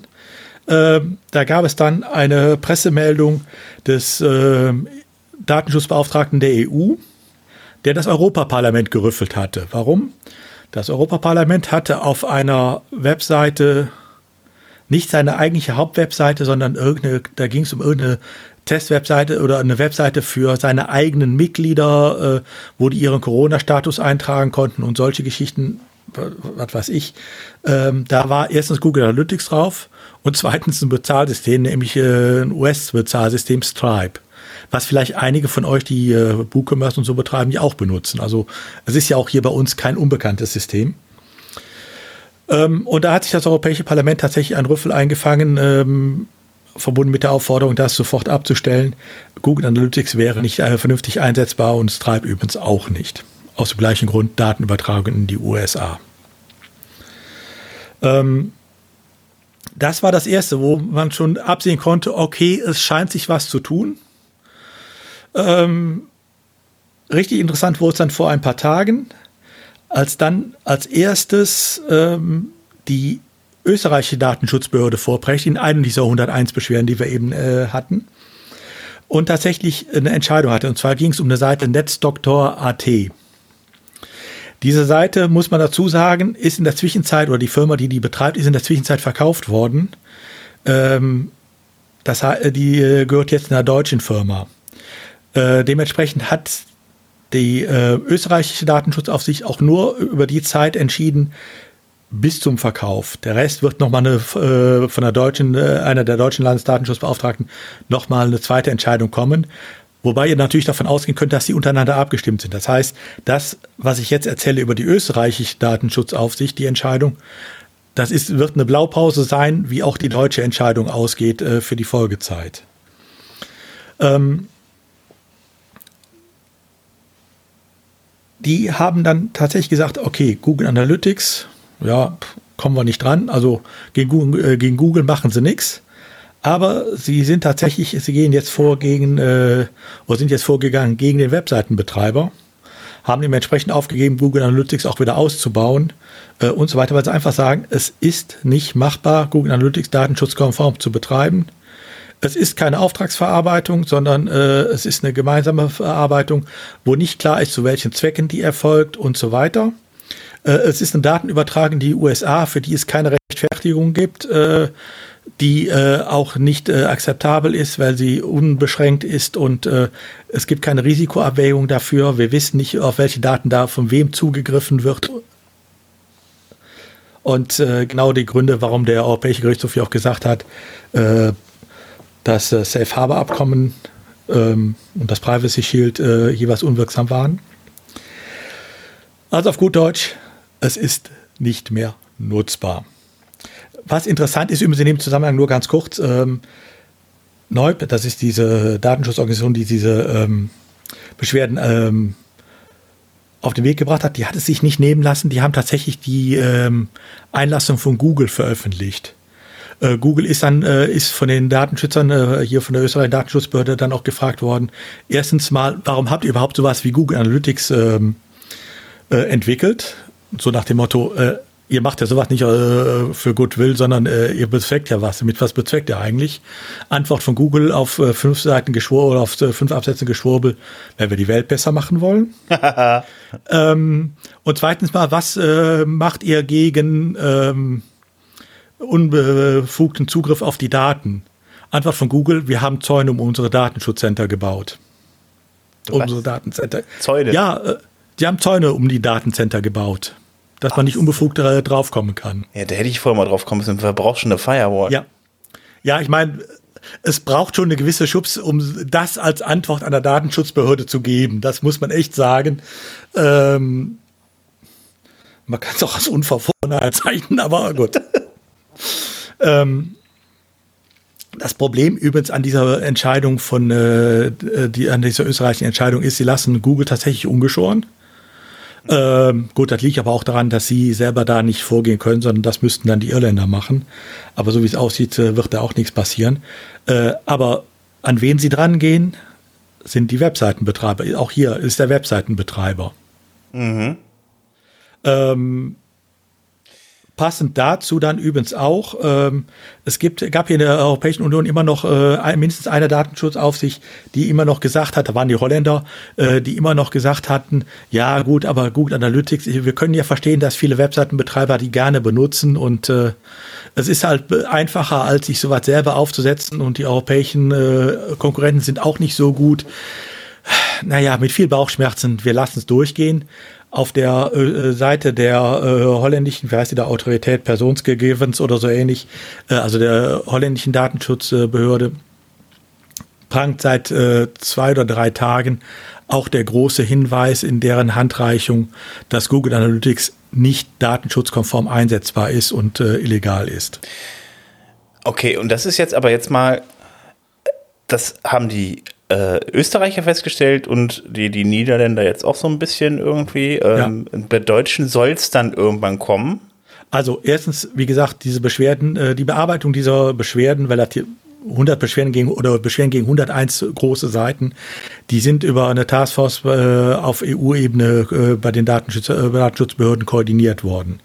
Ähm, da gab es dann eine Pressemeldung des äh, Datenschutzbeauftragten der EU, der das Europaparlament gerüffelt hatte. Warum? Das Europaparlament hatte auf einer Webseite nicht seine eigentliche Hauptwebseite, sondern irgendeine, da ging es um irgendeine Testwebseite oder eine Webseite für seine eigenen Mitglieder, äh, wo die ihren Corona-Status eintragen konnten und solche Geschichten, was weiß ich. Ähm, da war erstens Google Analytics drauf und zweitens ein Bezahlsystem, nämlich äh, ein US-Bezahlsystem Stripe. Was vielleicht einige von euch, die äh, WooCommerce und so betreiben, ja auch benutzen. Also es ist ja auch hier bei uns kein unbekanntes System. Ähm, und da hat sich das Europäische Parlament tatsächlich einen Rüffel eingefangen, ähm, verbunden mit der Aufforderung, das sofort abzustellen. Google Analytics wäre nicht äh, vernünftig einsetzbar und Stripe übrigens auch nicht. Aus dem gleichen Grund Datenübertragung in die USA. Ähm, das war das Erste, wo man schon absehen konnte, okay, es scheint sich was zu tun. Ähm, richtig interessant wurde es dann vor ein paar Tagen, als dann als erstes ähm, die österreichische Datenschutzbehörde vorbrecht in einem dieser 101 Beschwerden, die wir eben äh, hatten. Und tatsächlich eine Entscheidung hatte. Und zwar ging es um eine Seite Netzdoktor.at. Diese Seite, muss man dazu sagen, ist in der Zwischenzeit, oder die Firma, die die betreibt, ist in der Zwischenzeit verkauft worden. Ähm, das, die äh, gehört jetzt einer deutschen Firma. Äh, dementsprechend hat die äh, österreichische Datenschutzaufsicht auch nur über die Zeit entschieden, bis zum Verkauf. Der Rest wird nochmal eine, äh, von der deutschen, äh, einer der deutschen Landesdatenschutzbeauftragten nochmal eine zweite Entscheidung kommen. Wobei ihr natürlich davon ausgehen könnt, dass sie untereinander abgestimmt sind. Das heißt, das, was ich jetzt erzähle über die österreichische Datenschutzaufsicht, die Entscheidung, das ist, wird eine Blaupause sein, wie auch die deutsche Entscheidung ausgeht äh, für die Folgezeit. Ähm, die haben dann tatsächlich gesagt, okay, Google Analytics ja, kommen wir nicht dran. Also gegen Google, äh, gegen Google machen sie nichts. Aber sie sind tatsächlich, sie gehen jetzt vor gegen, äh, oder sind jetzt vorgegangen gegen den Webseitenbetreiber, haben dementsprechend aufgegeben, Google Analytics auch wieder auszubauen äh, und so weiter, weil sie einfach sagen, es ist nicht machbar, Google Analytics datenschutzkonform zu betreiben. Es ist keine Auftragsverarbeitung, sondern äh, es ist eine gemeinsame Verarbeitung, wo nicht klar ist, zu welchen Zwecken die erfolgt und so weiter. Äh, es ist eine Datenübertragung in die USA, für die es keine Rechtfertigung gibt, äh, die äh, auch nicht äh, akzeptabel ist, weil sie unbeschränkt ist und äh, es gibt keine Risikoabwägung dafür. Wir wissen nicht, auf welche Daten da von wem zugegriffen wird. Und äh, genau die Gründe, warum der Europäische Gerichtshof ja auch gesagt hat, dass Safe Harbor Abkommen ähm, und das Privacy Shield jeweils unwirksam waren. Also auf gut Deutsch, es ist nicht mehr nutzbar. was interessant ist, übrigens in dem Zusammenhang nur ganz kurz, ähm, Neub, das ist diese Datenschutzorganisation, die diese ähm, Beschwerden ähm, auf den Weg gebracht hat, die hat es sich nicht nehmen lassen. Die haben tatsächlich die ähm, Einlassung von Google veröffentlicht. Äh, Google ist dann äh, ist von den Datenschützern äh, hier von der österreichischen Datenschutzbehörde dann auch gefragt worden. Erstens mal, warum habt ihr überhaupt sowas wie Google Analytics ähm, äh, entwickelt? So nach dem Motto, äh, ihr macht ja sowas nicht äh, für Goodwill, sondern äh, ihr bezweckt ja was. Mit was bezweckt ihr eigentlich? Antwort von Google auf äh, fünf Seiten Geschwurbel oder auf äh, fünf Absätze Geschwurbel, wenn wir die Welt besser machen wollen. ähm, und zweitens mal, was äh, macht ihr gegen ähm, unbefugten Zugriff auf die Daten? Antwort von Google, wir haben Zäune um unsere Datenschutzcenter gebaut. Was? Unsere Datencenter. Zäune? Ja, äh, die haben Zäune um die Datencenter gebaut dass man nicht unbefugt draufkommen kann. Ja, da hätte ich vorher mal drauf kommen müssen. Wer braucht schon eine Firewall? Ja. Ja, ich meine, es braucht schon eine gewisse Schubs, um das als Antwort einer Datenschutzbehörde zu geben. Das muss man echt sagen. Ähm, man kann es auch als Unverfrorenheit zeichnen, aber gut. ähm, das Problem übrigens an dieser Entscheidung von, äh, die, an dieser österreichischen Entscheidung ist, sie lassen Google tatsächlich ungeschoren. Ähm, gut, das liegt aber auch daran, dass sie selber da nicht vorgehen können, sondern das müssten dann die Irländer machen. Aber so wie es aussieht, äh, wird da auch nichts passieren. Äh, aber an wen sie dran gehen, sind die Webseitenbetreiber. Auch hier ist der Webseitenbetreiber. Mhm. Ähm, Passend dazu dann übrigens auch, ähm, es gibt, gab hier in der Europäischen Union immer noch äh, mindestens eine Datenschutzaufsicht, die immer noch gesagt hat, da waren die Holländer, äh, die immer noch gesagt hatten, ja gut, aber Google Analytics, wir können ja verstehen, dass viele Webseitenbetreiber die gerne benutzen und äh, es ist halt einfacher, als sich sowas selber aufzusetzen und die europäischen äh, Konkurrenten sind auch nicht so gut. Naja, mit viel Bauchschmerzen, wir lassen es durchgehen auf der äh, Seite der äh, holländischen, wie heißt die da, Autorität Personsgegevens oder so ähnlich, äh, also der holländischen Datenschutzbehörde, prangt seit äh, zwei oder drei Tagen auch der große Hinweis in deren Handreichung, dass Google Analytics nicht datenschutzkonform einsetzbar ist und äh, illegal ist. Okay, und das ist jetzt aber jetzt mal, das haben die äh, Österreicher festgestellt und die, die Niederländer jetzt auch so ein bisschen irgendwie. Ähm, ja. Bei Deutschen soll es dann irgendwann kommen. Also erstens, wie gesagt, diese Beschwerden, äh, die Bearbeitung dieser Beschwerden, relativ 100 Beschwerden gegen oder Beschwerden gegen 101 große Seiten, die sind über eine Taskforce äh, auf EU-Ebene äh, bei den Datenschutz, äh, Datenschutzbehörden koordiniert worden.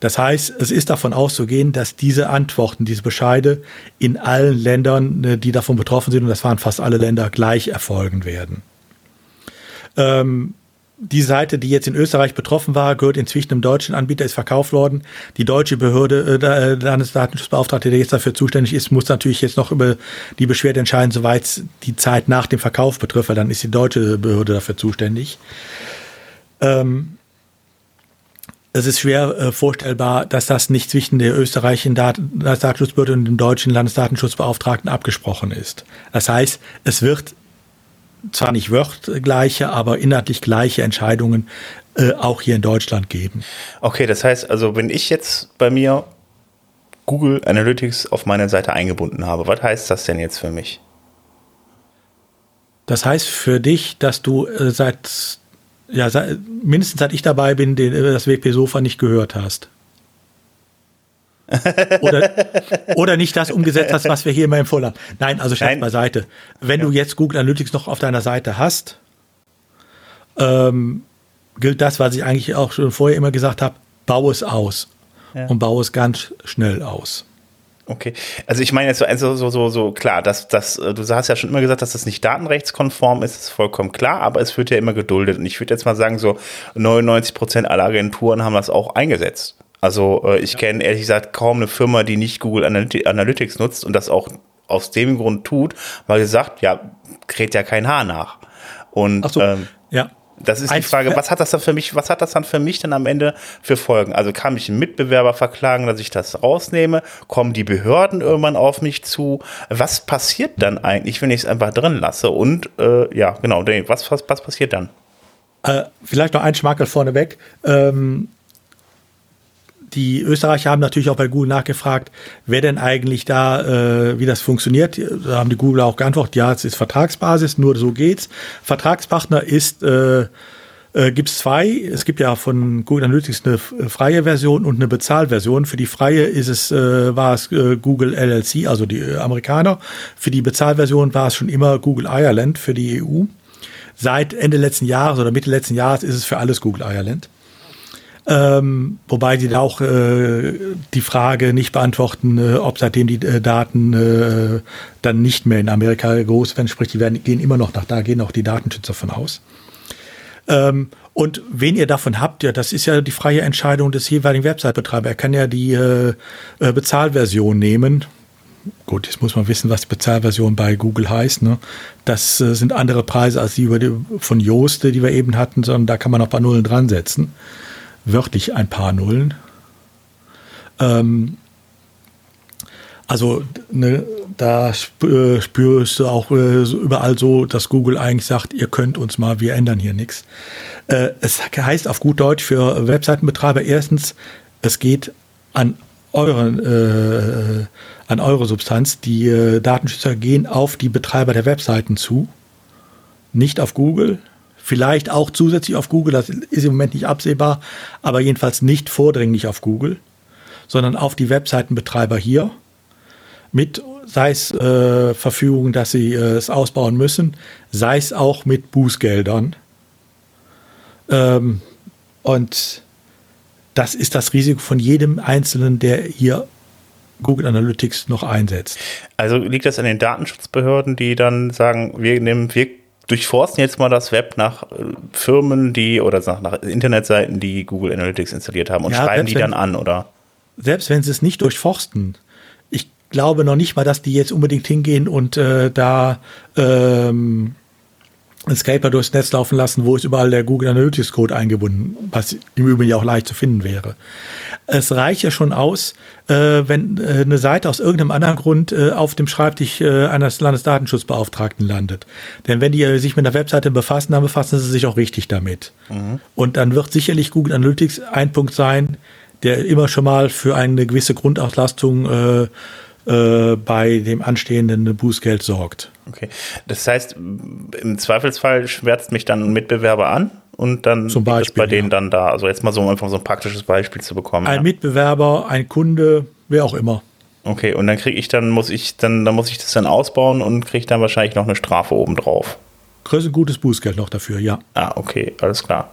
Das heißt, es ist davon auszugehen, dass diese Antworten, diese Bescheide in allen Ländern, äh, die davon betroffen sind, und das waren fast alle Länder, gleich erfolgen werden. Ähm, die Seite, die jetzt in Österreich betroffen war, gehört inzwischen einem deutschen Anbieter, ist verkauft worden. Die deutsche Behörde, äh, äh Landesdatenschutzbeauftragte, der jetzt dafür zuständig ist, muss natürlich jetzt noch über die Beschwerde entscheiden, soweit die Zeit nach dem Verkauf betrifft, weil dann ist die deutsche Behörde dafür zuständig. Ähm, es ist schwer äh, vorstellbar, dass das nicht zwischen der österreichischen Dat Datenschutzbehörde und dem deutschen Landesdatenschutzbeauftragten abgesprochen ist. Das heißt, es wird zwar nicht wörtgleiche, aber inhaltlich gleiche Entscheidungen äh, auch hier in Deutschland geben. Okay, das heißt also, wenn ich jetzt bei mir Google Analytics auf meine Seite eingebunden habe, was heißt das denn jetzt für mich? Das heißt für dich, dass du äh, seit ja, mindestens seit ich dabei bin, den, äh, das WP-Sofa nicht gehört hast. oder, oder nicht das umgesetzt hast, was wir hier immer empfohlen haben. Nein, also Scherz beiseite. Wenn ja. du jetzt Google Analytics noch auf deiner Seite hast, ähm, gilt das, was ich eigentlich auch schon vorher immer gesagt habe, baue es aus. Ja. Und baue es ganz schnell aus. Okay, also ich meine jetzt so, also so, so, so klar, dass das, äh, du hast ja schon immer gesagt, dass das nicht datenrechtskonform ist, ist vollkommen klar, aber es wird ja immer geduldet. Und ich würde jetzt mal sagen, so 99 Prozent aller Agenturen haben das auch eingesetzt. Also äh, ich ja. kenne ehrlich gesagt kaum eine Firma, die nicht Google Analytics nutzt und das auch aus dem Grund tut, weil gesagt, ja, kräht ja kein Haar nach. Und Ach so, ähm, ja. Das ist die Frage, was hat das dann für mich, was hat das dann für mich dann am Ende für Folgen? Also kann mich ein Mitbewerber verklagen, dass ich das rausnehme? Kommen die Behörden irgendwann auf mich zu? Was passiert dann eigentlich, wenn ich es einfach drin lasse? Und äh, ja, genau, was, was, was passiert dann? Äh, vielleicht noch ein Schmakel vorneweg. Ähm, die Österreicher haben natürlich auch bei Google nachgefragt, wer denn eigentlich da, äh, wie das funktioniert. Da haben die Google auch geantwortet, ja, es ist Vertragsbasis, nur so geht's. Vertragspartner ist, äh, äh, gibt es zwei. Es gibt ja von Google Analytics eine freie Version und eine Bezahlversion. Für die freie ist es, äh, war es äh, Google LLC, also die äh, Amerikaner. Für die Bezahlversion war es schon immer Google Ireland für die EU. Seit Ende letzten Jahres oder Mitte letzten Jahres ist es für alles Google Ireland. Ähm, wobei sie da auch äh, die Frage nicht beantworten, äh, ob seitdem die äh, Daten äh, dann nicht mehr in Amerika groß werden, sprich, die werden, gehen immer noch nach da, gehen auch die Datenschützer von aus. Ähm, und wen ihr davon habt, ja, das ist ja die freie Entscheidung des jeweiligen Website-Betreibers. Er kann ja die äh, äh, Bezahlversion nehmen. Gut, jetzt muss man wissen, was die Bezahlversion bei Google heißt. Ne? Das äh, sind andere Preise als die, über die von Joost, die wir eben hatten, sondern da kann man noch ein paar Nullen dran setzen wörtlich ein paar Nullen. Ähm, also ne, da äh, spürst du auch äh, überall so, dass Google eigentlich sagt, ihr könnt uns mal, wir ändern hier nichts. Äh, es heißt auf gut Deutsch für Webseitenbetreiber erstens, es geht an euren äh, an eure Substanz. Die äh, Datenschützer gehen auf die Betreiber der Webseiten zu, nicht auf Google, Vielleicht auch zusätzlich auf Google, das ist im Moment nicht absehbar, aber jedenfalls nicht vordringlich auf Google, sondern auf die Webseitenbetreiber hier mit, sei es äh, Verfügung, dass sie äh, es ausbauen müssen, sei es auch mit Bußgeldern. Ähm, und das ist das Risiko von jedem Einzelnen, der hier Google Analytics noch einsetzt. Also liegt das an den Datenschutzbehörden, die dann sagen, wir nehmen, wir durchforsten jetzt mal das Web nach äh, Firmen, die oder nach, nach Internetseiten, die Google Analytics installiert haben und ja, schreiben die dann an, oder? Selbst wenn sie es nicht durchforsten. Ich glaube noch nicht mal, dass die jetzt unbedingt hingehen und äh, da ähm, Scraper durchs Netz laufen lassen, wo ist überall der Google Analytics Code eingebunden, was im Übrigen ja auch leicht zu finden wäre. Es reicht ja schon aus, äh, wenn äh, eine Seite aus irgendeinem anderen Grund äh, auf dem Schreibtisch eines Landesdatenschutzbeauftragten landet. Denn wenn die sich mit einer Webseite befassen, dann befassen sie sich auch richtig damit. Mhm. Und dann wird sicherlich Google Analytics ein Punkt sein, der immer schon mal für eine gewisse Grundauslastung äh, bei dem anstehenden Bußgeld sorgt. Okay. Das heißt, im Zweifelsfall schwärzt mich dann ein Mitbewerber an und dann Zum Beispiel, ist bei denen ja. dann da. Also jetzt mal so einfach so ein praktisches Beispiel zu bekommen. Ein ja. Mitbewerber, ein Kunde, wer auch immer. Okay, und dann kriege ich dann, muss ich dann, dann muss ich das dann ausbauen und kriege dann wahrscheinlich noch eine Strafe obendrauf. Kriegst ein gutes Bußgeld noch dafür, ja. Ah, okay, alles klar.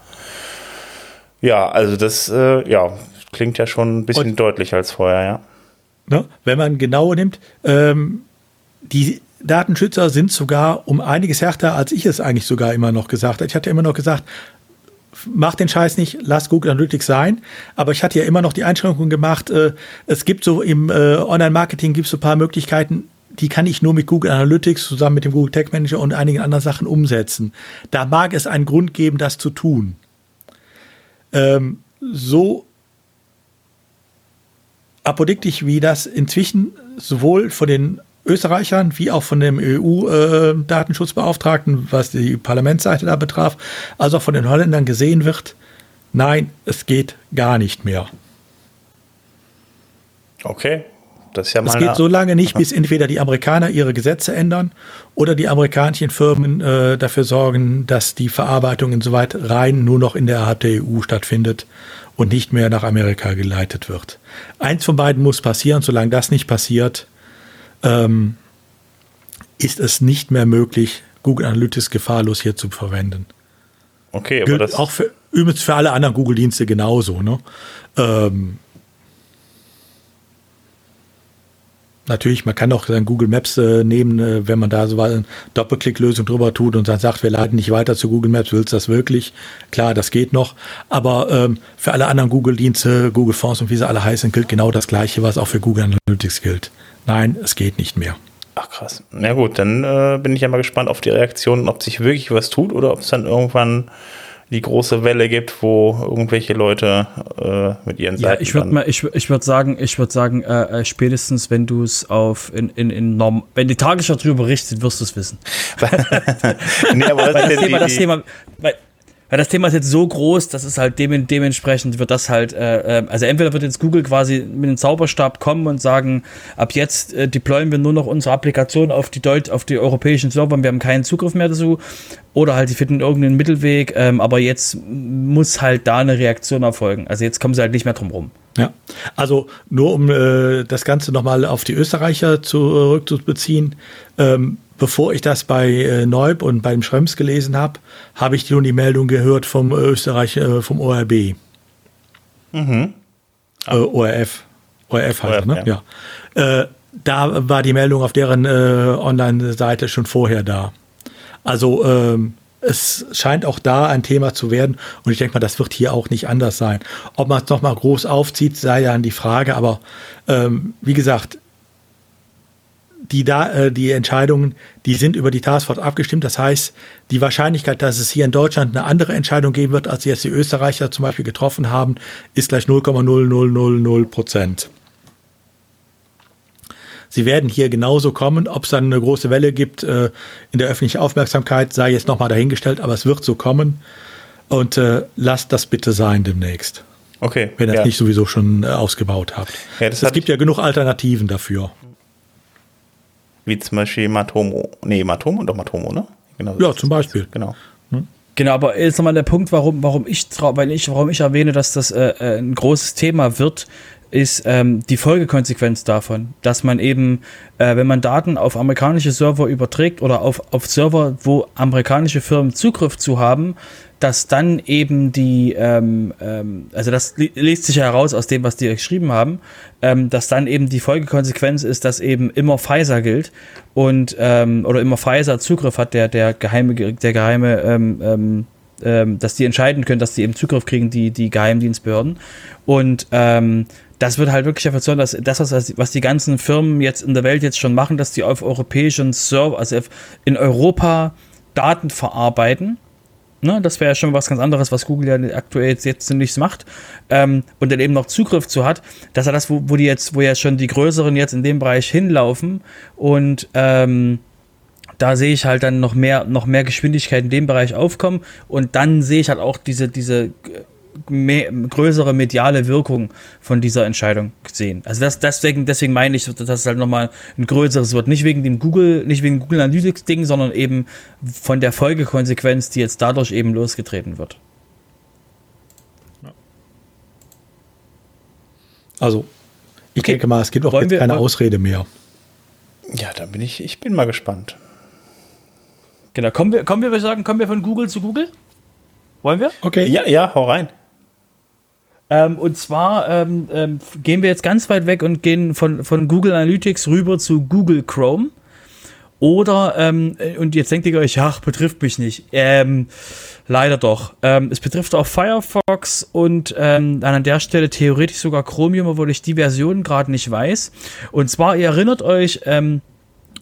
Ja, also das, äh, ja, klingt ja schon ein bisschen und, deutlicher als vorher, ja. Ne, wenn man genau nimmt, ähm, die Datenschützer sind sogar um einiges härter, als ich es eigentlich sogar immer noch gesagt habe. Ich hatte immer noch gesagt, mach den Scheiß nicht, lass Google Analytics sein. Aber ich hatte ja immer noch die Einschränkung gemacht, äh, es gibt so im äh, Online-Marketing gibt es so ein paar Möglichkeiten, die kann ich nur mit Google Analytics zusammen mit dem Google Tag Manager und einigen anderen Sachen umsetzen. Da mag es einen Grund geben, das zu tun. Ähm, so apodiktisch, wie das inzwischen sowohl von den Österreichern wie auch von dem EU-Datenschutzbeauftragten, äh, was die Parlamentsseite da betraf, als auch von den Holländern gesehen wird, nein, es geht gar nicht mehr. Okay. Das ist ja mal es geht so lange nicht, bis entweder die Amerikaner ihre Gesetze ändern oder die amerikanischen Firmen äh, dafür sorgen, dass die Verarbeitung insoweit rein nur noch in der EU stattfindet und nicht mehr nach Amerika geleitet wird. Eins von beiden muss passieren. Solange das nicht passiert, ähm, ist es nicht mehr möglich, Google Analytics gefahrlos hier zu verwenden. Okay, aber Gilt das auch für, übrigens für alle anderen Google-Dienste genauso. Ne? Ähm, Natürlich, man kann auch dann Google Maps äh, nehmen, äh, wenn man da so eine Doppelklicklösung drüber tut und dann sagt, wir leiten nicht weiter zu Google Maps, willst du das wirklich? Klar, das geht noch. Aber ähm, für alle anderen Google-Dienste, Google Fonds und wie sie alle heißen, gilt genau das Gleiche, was auch für Google Analytics gilt. Nein, es geht nicht mehr. Ach krass. Na gut, dann äh, bin ich ja mal gespannt auf die Reaktion, ob sich wirklich was tut oder ob es dann irgendwann die große Welle gibt, wo irgendwelche Leute äh, mit ihren Seiten. Ja, ich würde mal, ich, ich würde sagen, ich würde sagen, äh, äh, spätestens wenn du es auf in, in, in Norm, wenn die Tagesschau darüber berichtet, wirst du es wissen. nee, aber das, Thema, das Thema, weil, Weil das Thema ist jetzt so groß, dass es halt dem, dementsprechend wird das halt, äh, äh, also entweder wird jetzt Google quasi mit dem Zauberstab kommen und sagen, ab jetzt äh, deployen wir nur noch unsere Applikation auf die Deut auf die europäischen Server und wir haben keinen Zugriff mehr dazu. Oder halt, die finden irgendeinen Mittelweg, ähm, aber jetzt muss halt da eine Reaktion erfolgen. Also jetzt kommen sie halt nicht mehr drum rum. Ja, also nur um äh, das Ganze nochmal auf die Österreicher zurückzubeziehen. Ähm, bevor ich das bei äh, Neub und beim Schrems gelesen habe, habe ich nun die Meldung gehört vom Österreich, äh, vom ORB. Mhm. Äh, ORF. ORF heißt ORF, ne? Ja. ja. Äh, da war die Meldung auf deren äh, Online-Seite schon vorher da. Also ähm, es scheint auch da ein Thema zu werden und ich denke mal, das wird hier auch nicht anders sein. Ob man es nochmal groß aufzieht, sei ja die Frage, aber ähm, wie gesagt, die, da, äh, die Entscheidungen, die sind über die Taskforce abgestimmt. Das heißt, die Wahrscheinlichkeit, dass es hier in Deutschland eine andere Entscheidung geben wird, als jetzt die Österreicher zum Beispiel getroffen haben, ist gleich 0,0000 Prozent. Sie werden hier genauso kommen. Ob es dann eine große Welle gibt äh, in der öffentlichen Aufmerksamkeit, sei jetzt nochmal dahingestellt, aber es wird so kommen. Und äh, lasst das bitte sein demnächst. Okay. Wenn ihr es ja. nicht sowieso schon äh, ausgebaut habt. Ja, es gibt ja genug Alternativen dafür. Wie zum Beispiel Matomo. Nee, Matomo, doch Matomo, ne? Genau, ja, zum Beispiel. Genau. Hm? Genau, aber jetzt nochmal der Punkt, warum, warum ich, weil ich, warum ich erwähne, dass das äh, äh, ein großes Thema wird, ist ähm, die Folgekonsequenz davon, dass man eben, äh, wenn man Daten auf amerikanische Server überträgt oder auf, auf Server, wo amerikanische Firmen Zugriff zu haben, dass dann eben die, ähm, ähm, also das liest sich ja heraus aus dem, was die geschrieben haben, ähm, dass dann eben die Folgekonsequenz ist, dass eben immer Pfizer gilt und ähm, oder immer Pfizer Zugriff hat, der der geheime der geheime ähm, ähm, ähm, dass die entscheiden können, dass die eben Zugriff kriegen, die die Geheimdienstbehörden. Und ähm, das wird halt wirklich dafür sorgen, dass das, was, was die ganzen Firmen jetzt in der Welt jetzt schon machen, dass die auf europäischen Server, also in Europa Daten verarbeiten. Ne, das wäre ja schon was ganz anderes, was Google ja aktuell jetzt, jetzt nichts macht. Ähm, und dann eben noch Zugriff zu hat, dass er das, wo, wo die jetzt, wo ja schon die größeren jetzt in dem Bereich hinlaufen. Und ähm, da sehe ich halt dann noch mehr, noch mehr Geschwindigkeit in dem Bereich aufkommen und dann sehe ich halt auch diese, diese mehr, größere mediale Wirkung von dieser Entscheidung sehen. Also das, deswegen, deswegen meine ich, dass es halt nochmal ein größeres wird. Nicht wegen dem Google, nicht wegen Google Analytics Ding, sondern eben von der Folgekonsequenz, die jetzt dadurch eben losgetreten wird. Also, ich okay. denke mal, es gibt auch jetzt wir, keine Ausrede mehr. Ja, da bin ich, ich bin mal gespannt. Genau, kommen wir, kommen wir, wir sagen, kommen wir von Google zu Google? Wollen wir? Okay. Ja, ja, hau rein. Ähm, und zwar ähm, ähm, gehen wir jetzt ganz weit weg und gehen von, von Google Analytics rüber zu Google Chrome. Oder, ähm, und jetzt denkt ihr euch, ach, betrifft mich nicht. Ähm, leider doch. Ähm, es betrifft auch Firefox und ähm, an der Stelle theoretisch sogar Chromium, obwohl ich die Version gerade nicht weiß. Und zwar, ihr erinnert euch, ähm,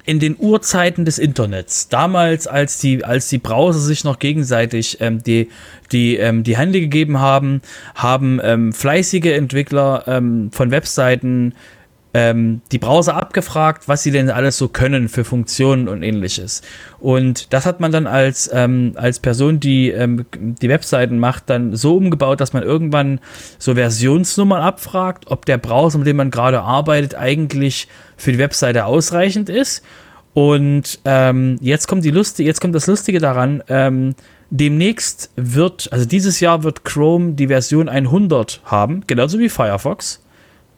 in den Urzeiten des Internets, damals als die, als die Browser sich noch gegenseitig ähm, die, die, ähm, die Hände gegeben haben, haben ähm, fleißige Entwickler ähm, von Webseiten ähm, die Browser abgefragt, was sie denn alles so können für Funktionen und ähnliches. Und das hat man dann als, ähm, als Person, die ähm, die Webseiten macht, dann so umgebaut, dass man irgendwann so Versionsnummern abfragt, ob der Browser, mit dem man gerade arbeitet, eigentlich für die Webseite ausreichend ist. Und ähm, jetzt kommt die Lustige, jetzt kommt das Lustige daran. Ähm, demnächst wird, also dieses Jahr wird Chrome die Version 100 haben, genauso wie Firefox.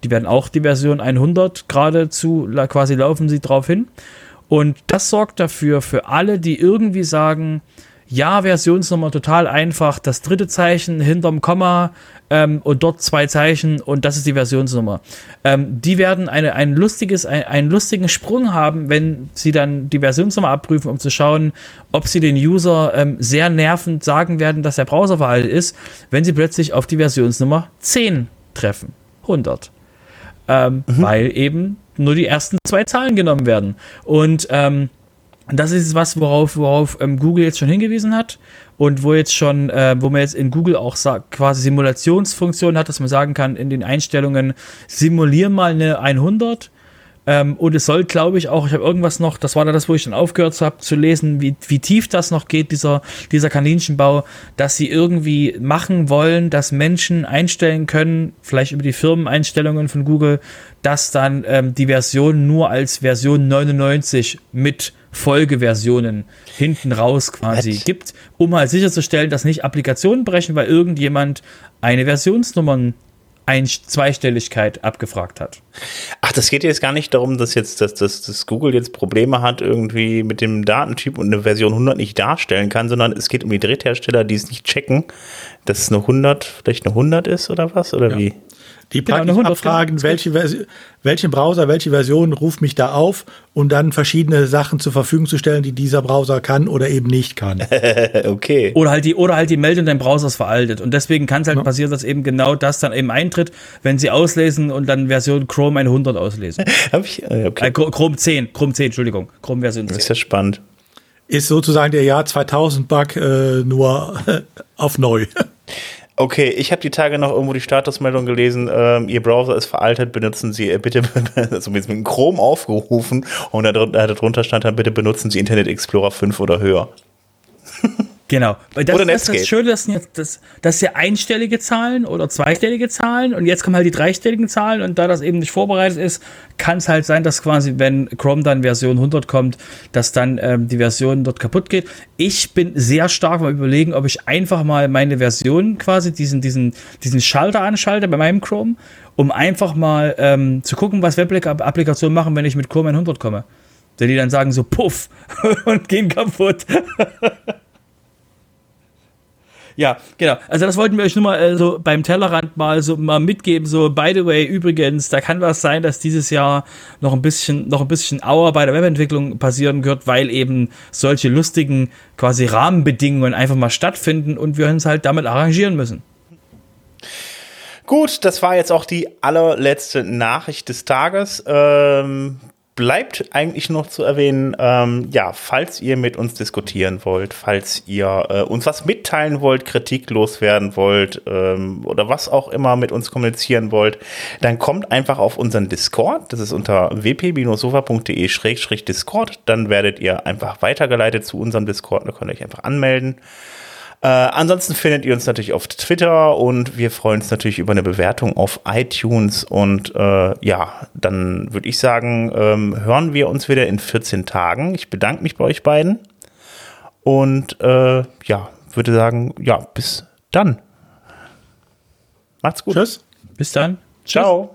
Die werden auch die Version 100 geradezu quasi laufen sie drauf hin. Und das sorgt dafür, für alle, die irgendwie sagen, ja, Versionsnummer total einfach, das dritte Zeichen hinterm Komma ähm, und dort zwei Zeichen und das ist die Versionsnummer. Ähm, die werden eine, ein lustiges, ein, einen lustigen Sprung haben, wenn sie dann die Versionsnummer abprüfen, um zu schauen, ob sie den User ähm, sehr nervend sagen werden, dass der Browser veraltet ist, wenn sie plötzlich auf die Versionsnummer 10 treffen. 100 ähm, mhm. weil eben nur die ersten zwei Zahlen genommen werden. Und ähm, das ist was, worauf, worauf ähm, Google jetzt schon hingewiesen hat und wo jetzt schon, äh, wo man jetzt in Google auch quasi Simulationsfunktion hat, dass man sagen kann, in den Einstellungen simulieren mal eine 100 Ähm, und es soll, glaube ich, auch, ich habe irgendwas noch, das war da das, wo ich dann aufgehört habe zu lesen, wie, wie tief das noch geht, dieser, dieser Kaninchenbau, dass sie irgendwie machen wollen, dass Menschen einstellen können, vielleicht über die Firmeneinstellungen von Google, dass dann ähm, die Version nur als Version 99 mit Folgeversionen hinten raus quasi What? gibt, um halt sicherzustellen, dass nicht Applikationen brechen, weil irgendjemand eine Versionsnummern ein Zweistelligkeit abgefragt hat. Ach, das geht jetzt gar nicht darum, dass jetzt dass, dass, dass Google jetzt Probleme hat irgendwie mit dem Datentyp und eine Version 100 nicht darstellen kann, sondern es geht um die Dritthersteller, die es nicht checken, dass es eine 100 vielleicht eine 100 ist oder was oder ja. wie? Die praktisch genau, abfragen, welche, welchen Browser, welche Version ruft mich da auf und dann verschiedene Sachen zur Verfügung zu stellen, die dieser Browser kann oder eben nicht kann. okay. Oder halt die, oder halt die Meldung, dein Browser ist veraltet. Und deswegen kann es halt ja. passieren, dass eben genau das dann eben eintritt, wenn sie auslesen und dann Version Chrome 100 auslesen. Hab ich, äh, okay. äh, Chrome 10, Chrome 10, Entschuldigung. Chrome Version 10. Das ist ja spannend. Ist sozusagen der Jahr 2000 Bug äh, nur auf neu. Okay, ich habe die Tage noch irgendwo die Statusmeldung gelesen, ähm, Ihr Browser ist veraltet, benutzen Sie äh, bitte, also mit Chrome aufgerufen und darunter stand dann, bitte benutzen Sie Internet Explorer 5 oder höher. Genau. Weil das, oder das ist das Schöne, das sind jetzt das, das sind ja einstellige Zahlen oder zweistellige Zahlen und jetzt kommen halt die dreistelligen Zahlen und da das eben nicht vorbereitet ist, kann es halt sein, dass quasi, wenn Chrome dann Version 100 kommt, dass dann ähm, die Version dort kaputt geht. Ich bin sehr stark mal überlegen, ob ich einfach mal meine Version quasi, diesen, diesen, diesen Schalter anschalte bei meinem Chrome, um einfach mal ähm, zu gucken, was Web-Applikationen machen, wenn ich mit Chrome 100 komme. Denn die dann sagen so, puff, und gehen kaputt. Ja, genau. Also das wollten wir euch nur mal äh, so beim Tellerrand mal so mal mitgeben. So, by the way, übrigens, da kann was sein, dass dieses Jahr noch ein bisschen, noch ein bisschen Auer bei der Webentwicklung passieren wird, weil eben solche lustigen quasi Rahmenbedingungen einfach mal stattfinden und wir uns halt damit arrangieren müssen. Gut, das war jetzt auch die allerletzte Nachricht des Tages. Ähm, bleibt eigentlich noch zu erwähnen, ähm, ja, falls ihr mit uns diskutieren wollt, falls ihr äh, uns was mitteilen wollt, Kritik loswerden wollt ähm, oder was auch immer mit uns kommunizieren wollt, dann kommt einfach auf unseren Discord. Das ist unter wp-sofa.de-discord. Dann werdet ihr einfach weitergeleitet zu unserem Discord. Da könnt ihr euch einfach anmelden. Äh, ansonsten findet ihr uns natürlich auf Twitter und wir freuen uns natürlich über eine Bewertung auf iTunes. Und äh, ja, dann würde ich sagen, ähm, hören wir uns wieder in 14 Tagen. Ich bedanke mich bei euch beiden und äh, ja, würde sagen, ja, bis dann. Macht's gut. Tschüss. Bis dann. Ciao.